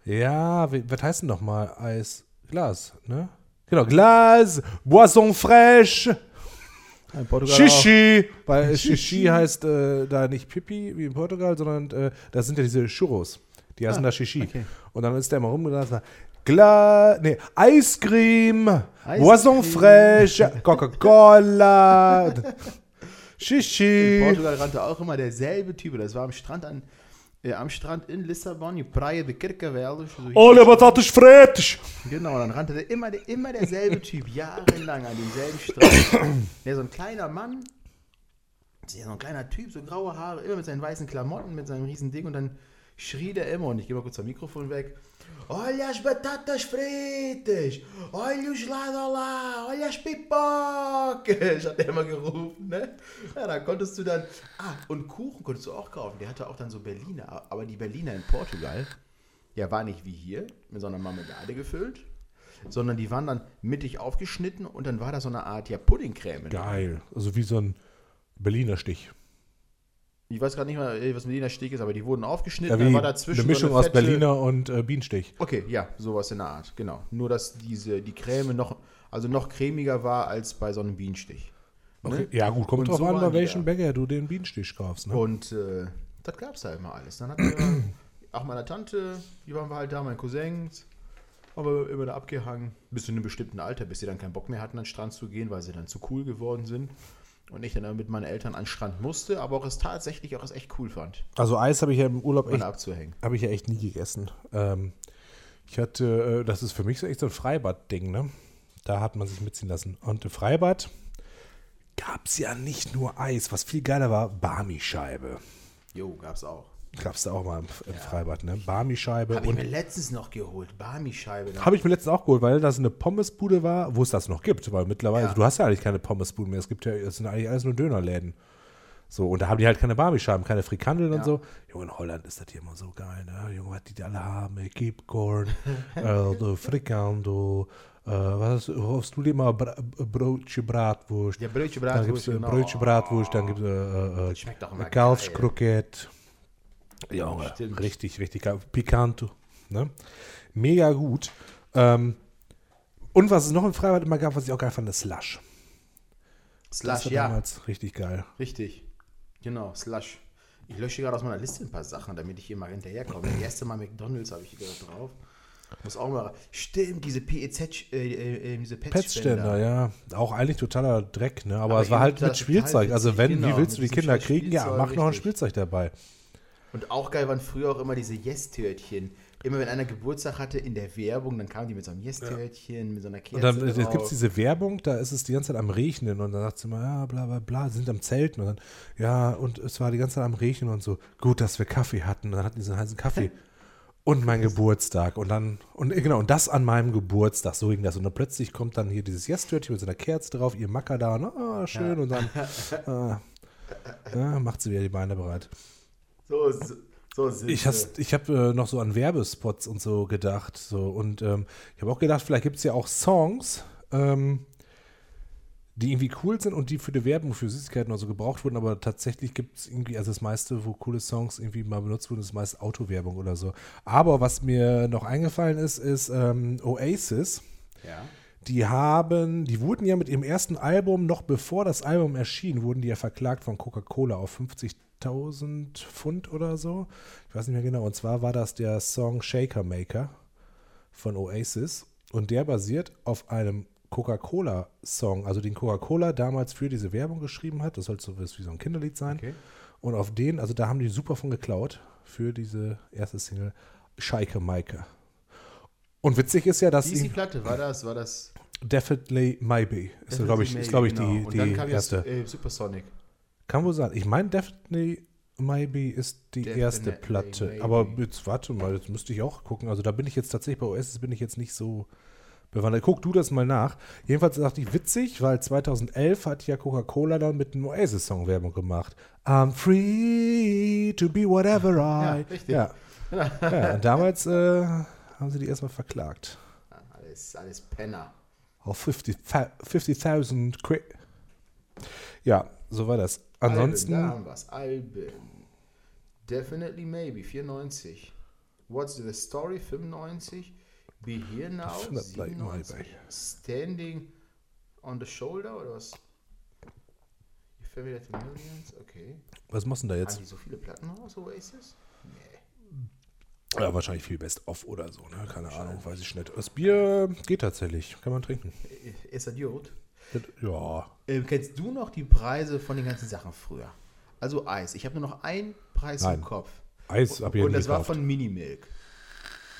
ja, wie, was heißt denn nochmal Eis? Glas, ne? Genau, Glas, Boisson fraîche, In Portugal Shishi. Weil Shishi heißt äh, da nicht Pipi wie in Portugal, sondern äh, das sind ja diese Churros. Die heißen Ah, da Shishi. okay. Und dann ist der immer rumgelaufen und sagt, Gla nee, Ice Boisson. Fraîche, <laughs> Coca-Cola, <laughs> In Shishi. Portugal rannte auch immer derselbe Typ. Das war am Strand, an, äh, am Strand in Lissabon, die Praia de Kircavelos. So Olha, batatas fritas. Genau, dann rannte der immer, der, immer derselbe Typ, jahrelang an demselben Strand. Der so ein kleiner Mann, so ein kleiner Typ, so graue Haare, immer mit seinen weißen Klamotten, mit seinem riesen Ding und dann schrie der immer, und ich gehe mal kurz am Mikrofon weg, Olha as batatas fritas, olha o gelado lá, olha as pipocas, <laughs> hat er immer gerufen, ne? Ja, da konntest du dann, ah, und Kuchen konntest du auch kaufen, der hatte auch dann so Berliner, aber die Berliner in Portugal, ja, war nicht wie hier, mit so einer Marmelade gefüllt, sondern die waren dann mittig aufgeschnitten und dann war da so eine Art, ja, Puddingcreme. Geil. Also wie so ein Berliner Stich. Ich weiß gerade nicht mal, was Berliner Steg ist, aber die wurden aufgeschnitten, Ja, wie war dazwischen eine Mischung so aus fette- Berliner und äh, Bienenstich. Okay, ja, sowas in der Art, genau. Nur, dass diese, die Creme noch, also noch cremiger war als bei so einem Bienenstich. Ne? Okay. Ja gut, kommt Und drauf so an, bei welchem. Bäcker du den Bienenstich kaufst. Ne? Und äh, das gab es da immer alles. Dann hatten wir <clears throat> auch meine Tante, die waren wir halt da, mein Cousins, aber immer da abgehangen, bis zu einem bestimmten Alter, bis sie dann keinen Bock mehr hatten, an den Strand zu gehen, weil sie dann zu cool geworden sind. Und ich dann mit meinen Eltern an den Strand musste, aber auch es tatsächlich auch es echt cool fand, Also Eis habe ich ja im Urlaub echt, abzuhängen. habe ich ja echt nie gegessen. Ähm, ich hatte, äh, das ist für mich so echt so ein Freibad-Ding, ne? Da hat man sich mitziehen lassen. Und im Freibad gab es ja nicht nur Eis, was viel geiler war, Barmi-Scheibe. Jo, gab's auch. Gab es da auch mal im, im Freibad, ne? Barmi-Scheibe Habe ich und mir letztens noch geholt, Barmi-Scheibe. Habe ich mir letztens auch geholt, weil das eine Pommesbude war, wo es das noch gibt. Weil mittlerweile, Ja. du hast ja eigentlich keine Pommesbuden mehr. Es gibt ja, es sind eigentlich alles nur Dönerläden. So, und da haben die halt keine Barmischeiben, keine Frikandeln und Ja. so. Junge, in Holland ist das hier immer so geil, ne? Junge, was die da alle haben, ey, Kipcorn, <laughs> äh, so Frikando, äh, was hast du dir mal Bra Brotchen Bratwurst? Ja, Brötchen dann gibt Bratwurst, es genau. Brötchen Bratwurst, dann gibt es äh, äh, schmeckt doch Junge, Stimmt. richtig, richtig geil. Picanto. Ne? Mega gut. Ähm, und was es noch im Freibad immer gab, was ich auch geil fand, ist Slush. Das Slush, ja, damals richtig geil. richtig. Genau, Slush. Ich lösche gerade aus meiner Liste ein paar Sachen, damit ich hier mal hinterherkomme. Das erste Mal McDonalds habe ich hier gerade drauf. Muss auch mal. Stimmt, diese PEZ, äh, äh, äh, diese Petständer, ja. Auch eigentlich totaler Dreck, ne? Aber, Aber es war halt mit Spielzeug. Also wenn, genau, wie willst du die Kinder kriegen? Ja, mach noch ein richtig. Spielzeug dabei. Und auch geil waren früher auch immer diese Yes-Törtchen. Immer wenn einer Geburtstag hatte in der Werbung, dann kamen die mit so einem Yes-Törtchen, mit so einer Kerze Und dann äh, gibt es diese Werbung, da ist es die ganze Zeit am Regnen und dann sagt sie immer, ja, bla bla bla, sie sind am Zelten und dann, ja, und es war die ganze Zeit am Regnen und so, gut, dass wir Kaffee hatten. Und dann hatten die so einen heißen Kaffee. <laughs> Und mein Geburtstag. Und dann, und äh, genau, und das an meinem Geburtstag, so ging das. Und dann plötzlich kommt dann hier dieses Yes-Törtchen mit so einer Kerze drauf, ihr Macker da, und, ah, schön, und dann ah, <laughs> ja, macht sie wieder die Beine bereit. So, so, so sind Ich, ich habe äh, noch so an Werbespots und so gedacht. So, und ähm, ich habe auch gedacht, vielleicht gibt es ja auch Songs, ähm, die irgendwie cool sind und die für die Werbung für Süßigkeiten oder so gebraucht wurden, aber tatsächlich gibt es irgendwie, also das meiste, wo coole Songs irgendwie mal benutzt wurden, ist meist Autowerbung oder so. Aber was mir noch eingefallen ist, ist ähm, Oasis. Ja. Die haben, die wurden ja mit ihrem ersten Album, noch bevor das Album erschien, wurden die ja verklagt von Coca-Cola auf 50.000 Pfund oder so. Ich weiß nicht mehr genau. Und zwar war das der Song Shaker Maker von Oasis. Und der basiert auf einem Coca-Cola-Song, also den Coca-Cola damals für diese Werbung geschrieben hat. Das sollte so wie so ein Kinderlied sein. Okay. Und auf den, also da haben die super von geklaut für diese erste Single Shaker Maker. Und witzig ist ja, dass Wie ist die Platte? War das, war das? Definitely Maybe. Ist, glaube ich, ist, glaub ich Genau. die, dann die kam erste. jetzt äh, Supersonic. Kann wohl sein. Ich meine, Definitely Maybe ist die Definitely erste Platte. Maybe. Aber jetzt warte mal, jetzt müsste ich auch gucken. Also da bin ich jetzt tatsächlich bei Oasis bin ich jetzt nicht so bewandert. Guck du das mal nach. Jedenfalls dachte ich witzig, weil 2011 hat ja Coca-Cola dann mit einem Oasis-Song Werbung gemacht. I'm free to be whatever <laughs> I. richtig. Ja, <laughs> ja damals äh, haben sie die erstmal verklagt. Ah, Alles, alles Penner. Auf 50.000 50 Quid. Ja, so war das. Ansonsten, Alben, da haben wir's. Alben. Definitely Maybe, 94. What's the Story, 95. Be Here Now, Definitely 97. Maybe. Standing on the Shoulder, oder was? You Familiar to Millions, okay. was machst du denn da Haben jetzt? die so viele Platten raus, Oasis? Nee. Ja, wahrscheinlich viel Best-of oder so, ne? Keine Ahnung, weiß ich nicht. Das Bier geht tatsächlich, kann man trinken. Ist das gut? Ja. Äh, kennst du noch die Preise von den ganzen Sachen früher? Also Eis. Ich habe nur noch einen Preis Nein. im Kopf. Eis hab ich Und das war gekauft. von Minimilk.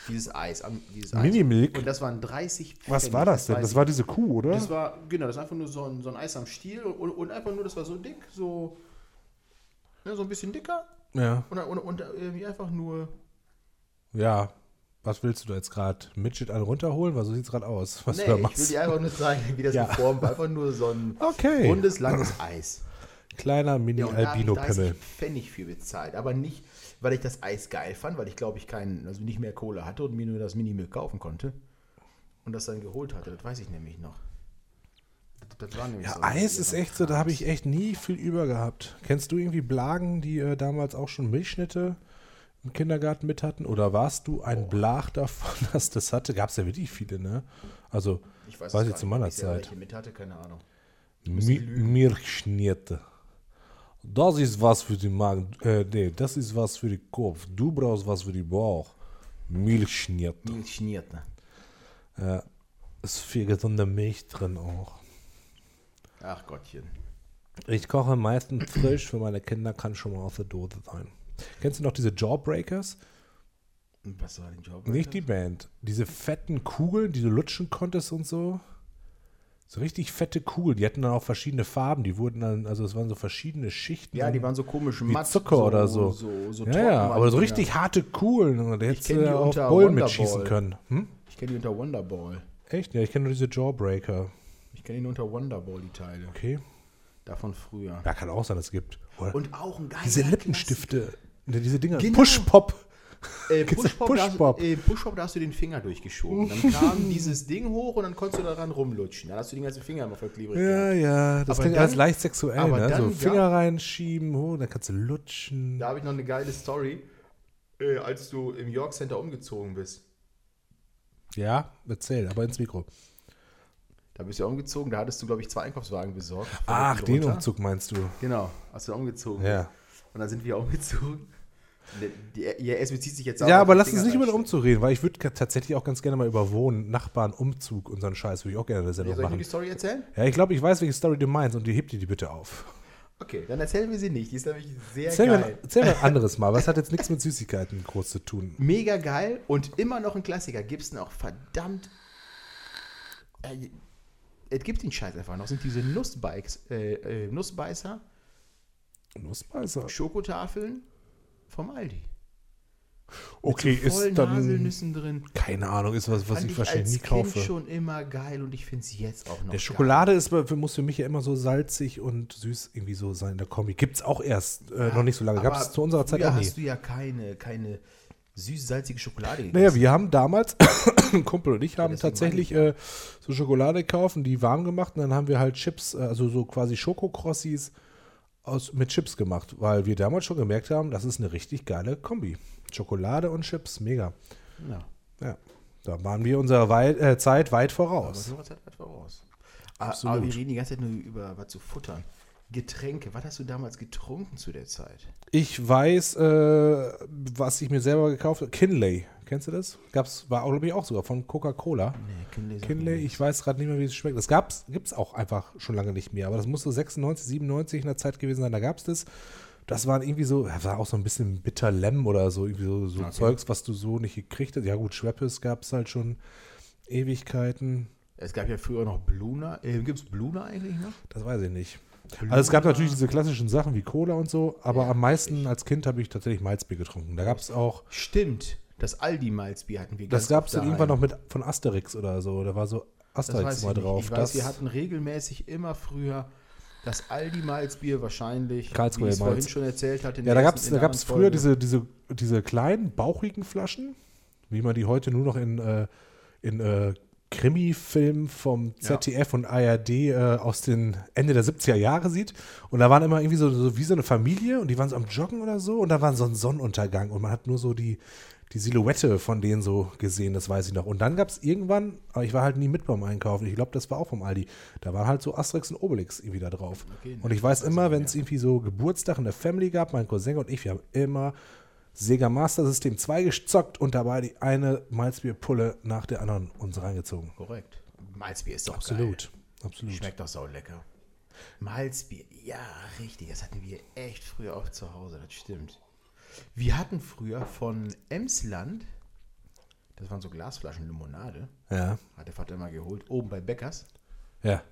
Dieses Eis. Dieses Eis. Minimilk? Und das waren 30 Was Pfennig, war das denn? Das war diese Kuh, oder? Das war, genau, das war einfach nur so ein, so ein Eis am Stiel und, und einfach nur, das war so dick, so, ne, so ein bisschen dicker ja. und, und, und irgendwie einfach nur, Ja. Was willst du da jetzt gerade? Midget einen runterholen? Weil so sieht's gerade aus. <laughs> Was nee, du da ich will machst. dir einfach nur zeigen, wie das Ja. geformt war. Einfach nur so ein Okay. rundes, langes Eis. Kleiner Ja, und da habe ich 30 Mini-Albino-Pimmel. Pfennig für bezahlt. Aber nicht, weil ich das Eis geil fand, weil ich glaube, ich keinen, also nicht mehr Kohle hatte und mir nur das Minimilk kaufen konnte. Und das dann geholt hatte. Das weiß ich nämlich noch. Das, das war nämlich Ja, so Eis ist echt so, da habe ich echt nie viel über gehabt. Kennst du irgendwie Blagen, die äh, damals auch schon Milchschnitte im Kindergarten mit hatten? Oder warst du ein Blach davon, <laughs> dass das hatte? Gab es ja wirklich viele, ne? Also, Ich weiß, weiß ich zu meiner ich Zeit. welche mit hatte, keine Ahnung. Mi Milchschnitte. Das ist was für die Magen. Äh, nee, das ist was für den Kopf. Du brauchst was für den Bauch. Milchschnitte. Milch schniert, ne? Ja. Ist viel gesunde Milch drin auch. Ach Gottchen. Ich koche meistens frisch, für meine Kinder kann schon mal aus der Dose sein. Kennst du noch diese Jawbreakers? Was war denn Job? Nicht die Band. Diese fetten Kugeln, die du lutschen konntest und so. So richtig fette Kugeln. Die hatten dann auch verschiedene Farben. Die wurden dann, also es waren so verschiedene Schichten. Ja, die waren so komisch matt. Zucker oder so. so, so ja, ja, aber so richtig Dinger. harte Kugeln. Da hättest du die ja unter Bullen mitschießen können. Hm? Ich kenne die unter Wonderball. Echt? Ja, ich kenne nur diese Jawbreaker. Ich kenne die nur unter Wonderball, die Teile. Okay. Davon früher. Ja, kann auch sein, dass es gibt. Oder Und auch ein geiler diese Lippenstifte. Ne, Diese Dinger. Genau. Push-Pop. Äh, Pushpop, da äh, Pushpop, da hast du den Finger durchgeschoben. Dann kam <laughs> dieses Ding hoch und dann konntest du daran rumlutschen. Dann hast du den ganzen Finger immer verklebrig Ja, gehabt. ja, das Aber klingt dann- alles leicht sexuell, aber ne? So Finger gab- reinschieben, oh, dann kannst du lutschen. Da habe ich noch eine geile Story, äh, als du im York Center umgezogen bist. Ja, erzähl, aber ins Mikro. Da bist du ja umgezogen, da hattest du, glaube ich, zwei Einkaufswagen besorgt. Ach, den drunter. Umzug meinst du? Genau, hast du umgezogen. Ja. Und dann sind wir umgezogen. Ja, es bezieht sich jetzt Ja, aber lass uns nicht über den reinstecken. Umzug reden, weil ich würde tatsächlich auch ganz gerne mal über Wohnen, Nachbarn, Umzug und so einen Scheiß, würde ich auch gerne eine Sendung Soll ich nur machen. die Story erzählen? Ja, ich glaube, ich weiß, welche Story du meinst und die hebt dir die bitte auf. Okay, dann erzählen wir sie nicht. Die ist nämlich sehr Erzähl mir, geil. erzähl mir ein anderes Mal, was hat jetzt nichts mit Süßigkeiten groß zu tun. Mega geil und immer noch ein Klassiker. Gibt's noch verdammt. Äh, es gibt den Scheiß einfach noch. Sind diese Nussbikes, äh, äh, Nussbeißer, Nussbeißer. Schokotafeln vom Aldi. Okay, ist dann. Haselnüssen drin. Keine Ahnung, ist was, was Fand ich wahrscheinlich nie als Kind kaufe. schon immer geil und ich finde es jetzt auch noch Der Schokolade ist, für- muss für mich ja immer so salzig und süß irgendwie so sein, der Kombi. Gibt es auch erst äh, noch nicht so lange. Gab es zu unserer Zeit auch nie. hast du ja keine, keine süß-salzige Schokolade gegessen. Naja, wir haben damals, <coughs> ein Kumpel und ich haben deswegen tatsächlich meine äh, so Schokolade gekauft und die warm gemacht und dann haben wir halt Chips, äh, also so quasi Schokokrossis aus, mit Chips gemacht, weil wir damals schon gemerkt haben, das ist eine richtig geile Kombi. Schokolade und Chips, mega. Ja. Ja, da waren wir unserer weit, äh, Zeit weit Aber voraus. was hat weit voraus. Ah, Absolut. Aber wir reden die ganze Zeit nur über was zu futtern. Getränke, was hast du damals getrunken zu der Zeit? Ich weiß, äh, was ich mir selber gekauft habe. Kinley, kennst du das? Gab's, war, glaube ich, auch sogar von Coca-Cola. Nee, Kinley. Kinley, mir ich weiß gerade nicht mehr, wie es schmeckt. Das gibt es auch einfach schon lange nicht mehr. Aber das muss so 96, 97 in der Zeit gewesen sein. Da gab es das. Das waren irgendwie so, das war auch so ein bisschen bitter Lem oder so, irgendwie so, so Okay. Zeugs, was du so nicht gekriegt hast. Ja gut, Schweppes gab es halt schon Ewigkeiten. Es gab ja früher noch Bluna. Äh, Gibt es Bluna eigentlich noch? Das weiß ich nicht. Also es gab natürlich diese klassischen Sachen wie Cola und so, aber Ja, am meisten als Kind habe ich tatsächlich Malzbier getrunken. Da gab es auch, Stimmt. Das Aldi-Malzbier hatten wir das gab es dann irgendwann noch mit von Asterix oder so. Da war so Asterix mal drauf. Ich weiß, das, wir hatten regelmäßig immer früher das Aldi-Malzbier wahrscheinlich, Karlsruher wie ich vorhin schon erzählt hatte. in Ja, da gab es da gab's früher Folge. diese, diese, diese kleinen, bauchigen Flaschen, wie man die heute nur noch in, äh, in äh, Krimi-Filmen vom Ja. ZDF und ARD äh, aus den Ende der 70er Jahre sieht. Und da waren immer irgendwie so, so wie so eine Familie und die waren so am Joggen oder so und da war so ein Sonnenuntergang und man hat nur so die, die Silhouette von denen so gesehen, das weiß ich noch. Und dann gab es irgendwann, aber ich war halt nie mit beim Einkaufen, ich glaube, das war auch vom Aldi, da waren halt so Asterix und Obelix irgendwie da drauf. Okay, und ich weiß immer, wenn es irgendwie so Geburtstag in der Family gab, mein Cousin und ich, wir haben immer Sega Master System 2 gezockt und dabei die eine Malzbierpulle nach der anderen uns reingezogen. Korrekt. Malzbier ist doch Absolut. geil. Absolut. Schmeckt doch sau lecker. Malzbier, ja, richtig. Das hatten wir echt früher auch zu Hause, das stimmt. Wir hatten früher von Emsland, das waren so Glasflaschen Limonade, Ja. hat der Vater immer geholt, oben bei Bäckers, Ja.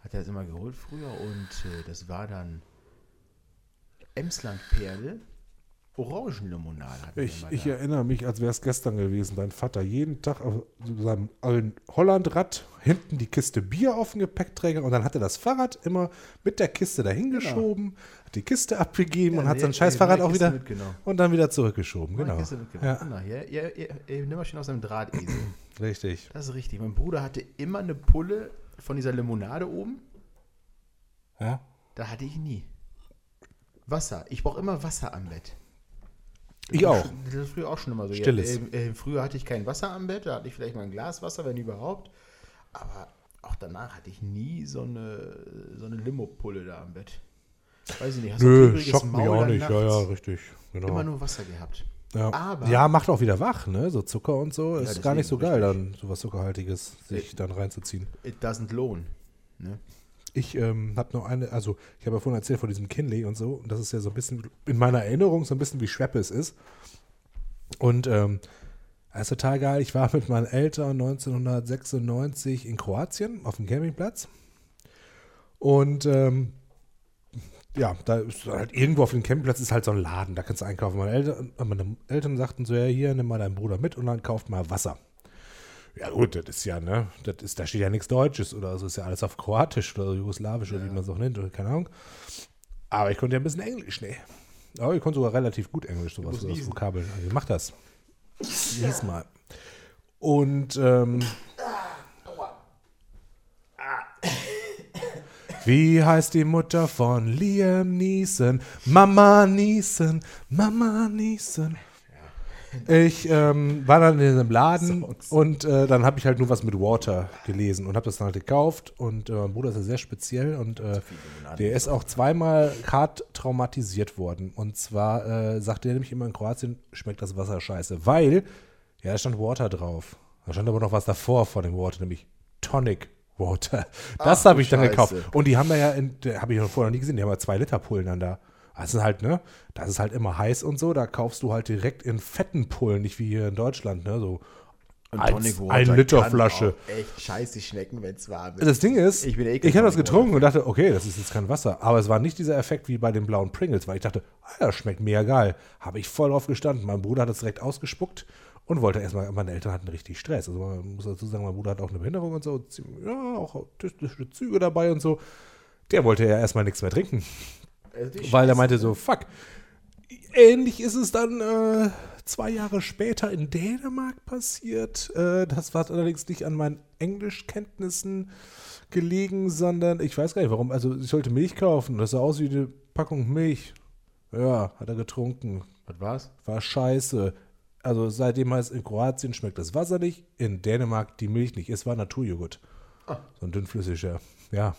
hat er das immer geholt früher und äh, das war dann Emsland Perle, Orangenlimonade. Ich, ich erinnere mich, als wäre es gestern gewesen. Dein Vater jeden Tag auf seinem alten Hollandrad hinten die Kiste Bier auf dem Gepäckträger und dann hat er das Fahrrad immer mit der Kiste dahin geschoben, hat die Kiste abgegeben Ja, und hat sein scheiß Fahrrad auch wieder und dann wieder zurückgeschoben. Genau. Ja, Genau, ja, ja, nimm mal schön aus dem Drahtesel. <clears throat> richtig. Das ist richtig. Mein Bruder hatte immer eine Pulle von dieser Limonade oben. Ja. Da hatte ich nie. Wasser. Ich brauche immer Wasser am Bett. Ich auch. Das ist früher auch schon immer so. Stilles. Ja, äh, äh, früher hatte ich kein Wasser am Bett, da hatte ich vielleicht mal ein Glas Wasser, wenn überhaupt. Aber auch danach hatte ich nie so eine, so eine Limo-Pulle da am Bett. Weiß ich nicht. Hast Nö, schockt mich auch nicht. Ja, ja, richtig. Genau. Immer nur Wasser gehabt. Ja. Aber- ja, macht auch wieder wach, ne? So Zucker und so. Ist gar nicht so geil, richtig. dann sowas Zuckerhaltiges sich dann reinzuziehen. It doesn't lohn. Ne? Ich ähm, habe noch eine, also ich habe ja vorhin erzählt von diesem Kinley und so, und das ist ja so ein bisschen in meiner Erinnerung so ein bisschen wie Schweppe es ist. Und ähm, das ist total geil. Ich war mit meinen Eltern 1996 in Kroatien auf dem Campingplatz. Und ähm, ja, da ist halt irgendwo auf dem Campingplatz ist halt so ein Laden, da kannst du einkaufen. Meine Eltern, meine Eltern sagten so, ja, hier, nimm mal deinen Bruder mit und dann kauft mal Wasser. Ja gut, das ist ja, ne, das ist, da steht ja nichts Deutsches oder so, ist ja alles auf Kroatisch oder Jugoslawisch oder wie man es auch nennt oder keine Ahnung. Aber ich konnte ja ein bisschen Englisch, ne. Aber ich konnte sogar relativ gut Englisch, sowas, so das. Vokabeln. Also ich mach das. Lies mal. Und, ähm, Wie heißt die Mutter von Liam Neeson? Mama Neeson, Mama Neeson. Ich ähm, war dann in einem Laden und äh, dann habe ich halt nur was mit Water gelesen und habe das dann halt gekauft. Und äh, mein Bruder ist ja sehr speziell und äh, der ist auch zweimal hart traumatisiert worden. Und zwar äh, sagte er nämlich immer in Kroatien schmeckt das Wasser scheiße, weil ja, da stand Water drauf. Da stand aber noch was davor vor dem Water, nämlich Tonic Water. Das habe ich dann Scheiße. gekauft. Und die haben da ja, habe ich noch vorher noch nie gesehen, die haben ja zwei Liter Pullen dann da. Das ist halt, ne, das ist halt immer heiß und so, da kaufst du halt direkt in fetten Pullen, nicht wie hier in Deutschland, ne, so Water ein Liter Flasche. Echt scheiße schmecken, wenn es warm ist. Das Ding ist, Ich eh ich, habe das getrunken und dachte, okay, das ist jetzt kein Wasser. Aber es war nicht dieser Effekt wie bei den blauen Pringles, weil ich dachte, ah, das schmeckt mega geil. Habe ich voll drauf gestanden. Mein Bruder hat es direkt ausgespuckt und wollte erstmal, meine Eltern hatten richtig Stress. Also man muss dazu sagen, mein Bruder hat auch eine Behinderung und so, ja, auch autistische Züge dabei und so. Der wollte ja erstmal nichts mehr trinken, Also weil er meinte so, fuck. Ähnlich ist es dann äh, zwei Jahre später in Dänemark passiert. Äh, das war allerdings nicht an meinen Englischkenntnissen gelegen, sondern ich weiß gar nicht warum. Also ich sollte Milch kaufen. Das sah aus wie eine Packung Milch. Ja, hat er getrunken. Was war's? War scheiße. Also seitdem heißt in Kroatien schmeckt das Wasser nicht, in Dänemark die Milch nicht. Es war Naturjoghurt. Ah. So ein dünnflüssiger. Ja.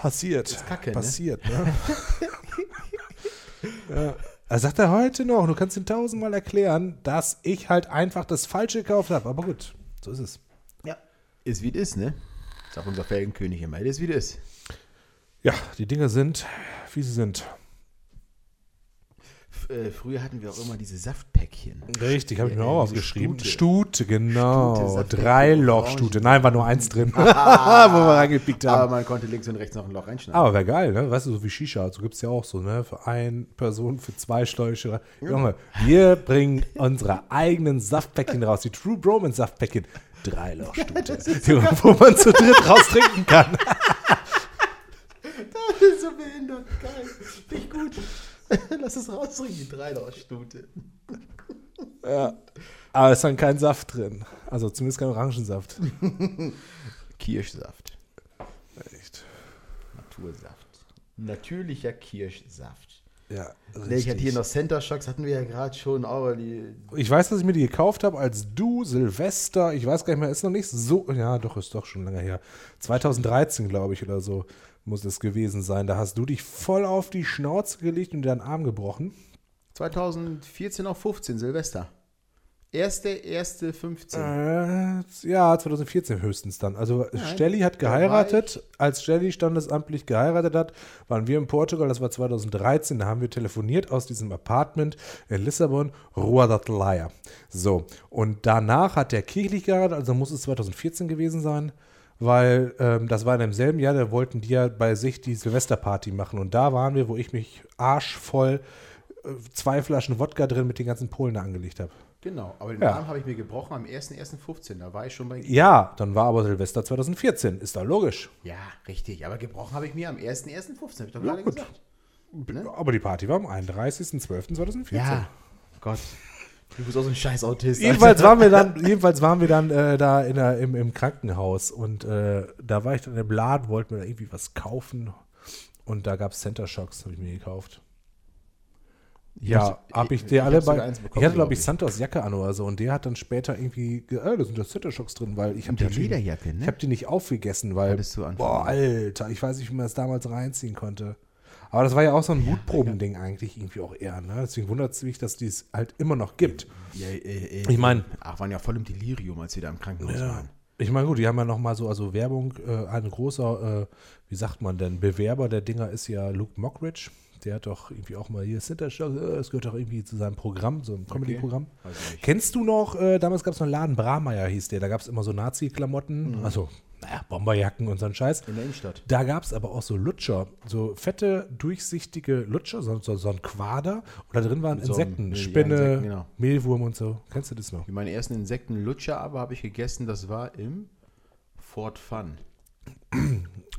Passiert. Ist Kacke, ne? Passiert, ne? <laughs> ja. Das sagt er heute noch. Du kannst ihm tausendmal erklären, dass ich halt einfach das Falsche gekauft habe. Aber gut, so ist es. Ja. Ist wie es ist, ne? Sagt unser Felgenkönig immer. Ist wie es ist. Ja, die Dinge sind, wie sie sind. Äh, früher hatten wir auch immer diese Saftpäckchen. Richtig, habe ich mir Äh, auch aufgeschrieben. Stute. Stute, genau. Drei-Loch-Stute. Nein, war nur eins drin, <laughs> <laughs> wo wir reingepickt haben. Aber man konnte links und rechts noch ein Loch reinschneiden. Aber wäre geil, ne? Weißt du, so wie Shisha, so gibt es ja auch so, ne? Für eine Person, für zwei Schläuche. Junge, wir bringen unsere eigenen Saftpäckchen raus. Die True Bromance Saftpäckchen. Drei Lochstute. <laughs> wo man zu dritt raus trinken kann. Das ist so behindert. Geil. Finde ich gut. <laughs> Lass es rausbringen, die Dreilochstute. <laughs> Ja. Aber es ist dann kein Saft drin. Also zumindest kein Orangensaft. <laughs> Kirschsaft. Echt. Natursaft. Natürlicher Kirschsaft. Ja, Nee, ich hatte hier richtig. noch Center Shocks, hatten wir ja gerade schon, aber die. Ich weiß, dass ich mir die gekauft habe als du, Silvester. Ich weiß gar nicht mehr, ist noch nicht so. Ja, doch, ist doch schon lange her. 2013, glaube ich, oder so muss es gewesen sein. Da hast du dich voll auf die Schnauze gelegt und dir deinen Arm gebrochen. 2014 auf 15, Silvester. Erste, erste 15. Äh, ja, 2014 höchstens dann. Also Stelly hat geheiratet. Als Stelly standesamtlich geheiratet hat, waren wir in Portugal. Das war 2013. Da haben wir telefoniert aus diesem Apartment in Lissabon, Rua da Teleia. So, und danach hat der kirchlich geheiratet, also muss es 2014 gewesen sein. Weil ähm, das war in demselben Jahr, da wollten die ja bei sich die Silvesterparty machen. Und da waren wir, wo ich mich arschvoll äh, zwei Flaschen Wodka drin mit den ganzen Polen da angelegt habe. Genau, aber den Ja. Arm habe ich mir gebrochen am 1.1.15. Da war ich schon bei. Ja, dann war aber Silvester 2014. Ist da logisch. Ja, richtig. Aber gebrochen habe ich mir am 1.1.15. Habe ich doch gerade gut. gesagt. Ne? Aber die Party war am 31.12.2014. Ja, Gott. Du bist auch so ein scheiß Autist. Jedenfalls waren wir dann, jedenfalls waren wir dann äh, da in der, im, im Krankenhaus und äh, da war ich dann im Laden, wollte mir da irgendwie was kaufen und da gab es Center Shocks, habe ich mir gekauft. Ja, Ich- habe ich ich- dir alle bei. eins Ich bekommen, hatte, glaube glaub ich. Santos Jacke an oder so und der hat dann später irgendwie, ge- äh, da sind ja Center Shocks drin, weil ich habe die, Lederjacke, ne? ich habe die nicht aufgegessen, weil, boah. Alter, ich weiß nicht, wie man das damals reinziehen konnte. Aber das war ja auch so ein Mutprobending eigentlich irgendwie auch eher, ne? Deswegen wundert es mich, dass die es halt immer noch gibt. Ja, äh, äh, Ich mein- Ach, waren ja voll im Delirium, als wir da im Krankenhaus Ja. waren. Ich meine, gut, die haben ja nochmal so, also Werbung, äh, ein großer, äh, wie sagt man denn, Bewerber der Dinger ist ja Luke Mockridge. Der hat doch irgendwie auch mal hier Center Shock, äh, das gehört doch irgendwie zu seinem Programm, so einem Comedy-Programm. Nicht. Kennst du noch, äh, damals gab es noch einen Laden, Brameyer hieß der, da gab es immer so Nazi-Klamotten, also, naja, Bomberjacken und so ein Scheiß. In der Innenstadt. Da gab es aber auch so Lutscher, so fette, durchsichtige Lutscher, so, so, so ein Quader. Und da drin waren So Insekten, ja, Spinne, Insekten, genau. Mehlwurm und so. Kennst du das noch? Meine ersten Insekten-Lutscher aber habe ich gegessen, das war im Fort Fun.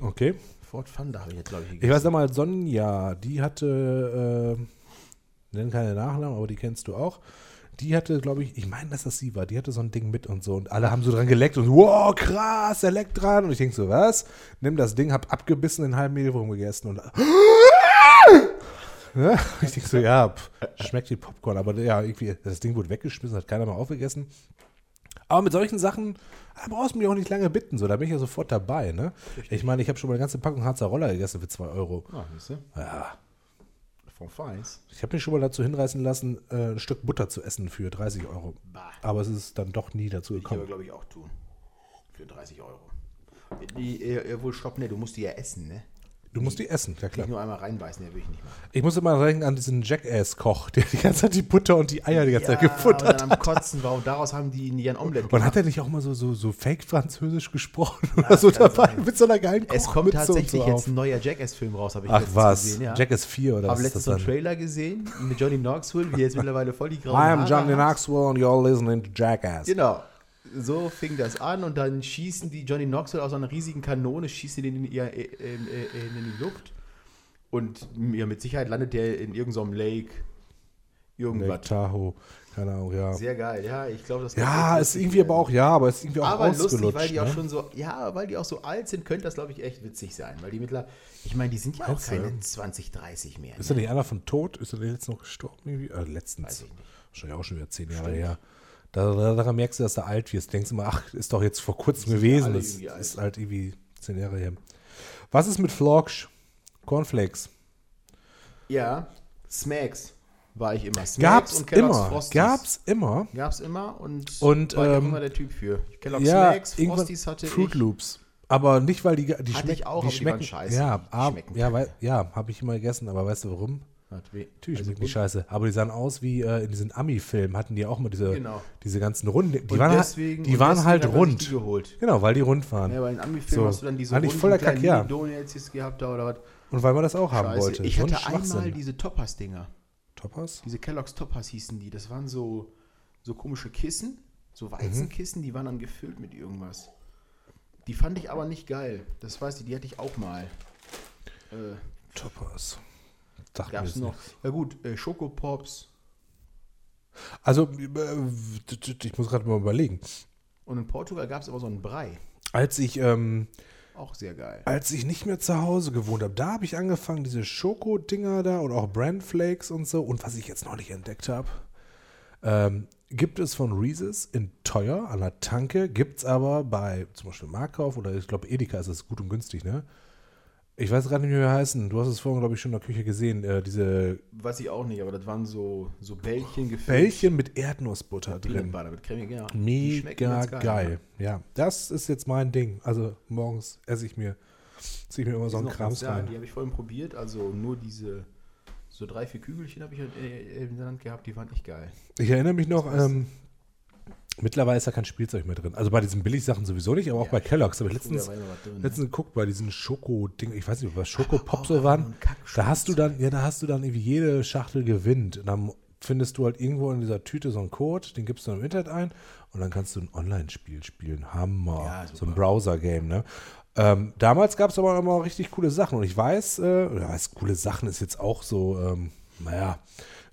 Okay. Fort Fun, da habe ich jetzt, glaube ich, Ich gegessen. weiß einmal, Sonja, die hatte, äh, nenn keine Nachnamen, aber die kennst du auch. Die hatte, glaube ich, ich meine, dass das sie war, die hatte so ein Ding mit und so. Und alle haben so dran geleckt und wow, krass, er leckt dran. Und ich denke so, was? Nimm das Ding, hab abgebissen, den halben Mehlwurm gegessen und. <laughs> Ja, ich denke so, ja, pff, schmeckt wie Popcorn. Aber ja, irgendwie, das Ding wurde weggeschmissen, hat keiner mehr aufgegessen. Aber mit solchen Sachen da brauchst du mich auch nicht lange bitten, so, da bin ich ja sofort dabei, ne? Ich meine, ich habe schon mal eine ganze Packung Harzer Roller gegessen für 2 Euro. Ah, siehst du? Ja, Von Feins. ich habe mich schon mal dazu hinreißen lassen, äh, ein Stück Butter zu essen für 30 Euro. Bah. Aber es ist dann doch nie dazu Ich aber, gekommen. glaube ich, auch tun. Für 30 Euro. Die, äh, äh, wohl stopp, ne, du musst die ja essen, ne? Du musst die essen, ja klar. Nicht nur einmal reinbeißen, der will ich nicht machen. Ich muss immer denken an diesen Jackass-Koch, der die ganze Zeit die Butter und die Eier die ganze Zeit und gefuttert dann hat. am Kotzen war und daraus haben die ihren Omelette Und hat gemacht. er nicht auch mal so, so, so Fake-Französisch gesprochen oder so dabei? Mit so einer geilen Es kommt und tatsächlich so jetzt auf. ein neuer Jackass-Film raus, habe ich Ach was, gesehen. Ja. Jackass 4 oder was habe letztens so einen dann? Trailer gesehen mit Johnny Knoxville, wie jetzt mittlerweile voll die grauen I am Johnny. Knoxville and you're listening to Jackass. Genau. So fing das an und dann schießen die Johnny Knoxville aus einer riesigen Kanone, schießen den in, ihr, äh, äh, äh, in die Luft. Und ja, mit Sicherheit landet der in irgendeinem Lake. Irgendwas. Lake Tahoe, keine Ahnung, ja. Sehr geil, ja, ich glaube, das Ja, ist lustig irgendwie werden. aber auch, ja, aber ist irgendwie auch Aber lustig, ausgelutscht. weil die auch ne? schon so, ja, weil die auch so alt sind, könnte das, glaube ich, echt witzig sein. Weil die mittlerweile, ich meine, die sind ja auch du? keine 20, 30 mehr. Ist ne? da nicht einer von tot? Ist er jetzt noch gestorben irgendwie? Äh, letztens. Wahrscheinlich auch schon wieder zehn Jahre her. Da, da, daran merkst du, dass du alt wirst. Denkst du mal, ach, ist doch jetzt vor kurzem gewesen. Das ist halt irgendwie zehn Jahre her. Was ist mit Florsch? Cornflakes. Ja, Smacks war ich immer. Smacks Gab's und Kellogg's immer. Frosties. Gab's immer. Gab's immer und, Und, war ähm, immer der Typ für. Kellogg's Ja, Smacks, Frosties hatte Fruit ich. Loops. Aber nicht, weil die, die, Hatte schmecken, ich auch, die aber die schmecken. scheiße. Ja, ab, schmecken ja, weil, ja habe ich immer gegessen, aber weißt du warum? Hat weh. Natürlich Also die scheiße. Aber die sahen aus wie äh, in diesen Ami-Filmen, hatten die auch mal diese, Genau. diese ganzen Runden. Die Und waren, deswegen- halt, die und waren deswegen halt rund. die geholt. Genau, weil die rund waren. Ja, bei den Ami-Filmen So. hast du dann diese runden voller kleinen Kack, ja. Mini-Donuts gehabt da oder was. Und weil man das auch haben Scheiße. wollte. Ich hatte einmal diese Toppers-Dinger. Toppers? Diese Kellogg's Toppers hießen die. Das waren so, so komische Kissen, so Mhm. Weizenkissen, die waren dann gefüllt mit irgendwas. Die fand ich aber nicht geil. Das weiß ich, die hatte ich auch mal. Äh, Toppers. Sagt mir Gab es jetzt noch? nichts. Ja gut, äh, Schokopops. Also, äh, ich muss gerade mal überlegen. Und in Portugal gab es aber so einen Brei. Als ich, ähm, Auch sehr geil. als ich nicht mehr zu Hause gewohnt habe, da habe ich angefangen, diese Schoko-Dinger da und auch Brandflakes und so. Und was ich jetzt noch nicht entdeckt habe, ähm, gibt es von Reese's in teuer an der Tanke, gibt es aber bei zum Beispiel Markauf oder ich glaube Edeka ist es gut und günstig, ne? Ich weiß gerade nicht, wie wir heißen. Du hast es vorhin, glaube ich, schon in der Küche gesehen. Äh, diese Weiß ich auch nicht, aber das waren so, so Bällchen gefüllt. Bällchen mit Erdnussbutter drin. Butter mit Creme, genau. Die schmecken Mega ganz geil. Ja, das ist jetzt mein Ding. Also morgens esse ich mir, ziehe ich mir immer so einen Krams ja, rein. Die habe ich vorhin probiert, also nur diese, so drei, vier Kügelchen habe ich in der Hand gehabt, die waren echt geil. Ich erinnere mich noch, ähm, mittlerweile ist da kein Spielzeug mehr drin. Also bei diesen Billigsachen sowieso nicht, aber auch Ja, bei Kellogg's. Aber Früher letztens, drin, ne? letztens geguckt bei diesen Schoko-Ding, ich weiß nicht, was Schokopop auch so waren. Da hast du dann, ja, da hast du dann irgendwie jede Schachtel gewinnt. Und dann findest du halt irgendwo in dieser Tüte so einen Code, den gibst du im Internet ein und dann kannst du ein Online-Spiel spielen. Hammer. Ja, so ein. Browser-Game, ne? Ähm, damals gab es aber immer richtig coole Sachen und ich weiß, äh, oder weiß, coole Sachen ist jetzt auch so, ähm, naja,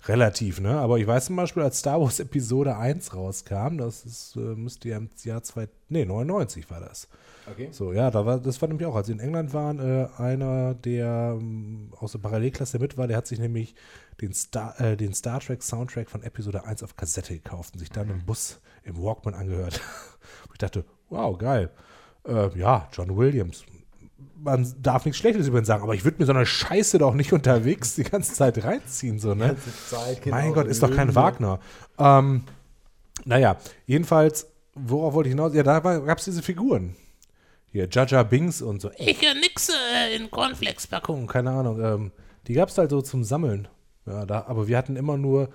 relativ, ne? Aber ich weiß zum Beispiel, als Star Wars Episode 1 rauskam, das ist, äh, müsste ja im Jahr 2, nee, 99 war das. Okay. So, ja, da war, das war nämlich auch, als sie in England waren, äh, einer, der ähm, aus der Parallelklasse mit war, der hat sich nämlich den Star, äh, den Star Trek Soundtrack von Episode 1 auf Kassette gekauft und sich dann im Bus im Walkman angehört. und <laughs> ich dachte, wow, geil. Äh, ja, John Williams. Man darf nichts Schlechtes über ihn sagen, aber ich würde mir so eine Scheiße doch nicht <laughs> unterwegs die ganze Zeit reinziehen, so, ne? Zeit, genau, mein Gott, ist doch kein. Wagner. Ähm, naja, jedenfalls, worauf wollte ich hinaus? Ja, da gab es diese Figuren. Hier, Jaja Bings und so. Ich ja nix äh, in Cornflakes-Packungen, keine Ahnung. Ähm, die gab es halt so zum Sammeln. Ja, da, aber wir hatten immer nur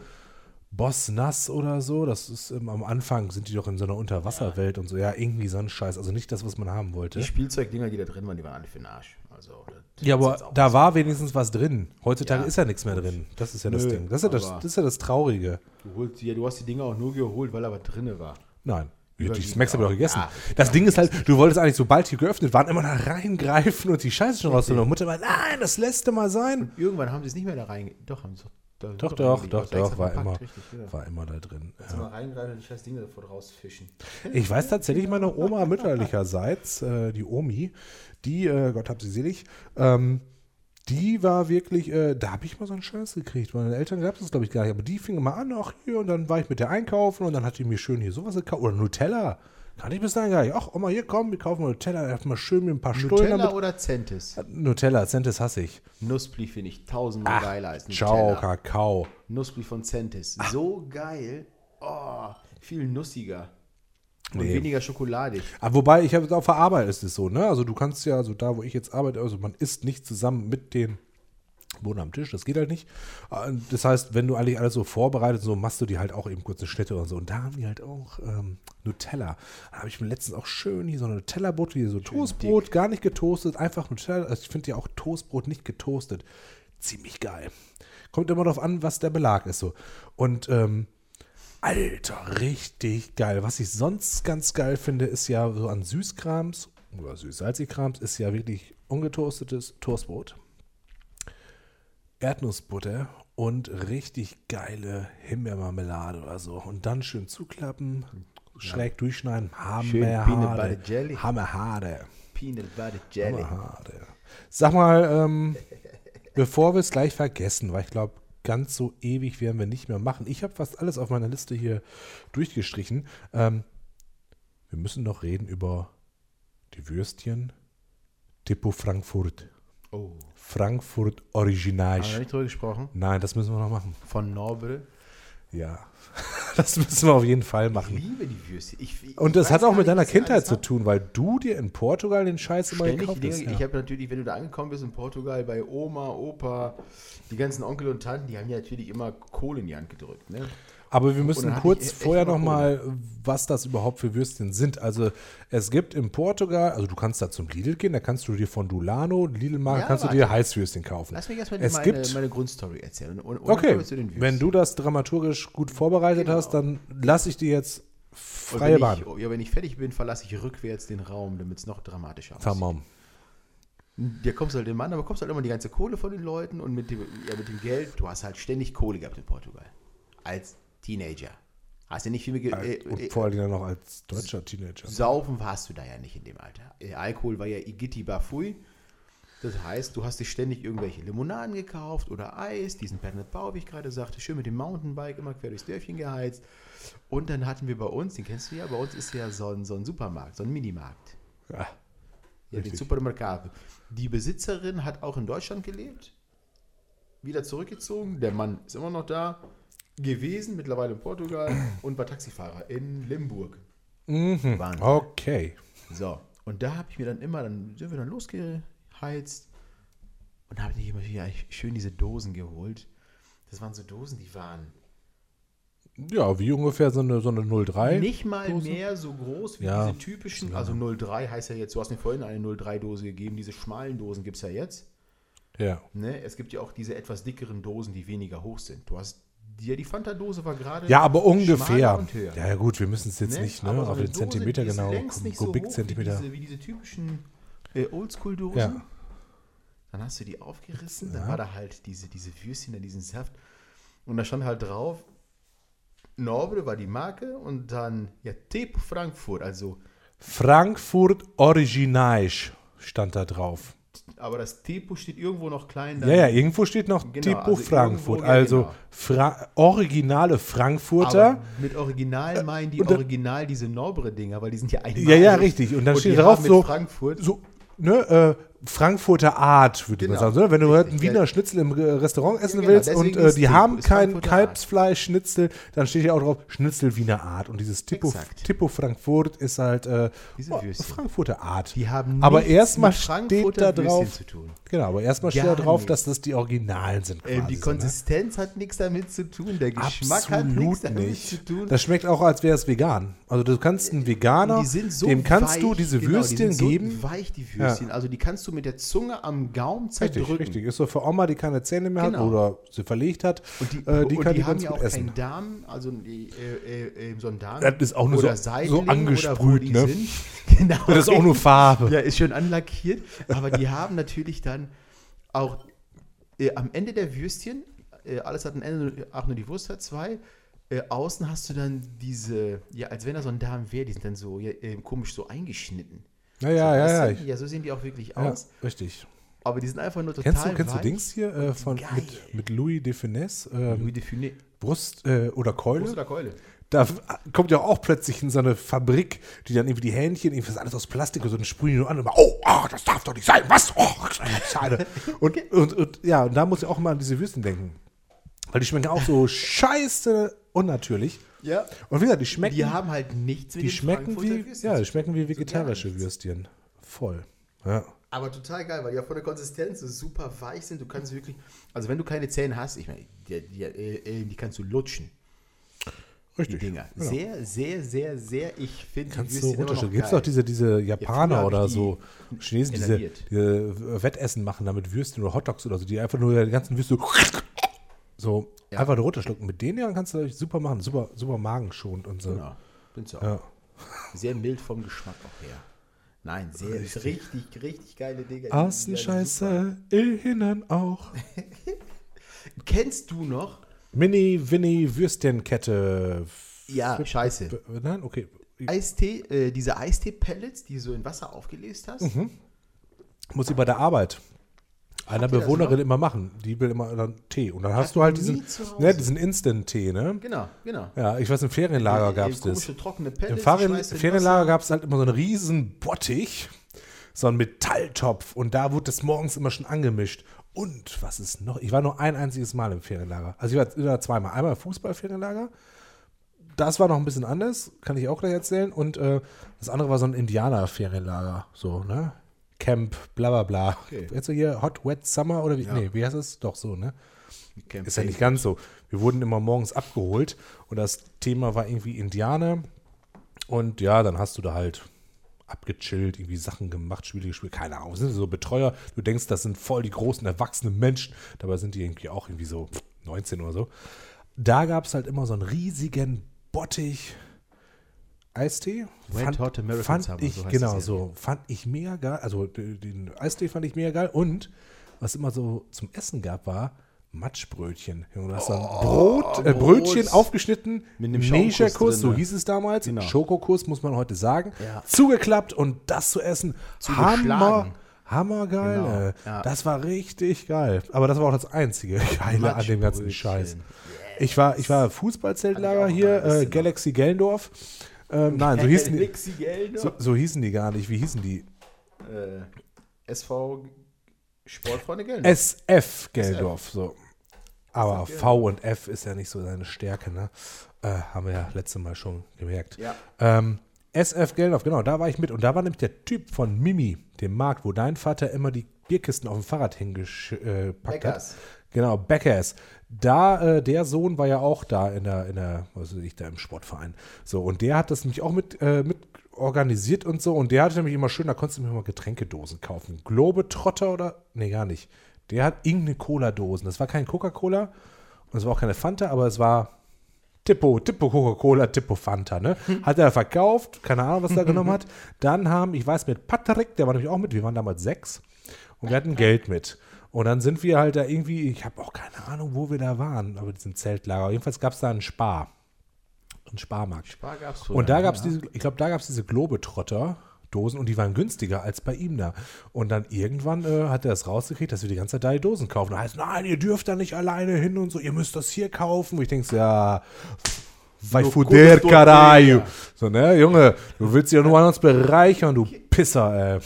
Boss Nass oder so. Das ist ähm, am Anfang sind die doch in so einer Unterwasserwelt und so. Ja, irgendwie so ein Scheiß. Also nicht das, was man haben wollte. Die Spielzeugdinger, die da drin waren, die waren alle für den Arsch. Also, das Ja, aber da war wenigstens was drin. Heutzutage Ja, ist ja nichts mehr drin. Das ist ja das Nö, Ding. Das ist ja das, das ist ja das Traurige. Du, holst, ja, du hast die Dinger auch nur geholt, weil da was drin war. Nein. Die Überwiegend Smacks habe ich auch gegessen. Ja, das Ding ist halt, du wolltest eigentlich, sobald die geöffnet waren, immer da reingreifen und die Scheiße schon rausholen. Und Mutter war, nein, das lässt du mal sein. Irgendwann haben sie es nicht mehr da rein. Doch, haben sie da, Doch, doch, doch, doch, war immer, Richtig, ja. war immer da drin. Kannst du mal reingreifen und die scheiß Dinge davor rausfischen. Ich weiß tatsächlich, meine Oma <laughs> mütterlicherseits, äh, die Omi, die, äh, Gott hab sie selig, ähm, die war wirklich, äh, da habe ich mal so einen Scheiß gekriegt. Meine Eltern gab es das, glaube ich, gar nicht. Aber die fingen mal an, ach hier, und dann war ich mit der einkaufen und dann hat die mir schön hier sowas gekauft. Oder Nutella. Kann ich bis dahin gar nicht. Ach, Oma, hier komm, wir kaufen mal Nutella. Erstmal schön mit ein paar Stullen Nutella damit. oder Centis? Nutella, Centis hasse ich. Nussbli finde ich tausendmal geiler als Nutella. Ciao, Kakao. Nussbli von Centis. So geil. Oh, viel nussiger. Und Nee. weniger schokoladig. Aber wobei, ich habe auf der Arbeit ist es so, ne? Also du kannst ja, also da, wo ich jetzt arbeite, also man isst nicht zusammen mit den Bohnen am Tisch, das geht halt nicht. Äh, Das heißt, wenn du eigentlich alles so vorbereitet, so machst du die halt auch eben kurze Schnitte und so. Und da haben die halt auch ähm, Nutella. Da habe ich mir letztens auch schön hier so eine Nutella-Brot, hier so Toastbrot, gar nicht getoastet, einfach Nutella. Also ich finde ja auch Toastbrot nicht getoastet. Ziemlich geil. Kommt immer darauf an, was der Belag ist so. Und ähm, Alter, richtig geil. Was ich sonst ganz geil finde, ist ja so an Süßkrams oder süß-salzig-Krams, ist ja wirklich ungetoastetes Toastbrot, Erdnussbutter und richtig geile Himbeermarmelade oder so. Und dann schön zuklappen, schräg durchschneiden, hammerhade. Hammerhade. Peanut Butter Jelly. Hammerhade. Sag mal, ähm, <laughs> bevor wir es gleich vergessen, weil ich glaube, ganz so ewig werden wir nicht mehr machen. Ich habe fast alles auf meiner Liste hier durchgestrichen. Ähm, wir müssen noch reden über die Würstchen Tipo Frankfurt. Oh. Frankfurt Haben wir Original. nicht drüber gesprochen? Nein, das müssen wir noch machen. Von Norbre. Ja, <laughs> das müssen wir auf jeden Fall Ich machen. liebe die Würste. Ich, ich Und das hat auch mit deiner Kindheit zu tun, weil du dir in Portugal den Scheiß immer Ständig gekauft hast. Ja. Ich habe natürlich, wenn du da angekommen bist in Portugal, bei Oma, Opa, die ganzen Onkel und Tanten, die haben ja natürlich immer Kohle in die Hand gedrückt. Ne? Aber wir müssen kurz vorher noch mal, was das überhaupt für Würstchen sind. Also es gibt in Portugal, also du kannst da zum Lidl gehen, da kannst du dir von Dulano, Lidl-Marke, Ja, kannst du warte. dir Heißwürstchen kaufen. Lass mich erstmal Es meine, gibt- meine Grundstory erzählen. Und, und Okay, den wenn du das dramaturgisch gut vorbereitet Genau. hast, dann lasse ich dir jetzt freie Bahn. Ich, ja, wenn ich fertig bin, verlasse ich rückwärts den Raum, damit es noch dramatischer aussieht. Tamam. Da kommst du halt im Mann, aber kommst halt immer die ganze Kohle von den Leuten und mit dem, ja, mit dem Geld, du hast halt ständig Kohle gehabt in Portugal. Als Teenager. Hast du nicht viel mehr. Ge äh, Und äh, vor allem dann noch als deutscher Teenager. Saufen warst du da ja nicht in dem Alter. Äh, Alkohol war ja Igiti Bafui. Das heißt, du hast dir ständig irgendwelche Limonaden gekauft oder Eis, diesen Bernard Bau, wie ich gerade sagte, schön mit dem Mountainbike immer quer durchs Dörfchen geheizt. Und dann hatten wir bei uns, den kennst du ja, bei uns ist ja so ein, so ein Supermarkt, so ein Minimarkt. Ja. Ja, den. Supermercado. Die Besitzerin hat auch in Deutschland gelebt, wieder zurückgezogen. Der Mann ist immer noch da gewesen, mittlerweile in Portugal und war Taxifahrer in Limburg. Mhm. Wahnsinn. Okay. So, und da habe ich mir dann immer, dann sind wir dann losgeheizt und habe ich immer wieder schön diese Dosen geholt. Das waren so Dosen, die waren Ja, wie ungefähr so eine, so eine 03. nicht mal Dose? mehr so groß wie Ja. diese typischen, also 03 heißt ja jetzt, du hast mir vorhin eine 03-Dose gegeben, diese schmalen Dosen gibt es ja jetzt. Ja. Ne? Es gibt ja auch diese etwas dickeren Dosen, die weniger hoch sind. Du hast, die, die Fanta-Dose war gerade Ja, aber ungefähr. Ja, ja, gut, wir müssen es jetzt Ne? nicht ne, so auf den Zentimeter Dose, ist genau, nicht so Kubikzentimeter. Wie diese, wie diese typischen äh, Oldschool-Dosen. Ja. Dann hast du die aufgerissen, dann war da halt diese, diese Würstchen, da diesen Saft. Und da stand halt drauf, Nobre war die Marke und dann ja, Tep Frankfurt, also Frankfurt Originage stand da drauf. Aber das Tepo steht irgendwo noch klein. Ja, ja, irgendwo steht noch Genau, Tipo also Frankfurt. irgendwo, also genau. Fra originale Frankfurter. Aber mit Original meinen die und da- Original diese Nobre-Dinger, weil die sind ja einmalig. Ja, ja, richtig. Und dann die steht drauf so, Frankfurt. so ne, äh, Frankfurter Art, würde Genau. man sagen. Ne? Wenn du Richtig, einen Wiener ja. Schnitzel im Restaurant essen genau, willst deswegen und äh, die haben kein. Kalbsfleisch-Schnitzel, dann steht ja auch drauf Schnitzel Wiener Art. Und dieses Tipo, Exakt. Tipo Frankfurt ist halt äh, oh. Frankfurter Art. Die haben aber erstmal steht da drauf, zu tun. genau, aber erstmal steht da drauf, dass das die Originalen sind. Ähm, quasi die so, ne? Konsistenz hat nichts damit zu tun, der Geschmack hat nichts Absolut damit nicht. zu tun. Das schmeckt auch, als wäre es vegan. Also du kannst einen Veganer, so dem kannst weich, du diese genau, Würstchen die sind geben. So weich, die Würstchen. Also die kannst du mit der Zunge am Gaumen Richtig, zerdrücken. richtig. Ist so für Oma, die keine Zähne mehr Genau. hat oder sie verlegt hat. Und die, äh, die und kann die, die haben ja auch essen. keinen Darm, also die, äh, äh, so ein Darm. Das ist auch nur so- oder so angesprüht, ne? <laughs> Genau. Das ist auch nur Farbe. Ja, ist schön anlackiert. Aber die haben natürlich dann auch äh, am Ende der Würstchen, äh, alles hat ein Ende, auch nur die Wurst hat zwei. Äh, außen hast du dann diese, ja, als wenn da so ein Darm wäre, die sind dann so ja, äh, komisch so eingeschnitten. Ja, ja, so, ja, ja. Ich, ja, so sehen die auch wirklich ja aus. richtig. Aber die sind einfach nur total Kennst du, kennst du. Dings hier äh, von, Geil. mit, mit Louis de Finesse? Ähm, Louis de Funès. Brust äh, oder Keule? Brust oder Keule? Da f- kommt ja auch plötzlich in so eine Fabrik, die dann irgendwie die Hähnchen, irgendwie ist alles aus Plastik und so, dann sprühen die nur an und immer, oh, ah, das darf doch nicht sein, was? Oh, schade. <laughs> Und, und, und ja, und da muss ich auch mal an diese Würstchen denken. Weil die schmecken auch so <laughs> scheiße unnatürlich. Ja. Und wie gesagt, die schmecken, Die haben halt nichts mit die schmecken wie, ja, die schmecken wie vegetarische nichts. Würstchen. Voll. Ja. Aber total geil, weil die auch von der Konsistenz so super weich sind. Du kannst wirklich, also wenn du keine Zähne hast, ich meine, die, die, äh, äh, die kannst du lutschen, die Richtig. Dinger. Genau. Sehr, sehr, sehr, sehr, ich finde die Kannst du runterstellen. Gibt es auch diese, diese Japaner hab oder die so Chinesen, diese, diese Wettessen machen da mit Würstchen oder Hotdogs oder so, die einfach nur die ganzen Würstchen so Ja. einfach nur runterschlucken. Mit denen ja kannst du das super machen. Super, super magenschonend und so. Genau, findest du auch. Ja. Sehr mild vom Geschmack auch her. Nein, sehr, richtig, richtig, richtig geile Dinger. Außen scheiße, innen auch. <laughs> Kennst du noch? Mini, Winnie, Würstchenkette. Ja, Flip- scheiße. B- Nein, okay. Eistee, äh, diese Eistee-Pellets, die du so in Wasser aufgelöst hast. Mhm. Muss ich bei der Arbeit einer Bewohnerin immer machen. Die will immer dann Tee. Und dann hast Hatten du halt diesen, ne, diesen Instant-Tee, ne? Genau, genau. Ja, ich weiß, im Ferienlager gab es das. Trockene Im Pellets. Ferien, du in Ferienlager gab es halt immer so einen riesen Bottich, so einen Metalltopf und da wurde das morgens immer schon angemischt. Und was ist noch? Ich war nur ein einziges Mal im Ferienlager. Also ich war immer zweimal. Einmal im Fußballferienlager. Das war noch ein bisschen anders, kann ich auch gleich erzählen. Und äh, das andere war so ein Indianer-Ferienlager. So, ne? Camp, bla bla bla. Okay. Jetzt so hier Hot Wet Summer oder wie? Ja. Nee, wie heißt es? Doch so, ne? Camp Ist ja nicht ganz so. Wir wurden immer morgens abgeholt und das Thema war irgendwie Indianer. Und ja, dann hast du da halt abgechillt, irgendwie Sachen gemacht, Spiele gespielt, keine Ahnung. Sind so Betreuer. Du denkst, das sind voll die großen, erwachsenen Menschen. Dabei sind die irgendwie auch irgendwie so 19 oder so. Da gab es halt immer so einen riesigen Bottich Eistee. Red Hot American fand Summer, ich, so genau so. Fand ich mega geil. Also den, Eistee fand ich mega geil. Und was immer so zum Essen gab, war Matschbrötchen. Du hast dann Brot, äh. Brötchen aufgeschnitten, Mit einem Negerkuss, so ne? hieß es damals. Genau. Schokokuss muss man heute sagen. Ja. Zugeklappt und das zu essen. Hammer. Hammergeil. Genau, ey. ja. Das war richtig geil. Aber das war auch das einzige <laughs> Geile an dem ganzen. Scheiß. Ich war, ich war Fußballzeltlager hier, äh, noch. Galaxy Gellendorf. Ähm, <laughs> nein, so hießen, die, so, so hießen die gar nicht. Wie hießen die? Äh, SV Sportfreunde Geld. SF Geldorf, so. Aber V und F ist ja nicht so seine Stärke, ne? Äh, haben wir ja letztes Mal schon gemerkt. Ja. Ähm, SF Geldorf, genau, da war ich mit. Und da war nämlich der Typ von Mimi, dem Markt, wo dein Vater immer die Bierkisten auf dem Fahrrad hingepackt äh, hat. Genau, Beckers. Da, äh, der Sohn war ja auch da in der, in der, was weiß ich, da im Sportverein. So, und der hat das nämlich auch mit, äh, mit organisiert und so. Und der hatte nämlich immer schön, da konntest du mir mal Getränkedosen kaufen. Globetrotter oder? Nee, gar nicht. Der hat irgendeine Cola-Dosen. Das war kein Coca-Cola und es war auch keine Fanta, aber es war Tippo, Tippo Coca-Cola, Tippo Fanta, ne? Hat er verkauft, keine Ahnung, was er genommen <laughs> hat. Dann haben, ich weiß, mit Patrick, der war nämlich auch mit, wir waren damals sechs und wir hatten Geld mit. Und dann sind wir halt da irgendwie, ich habe auch keine Ahnung, wo wir da waren, aber diesem Zeltlager. Jedenfalls gab es da einen Spar. Einen Sparmarkt. Spar gab's Und da gab es diese, ich glaube, da gab es diese Globetrotter-Dosen und die waren günstiger als bei ihm da. Und dann irgendwann äh, hat er es rausgekriegt, dass wir die ganze Zeit da die Dosen kaufen. Da heißt, nein, ihr dürft da nicht alleine hin und so, ihr müsst das hier kaufen. Und ich denke so, ja, vai fuder, caralho. So, ne, Junge, du willst dich ja nur an uns bereichern, du Pisser, ey.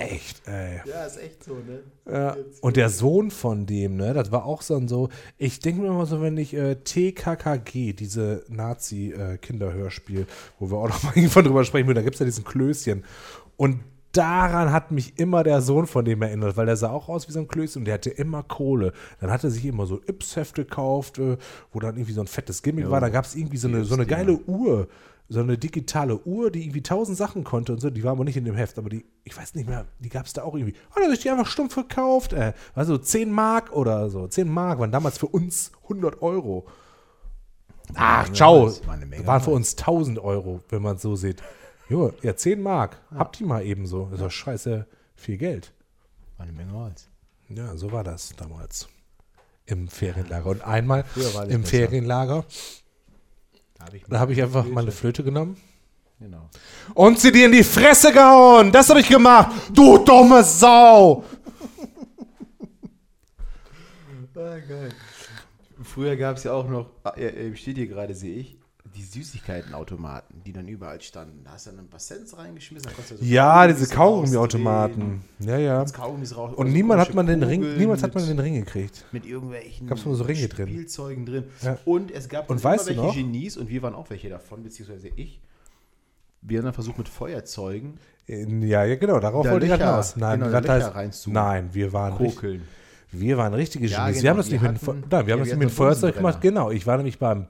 Echt, ey. Ja, ist echt so, ne? Ja. Und der Sohn von dem, ne, das war auch so ein so, ich denke mir immer so, wenn ich äh, TKKG, diese Nazi-Kinderhörspiel, wo wir auch noch <laughs> mal irgendwann drüber sprechen würden, da gibt es ja diesen Klößchen. Und daran hat mich immer der Sohn von dem erinnert, weil der sah auch aus wie so ein Klößchen und der hatte immer Kohle. Dann hat er sich immer so Yps-Heft gekauft, äh, wo dann irgendwie so ein fettes Gimmick war. Dann gab es irgendwie so eine, so eine geile Uhr, so eine digitale Uhr, die irgendwie tausend Sachen konnte und so. Die war aber nicht in dem Heft, aber die, ich weiß nicht mehr, die gab es da auch irgendwie. Hat er sich die einfach stumpf verkauft? Äh, also 10 Mark oder so. 10 Mark waren damals für uns 100 Euro. Ach, ciao. War Waren für uns 1000 Euro, wenn man es so sieht. Junge, ja, 10 Mark. Habt ihr mal eben so. Das ist doch scheiße viel Geld. War eine Menge Holz. Ja, so war das damals. Im Ferienlager. Und einmal im besser. Ferienlager, Da habe ich, da habe ich einfach meine Flöte genommen Genau. und sie dir in die Fresse gehauen. Das habe ich gemacht. Du dumme Sau. <laughs> Ah, geil. Früher gab es ja auch noch, äh, steht hier gerade, sehe ich, die Süßigkeitenautomaten, die dann überall standen. Da hast du dann ein paar Cents reingeschmissen. so Ja, Kaugummis diese Kaugummiautomaten. Ja, ja. Kaugummis raus, Und oder so niemand hat man den Ring, niemals hat man mit- den Ring gekriegt. mit irgendwelchen Gab's nur so Ringe drin. Spielzeugen drin. Ja. Und es gab Und weißt du immer welche noch? Genies und wir waren auch welche davon, beziehungsweise ich. Wir haben dann versucht mit Feuerzeugen Ja, ja, genau, darauf Da wollte ich hinaus. Nein, genau, Löcher heißt, nein, wir waren richtig, wir waren richtige Ja, Genies. wir genau, haben das wir nicht mit, dem hatten- Fe- nein, wir haben ja, das wir nicht mit Feuerzeug gemacht. Genau, ich war nämlich beim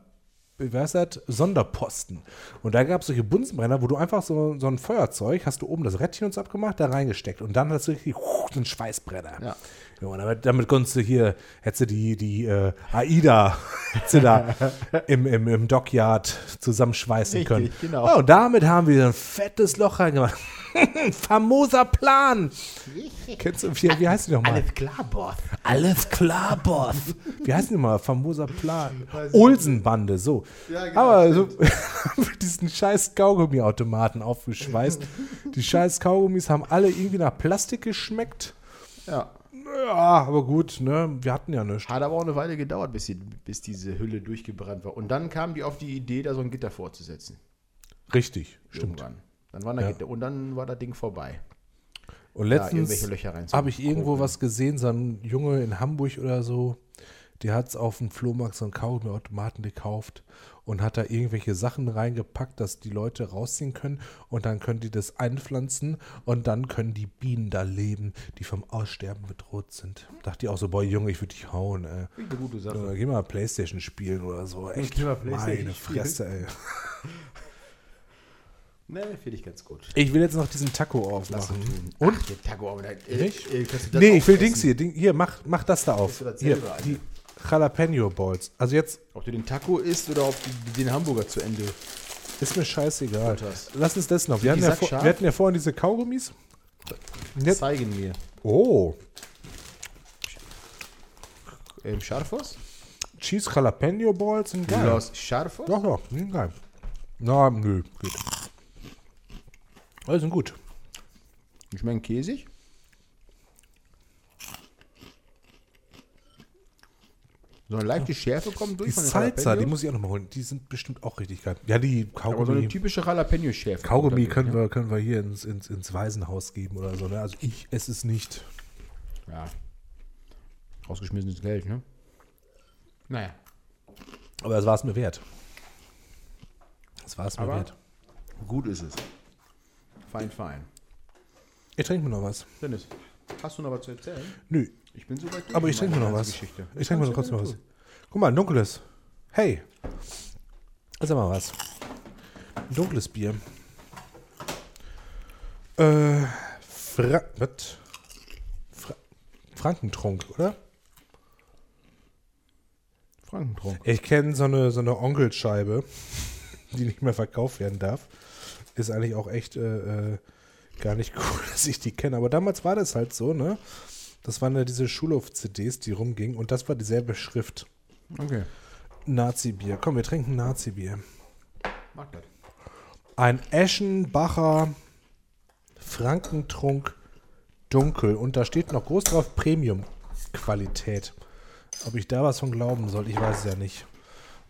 wie heißt das? Sonderposten. Und da gab es solche Bunsenbrenner, wo du einfach so, so ein Feuerzeug, hast du oben das Rädchen uns abgemacht, da reingesteckt. Und dann hast du richtig so einen Schweißbrenner. Ja. Und damit, konntest du hier, hättest du die, die äh, AIDA <laughs> hättest du da <laughs> im, im, im Dockyard zusammenschweißen Richtig, können. genau. Ja, und damit haben wir ein fettes Loch reingemacht. <laughs> Famoser Plan. Kennst du, wie, wie heißt die nochmal? Alles klar, Boss. Alles klar, Boss. Wie heißt die nochmal? Famoser Plan. Olsenbande, so. Ja, genau, Aber so mit diesen scheiß Kaugummiautomaten aufgeschweißt. Die scheiß Kaugummis haben alle irgendwie nach Plastik geschmeckt. Ja. Ja, aber gut, ne? Wir hatten ja nichts. Hat aber auch eine Weile gedauert, bis, die, bis diese Hülle durchgebrannt war. Und dann kamen die auf die Idee, da so ein Gitter vorzusetzen. Richtig, stimmt. Irgendwann. Dann war da Ja. Gitter. Und dann war das Ding vorbei. Und letztens habe ich irgendwo was gesehen, so ein Junge in Hamburg oder so, der hat auf dem Flohmarkt so einen Kaugummiautomaten gekauft und hat da irgendwelche Sachen reingepackt, dass die Leute rausziehen können und dann können die das einpflanzen und dann können die Bienen da leben, die vom Aussterben bedroht sind. Dachte ich auch so, boah Junge, ich würde dich hauen, ey. Eine gute Sache. Geh mal Playstation spielen oder so. Echt, geh mal Playstation meine. Fresse, ey. <laughs> Ne, finde ich ganz gut. Ich will jetzt noch diesen Taco aufmachen. Und? Ach, Taco, da, äh, äh, Nee, ich will aufessen? Dings hier. Ding, hier, mach, mach das da auf. das Hier, die Jalapeno Balls. Also jetzt Ob du den Taco isst oder ob du den Hamburger zu Ende. ist mir scheißegal. Butters. Lass uns das noch. Wir hatten, ja vor, wir hatten ja vorhin diese Kaugummis. Jetzt, Zeigen mir. oh, Ähm, Scharfos? Cheese Jalapeno Balls sind geil. Los Scharfos? Doch, doch, die sind geil. Na, nö, geht. Also sind gut. Die schmecken käsig. So eine leichte Schärfe kommt durch Die Salsa, die muss ich auch nochmal holen. Die sind bestimmt auch richtig geil. Ja, die Aber so eine Kaugummi, typische Jalapeno-Schärfe. Kaugummi können dadurch, wir, können wir hier ins, ins, ins Waisenhaus geben oder so. Ne? Also ich esse es nicht. ne? Ja. Rausgeschmissenes Geld, ne? Naja. Aber das war es mir wert. Das war es mir Aber- wert. Gut ist es. Fein, fein. Ich trinke mir noch was. Dennis, hast du noch was zu erzählen? Nö, Ich bin soweit durch aber ich trinke mir noch was. Geschichte. Ich trinke mir noch kurz noch was. Guck mal, ein dunkles. Hey. Sag mal was. Ein dunkles Bier. Äh, Fra was? Fra Frankentrunk, oder? Frankentrunk. Ich kenne so eine, so eine Onkelscheibe, die nicht mehr verkauft werden darf. Ist eigentlich auch echt äh, äh, gar nicht <laughs> cool, dass ich die kenne. Aber damals war das halt so, ne? Das waren ja diese Schulhof-CDs, die rumgingen. Und das war dieselbe Schrift. Okay. Nazi-Bier. Komm, wir trinken Nazi-Bier. Mag das. Ein Eschenbacher Frankentrunk dunkel. Und da steht noch groß drauf Premium-Qualität. Ob ich da was von glauben soll, ich weiß es ja nicht.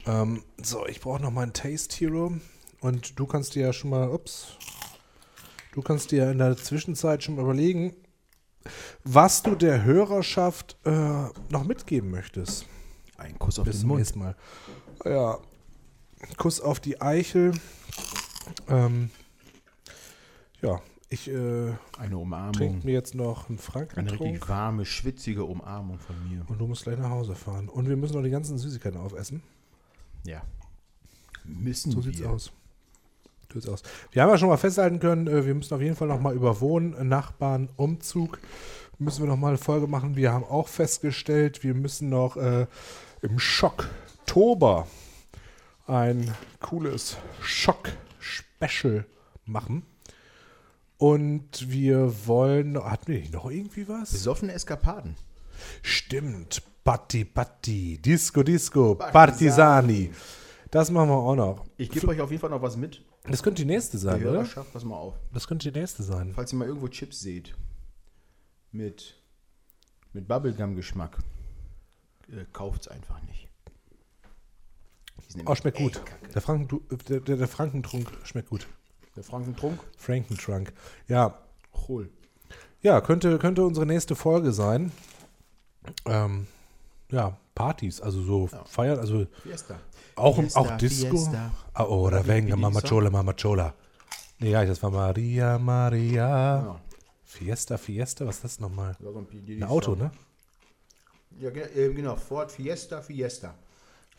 Ähm, so, ich brauche noch mal einen Taste Hero. Und du kannst dir ja schon mal, ups, du kannst dir in der Zwischenzeit schon mal überlegen, was du der Hörerschaft äh, noch mitgeben möchtest. Ein Kuss auf Bis den Mund. Mal. Ja. Kuss auf die Eichel. Ähm, ja, ich äh, Eine Umarmung. trinke mir jetzt noch einen Eine Frankentrunk. richtig warme, schwitzige Umarmung von mir. Und du musst gleich nach Hause fahren. Und wir müssen noch die ganzen Süßigkeiten aufessen. Ja. Müssen So wir. So sieht's aus. Wir haben ja schon mal festhalten können, äh, wir müssen auf jeden Fall noch mal über Wohnen, Nachbarn, Umzug. Müssen wir noch mal eine Folge machen. Wir haben auch festgestellt, wir müssen noch äh, im Schocktober ein cooles Schock-Special machen. Und wir wollen. Hatten wir nicht noch irgendwie was? Besoffene Eskapaden. Stimmt. Patti, Patti. Disco, Disco. Partisani. Partisani. Das machen wir auch noch. Ich gebe euch auf jeden Fall noch was mit. Das könnte die nächste Die sein, oder? Hörerschaft, pass mal auf. Das könnte die nächste sein. Falls ihr mal irgendwo Chips seht mit, mit Bubblegum-Geschmack, äh, kauft's einfach nicht. Die sind Oh, schmeckt nämlich gut. kacke. Der, Franken, der, der, der Frankentrunk schmeckt gut. Der Frankentrunk, Frankentrunk. Ja, hol. ja könnte, könnte unsere nächste Folge sein. Ähm, ja, Partys, also so feiern, also Fiesta. Auch, Fiesta, auch Disco. Fiesta. Ah, oh, oder Venga, wie die Mamachola, Mamachola. Nee, ja, das war Maria, Maria. Ja, Fiesta, Fiesta, was ist das nochmal? ein, Auto, ne? Ja, äh, genau. Ford Fiesta, Fiesta.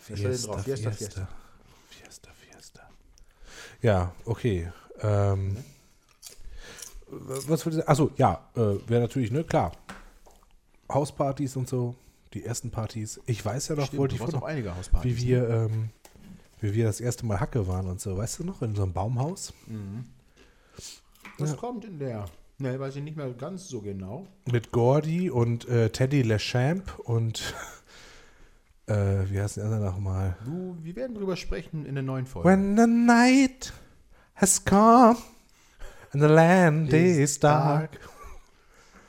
Drauf, Fiesta, Fiesta. Fiesta, Fiesta. Ja, okay. Ähm, was würde ich Achso, ja, äh, wäre natürlich, ne, klar. Hauspartys und so, die ersten Partys. Ich weiß ja noch, Stimmt, wollte ich Hauspartys. wie wir, ähm, wie wir das erste Mal Hacke waren und so, weißt du noch, in so einem Baumhaus Was kommt in der? Ne, weiß ich nicht mehr ganz so genau. mit Gordy und äh, Teddy LeChamp und <laughs> äh, wie heißt der andere nochmal? Du, wir werden drüber sprechen in der neuen Folge. When the night has come and the land Is is dark.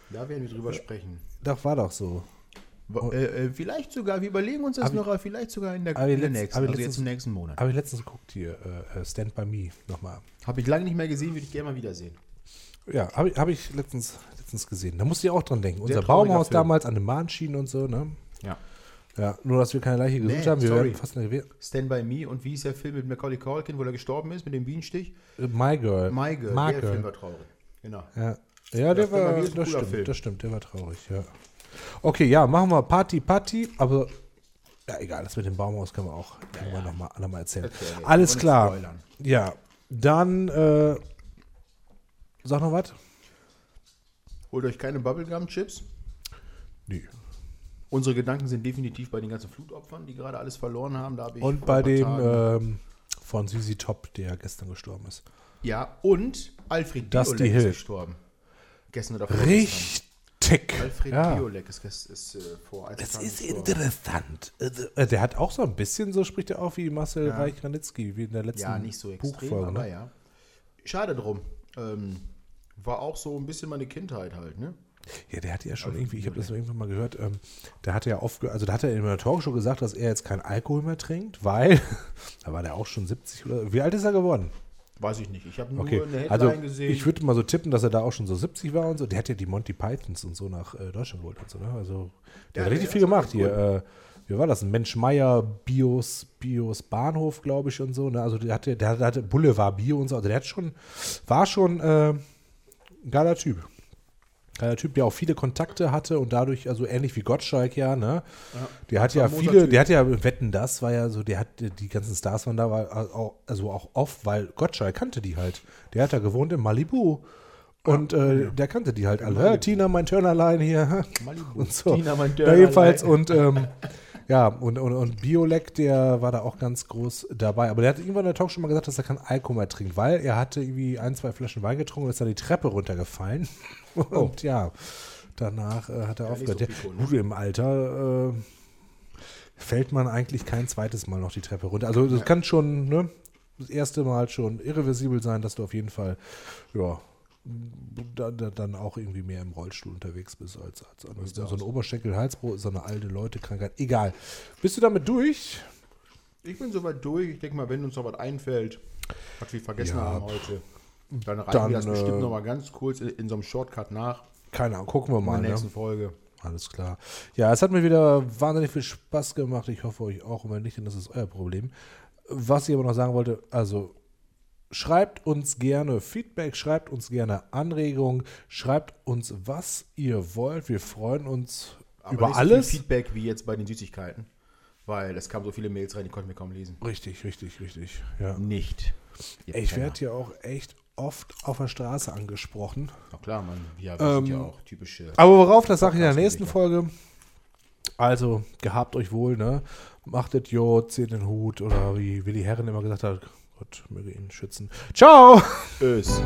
Da werden wir drüber sprechen. Doch, war doch so. Wo- Äh, äh, vielleicht sogar, wir überlegen uns das Hab noch, aber vielleicht sogar in der, in der nächsten, also jetzt letztens- im nächsten Monat. Habe ich letztens geguckt hier, äh, äh, Stand By Me nochmal. Habe ich lange nicht mehr gesehen, würde ich gerne mal wiedersehen. Ja, habe ich, hab ich letztens, letztens gesehen. Da musste ich auch dran denken. Unser trauriger Baumhaus Film. damals an den Bahnschienen und so, ne? Ja. Ja, nur dass wir keine Leiche gesucht Nee, haben. Wir sorry. fast eine Gewehr. Stand By Me und wie ist der Film mit Macaulay Culkin, wo er gestorben ist, mit dem Bienenstich? My Girl. My Girl, My der Girl. Film war traurig. Genau. Ja, ja der By war, das stimmt, Film. das stimmt, der war traurig, ja. Okay, ja, machen wir Party, Party, aber ja, egal, das mit dem Baumhaus können wir auch irgendwann nochmal noch mal erzählen. Erzähl jetzt. Alles klar. spoilern. Ja, dann, äh, sag noch was? Holt euch keine Bubblegum-Chips. Nö. Unsere Gedanken sind definitiv bei den ganzen Flutopfern, die gerade alles verloren haben. Da habe ich Und bei dem ähm, von Susi Top, der gestern gestorben ist. ja, und Alfred Hill. ist gestorben. Gestern oder vorgestern. Richtig. Alfred ja. Biolek ist, ist, ist äh, vor ein, Tagen ist gestorben. interessant. Äh, Der hat auch so ein bisschen, so spricht er auch wie Marcel Reich-Ranitzky, wie in der letzten Ja, nicht so extrem, Buchfolge. aber Ne? ja. Schade drum. Ähm, war auch so ein bisschen meine Kindheit halt, ne? Ja, der hatte ja schon irgendwie, ich habe das irgendwann mal gehört, ähm, der hatte ja oft, also da hat er in einer Talkshow gesagt, dass er jetzt keinen Alkohol mehr trinkt, weil, <laughs> da war der auch schon 70 oder, wie alt ist er geworden? Weiß ich nicht. Ich habe nur Okay, eine Headline also gesehen. ich würde mal so tippen, dass er da auch schon so 70 war und so. Der hat ja die Monty Pythons und so nach äh, Deutschland geholt und so, ne? Also, der Ja, hat richtig der viel ist auch gemacht hier. Äh, wie war das? Ein Mensch Meier, Bios, Bios Bahnhof, glaube ich, und so. Ne? Also der hatte, der hatte- der hatte Boulevard Bio und so. Also der hat schon, war schon äh, ein geiler Typ. Geiler Typ, der auch viele Kontakte hatte und dadurch, also ähnlich wie Gottschalk ja, ne? Der hat ja viele, der hat ja Wetten, das war ja so, der hat die ganzen Stars waren da, war auch, also auch oft, weil Gottschalk kannte die halt. Der hat da gewohnt in Malibu. Und äh, der kannte die halt alle. Ja, Tina, mein Turnerlein hier. Malibu. <laughs> Und so. Tina, mein ja, Dörrlein. jedenfalls. Und ähm, ja, und, und, und Biolek, der war da auch ganz groß dabei. Aber der hat irgendwann in der Talk schon mal gesagt, dass er keinen Alkohol mehr trinkt, weil er hatte irgendwie ein, zwei Flaschen Wein getrunken und ist dann die Treppe runtergefallen. Und ja, danach äh, hat er nicht aufgehört. so ne? Gut, im Alter äh, fällt man eigentlich kein zweites Mal noch die Treppe runter. Also das kann schon, ne, das erste Mal schon irreversibel sein, dass du auf jeden Fall, ja, da, da, dann auch irgendwie mehr im Rollstuhl unterwegs bist als, als anders. So eine Oberschenkel-Halsbruch ist so eine alte Leute-Krankheit. Egal. Bist du damit durch? Ich bin soweit durch. Ich denke mal, wenn uns noch was einfällt, was wir vergessen Ja, haben heute, dann reichen dann, wir das bestimmt äh, noch mal ganz kurz in, in so einem Shortcut nach. Keine Ahnung, gucken wir In mal. der Ne? nächsten Folge. Alles klar. Ja, es hat mir wieder wahnsinnig viel Spaß gemacht. Ich hoffe euch auch. Und wenn nicht, dann ist es euer Problem. Was ich aber noch sagen wollte, also schreibt uns gerne Feedback, schreibt uns gerne Anregungen, schreibt uns, was ihr wollt. Wir freuen uns Aber über nicht so viel alles. Feedback wie jetzt bei den Süßigkeiten. Weil es kamen so viele Mails rein, die konnten wir kaum lesen. Richtig, richtig, richtig. Ja. Nicht. Ey, ich werde hier auch echt oft auf der Straße angesprochen. Na klar, Mann. Wir, wir sind ja Ähm, auch typische. Aber worauf, das sage ich in der nächsten. Folge. Also, gehabt euch wohl, ne? Macht es Jod, zieht den Hut oder wie Willi Herren immer gesagt hat, Gott möge ihn schützen. Ciao! Ös.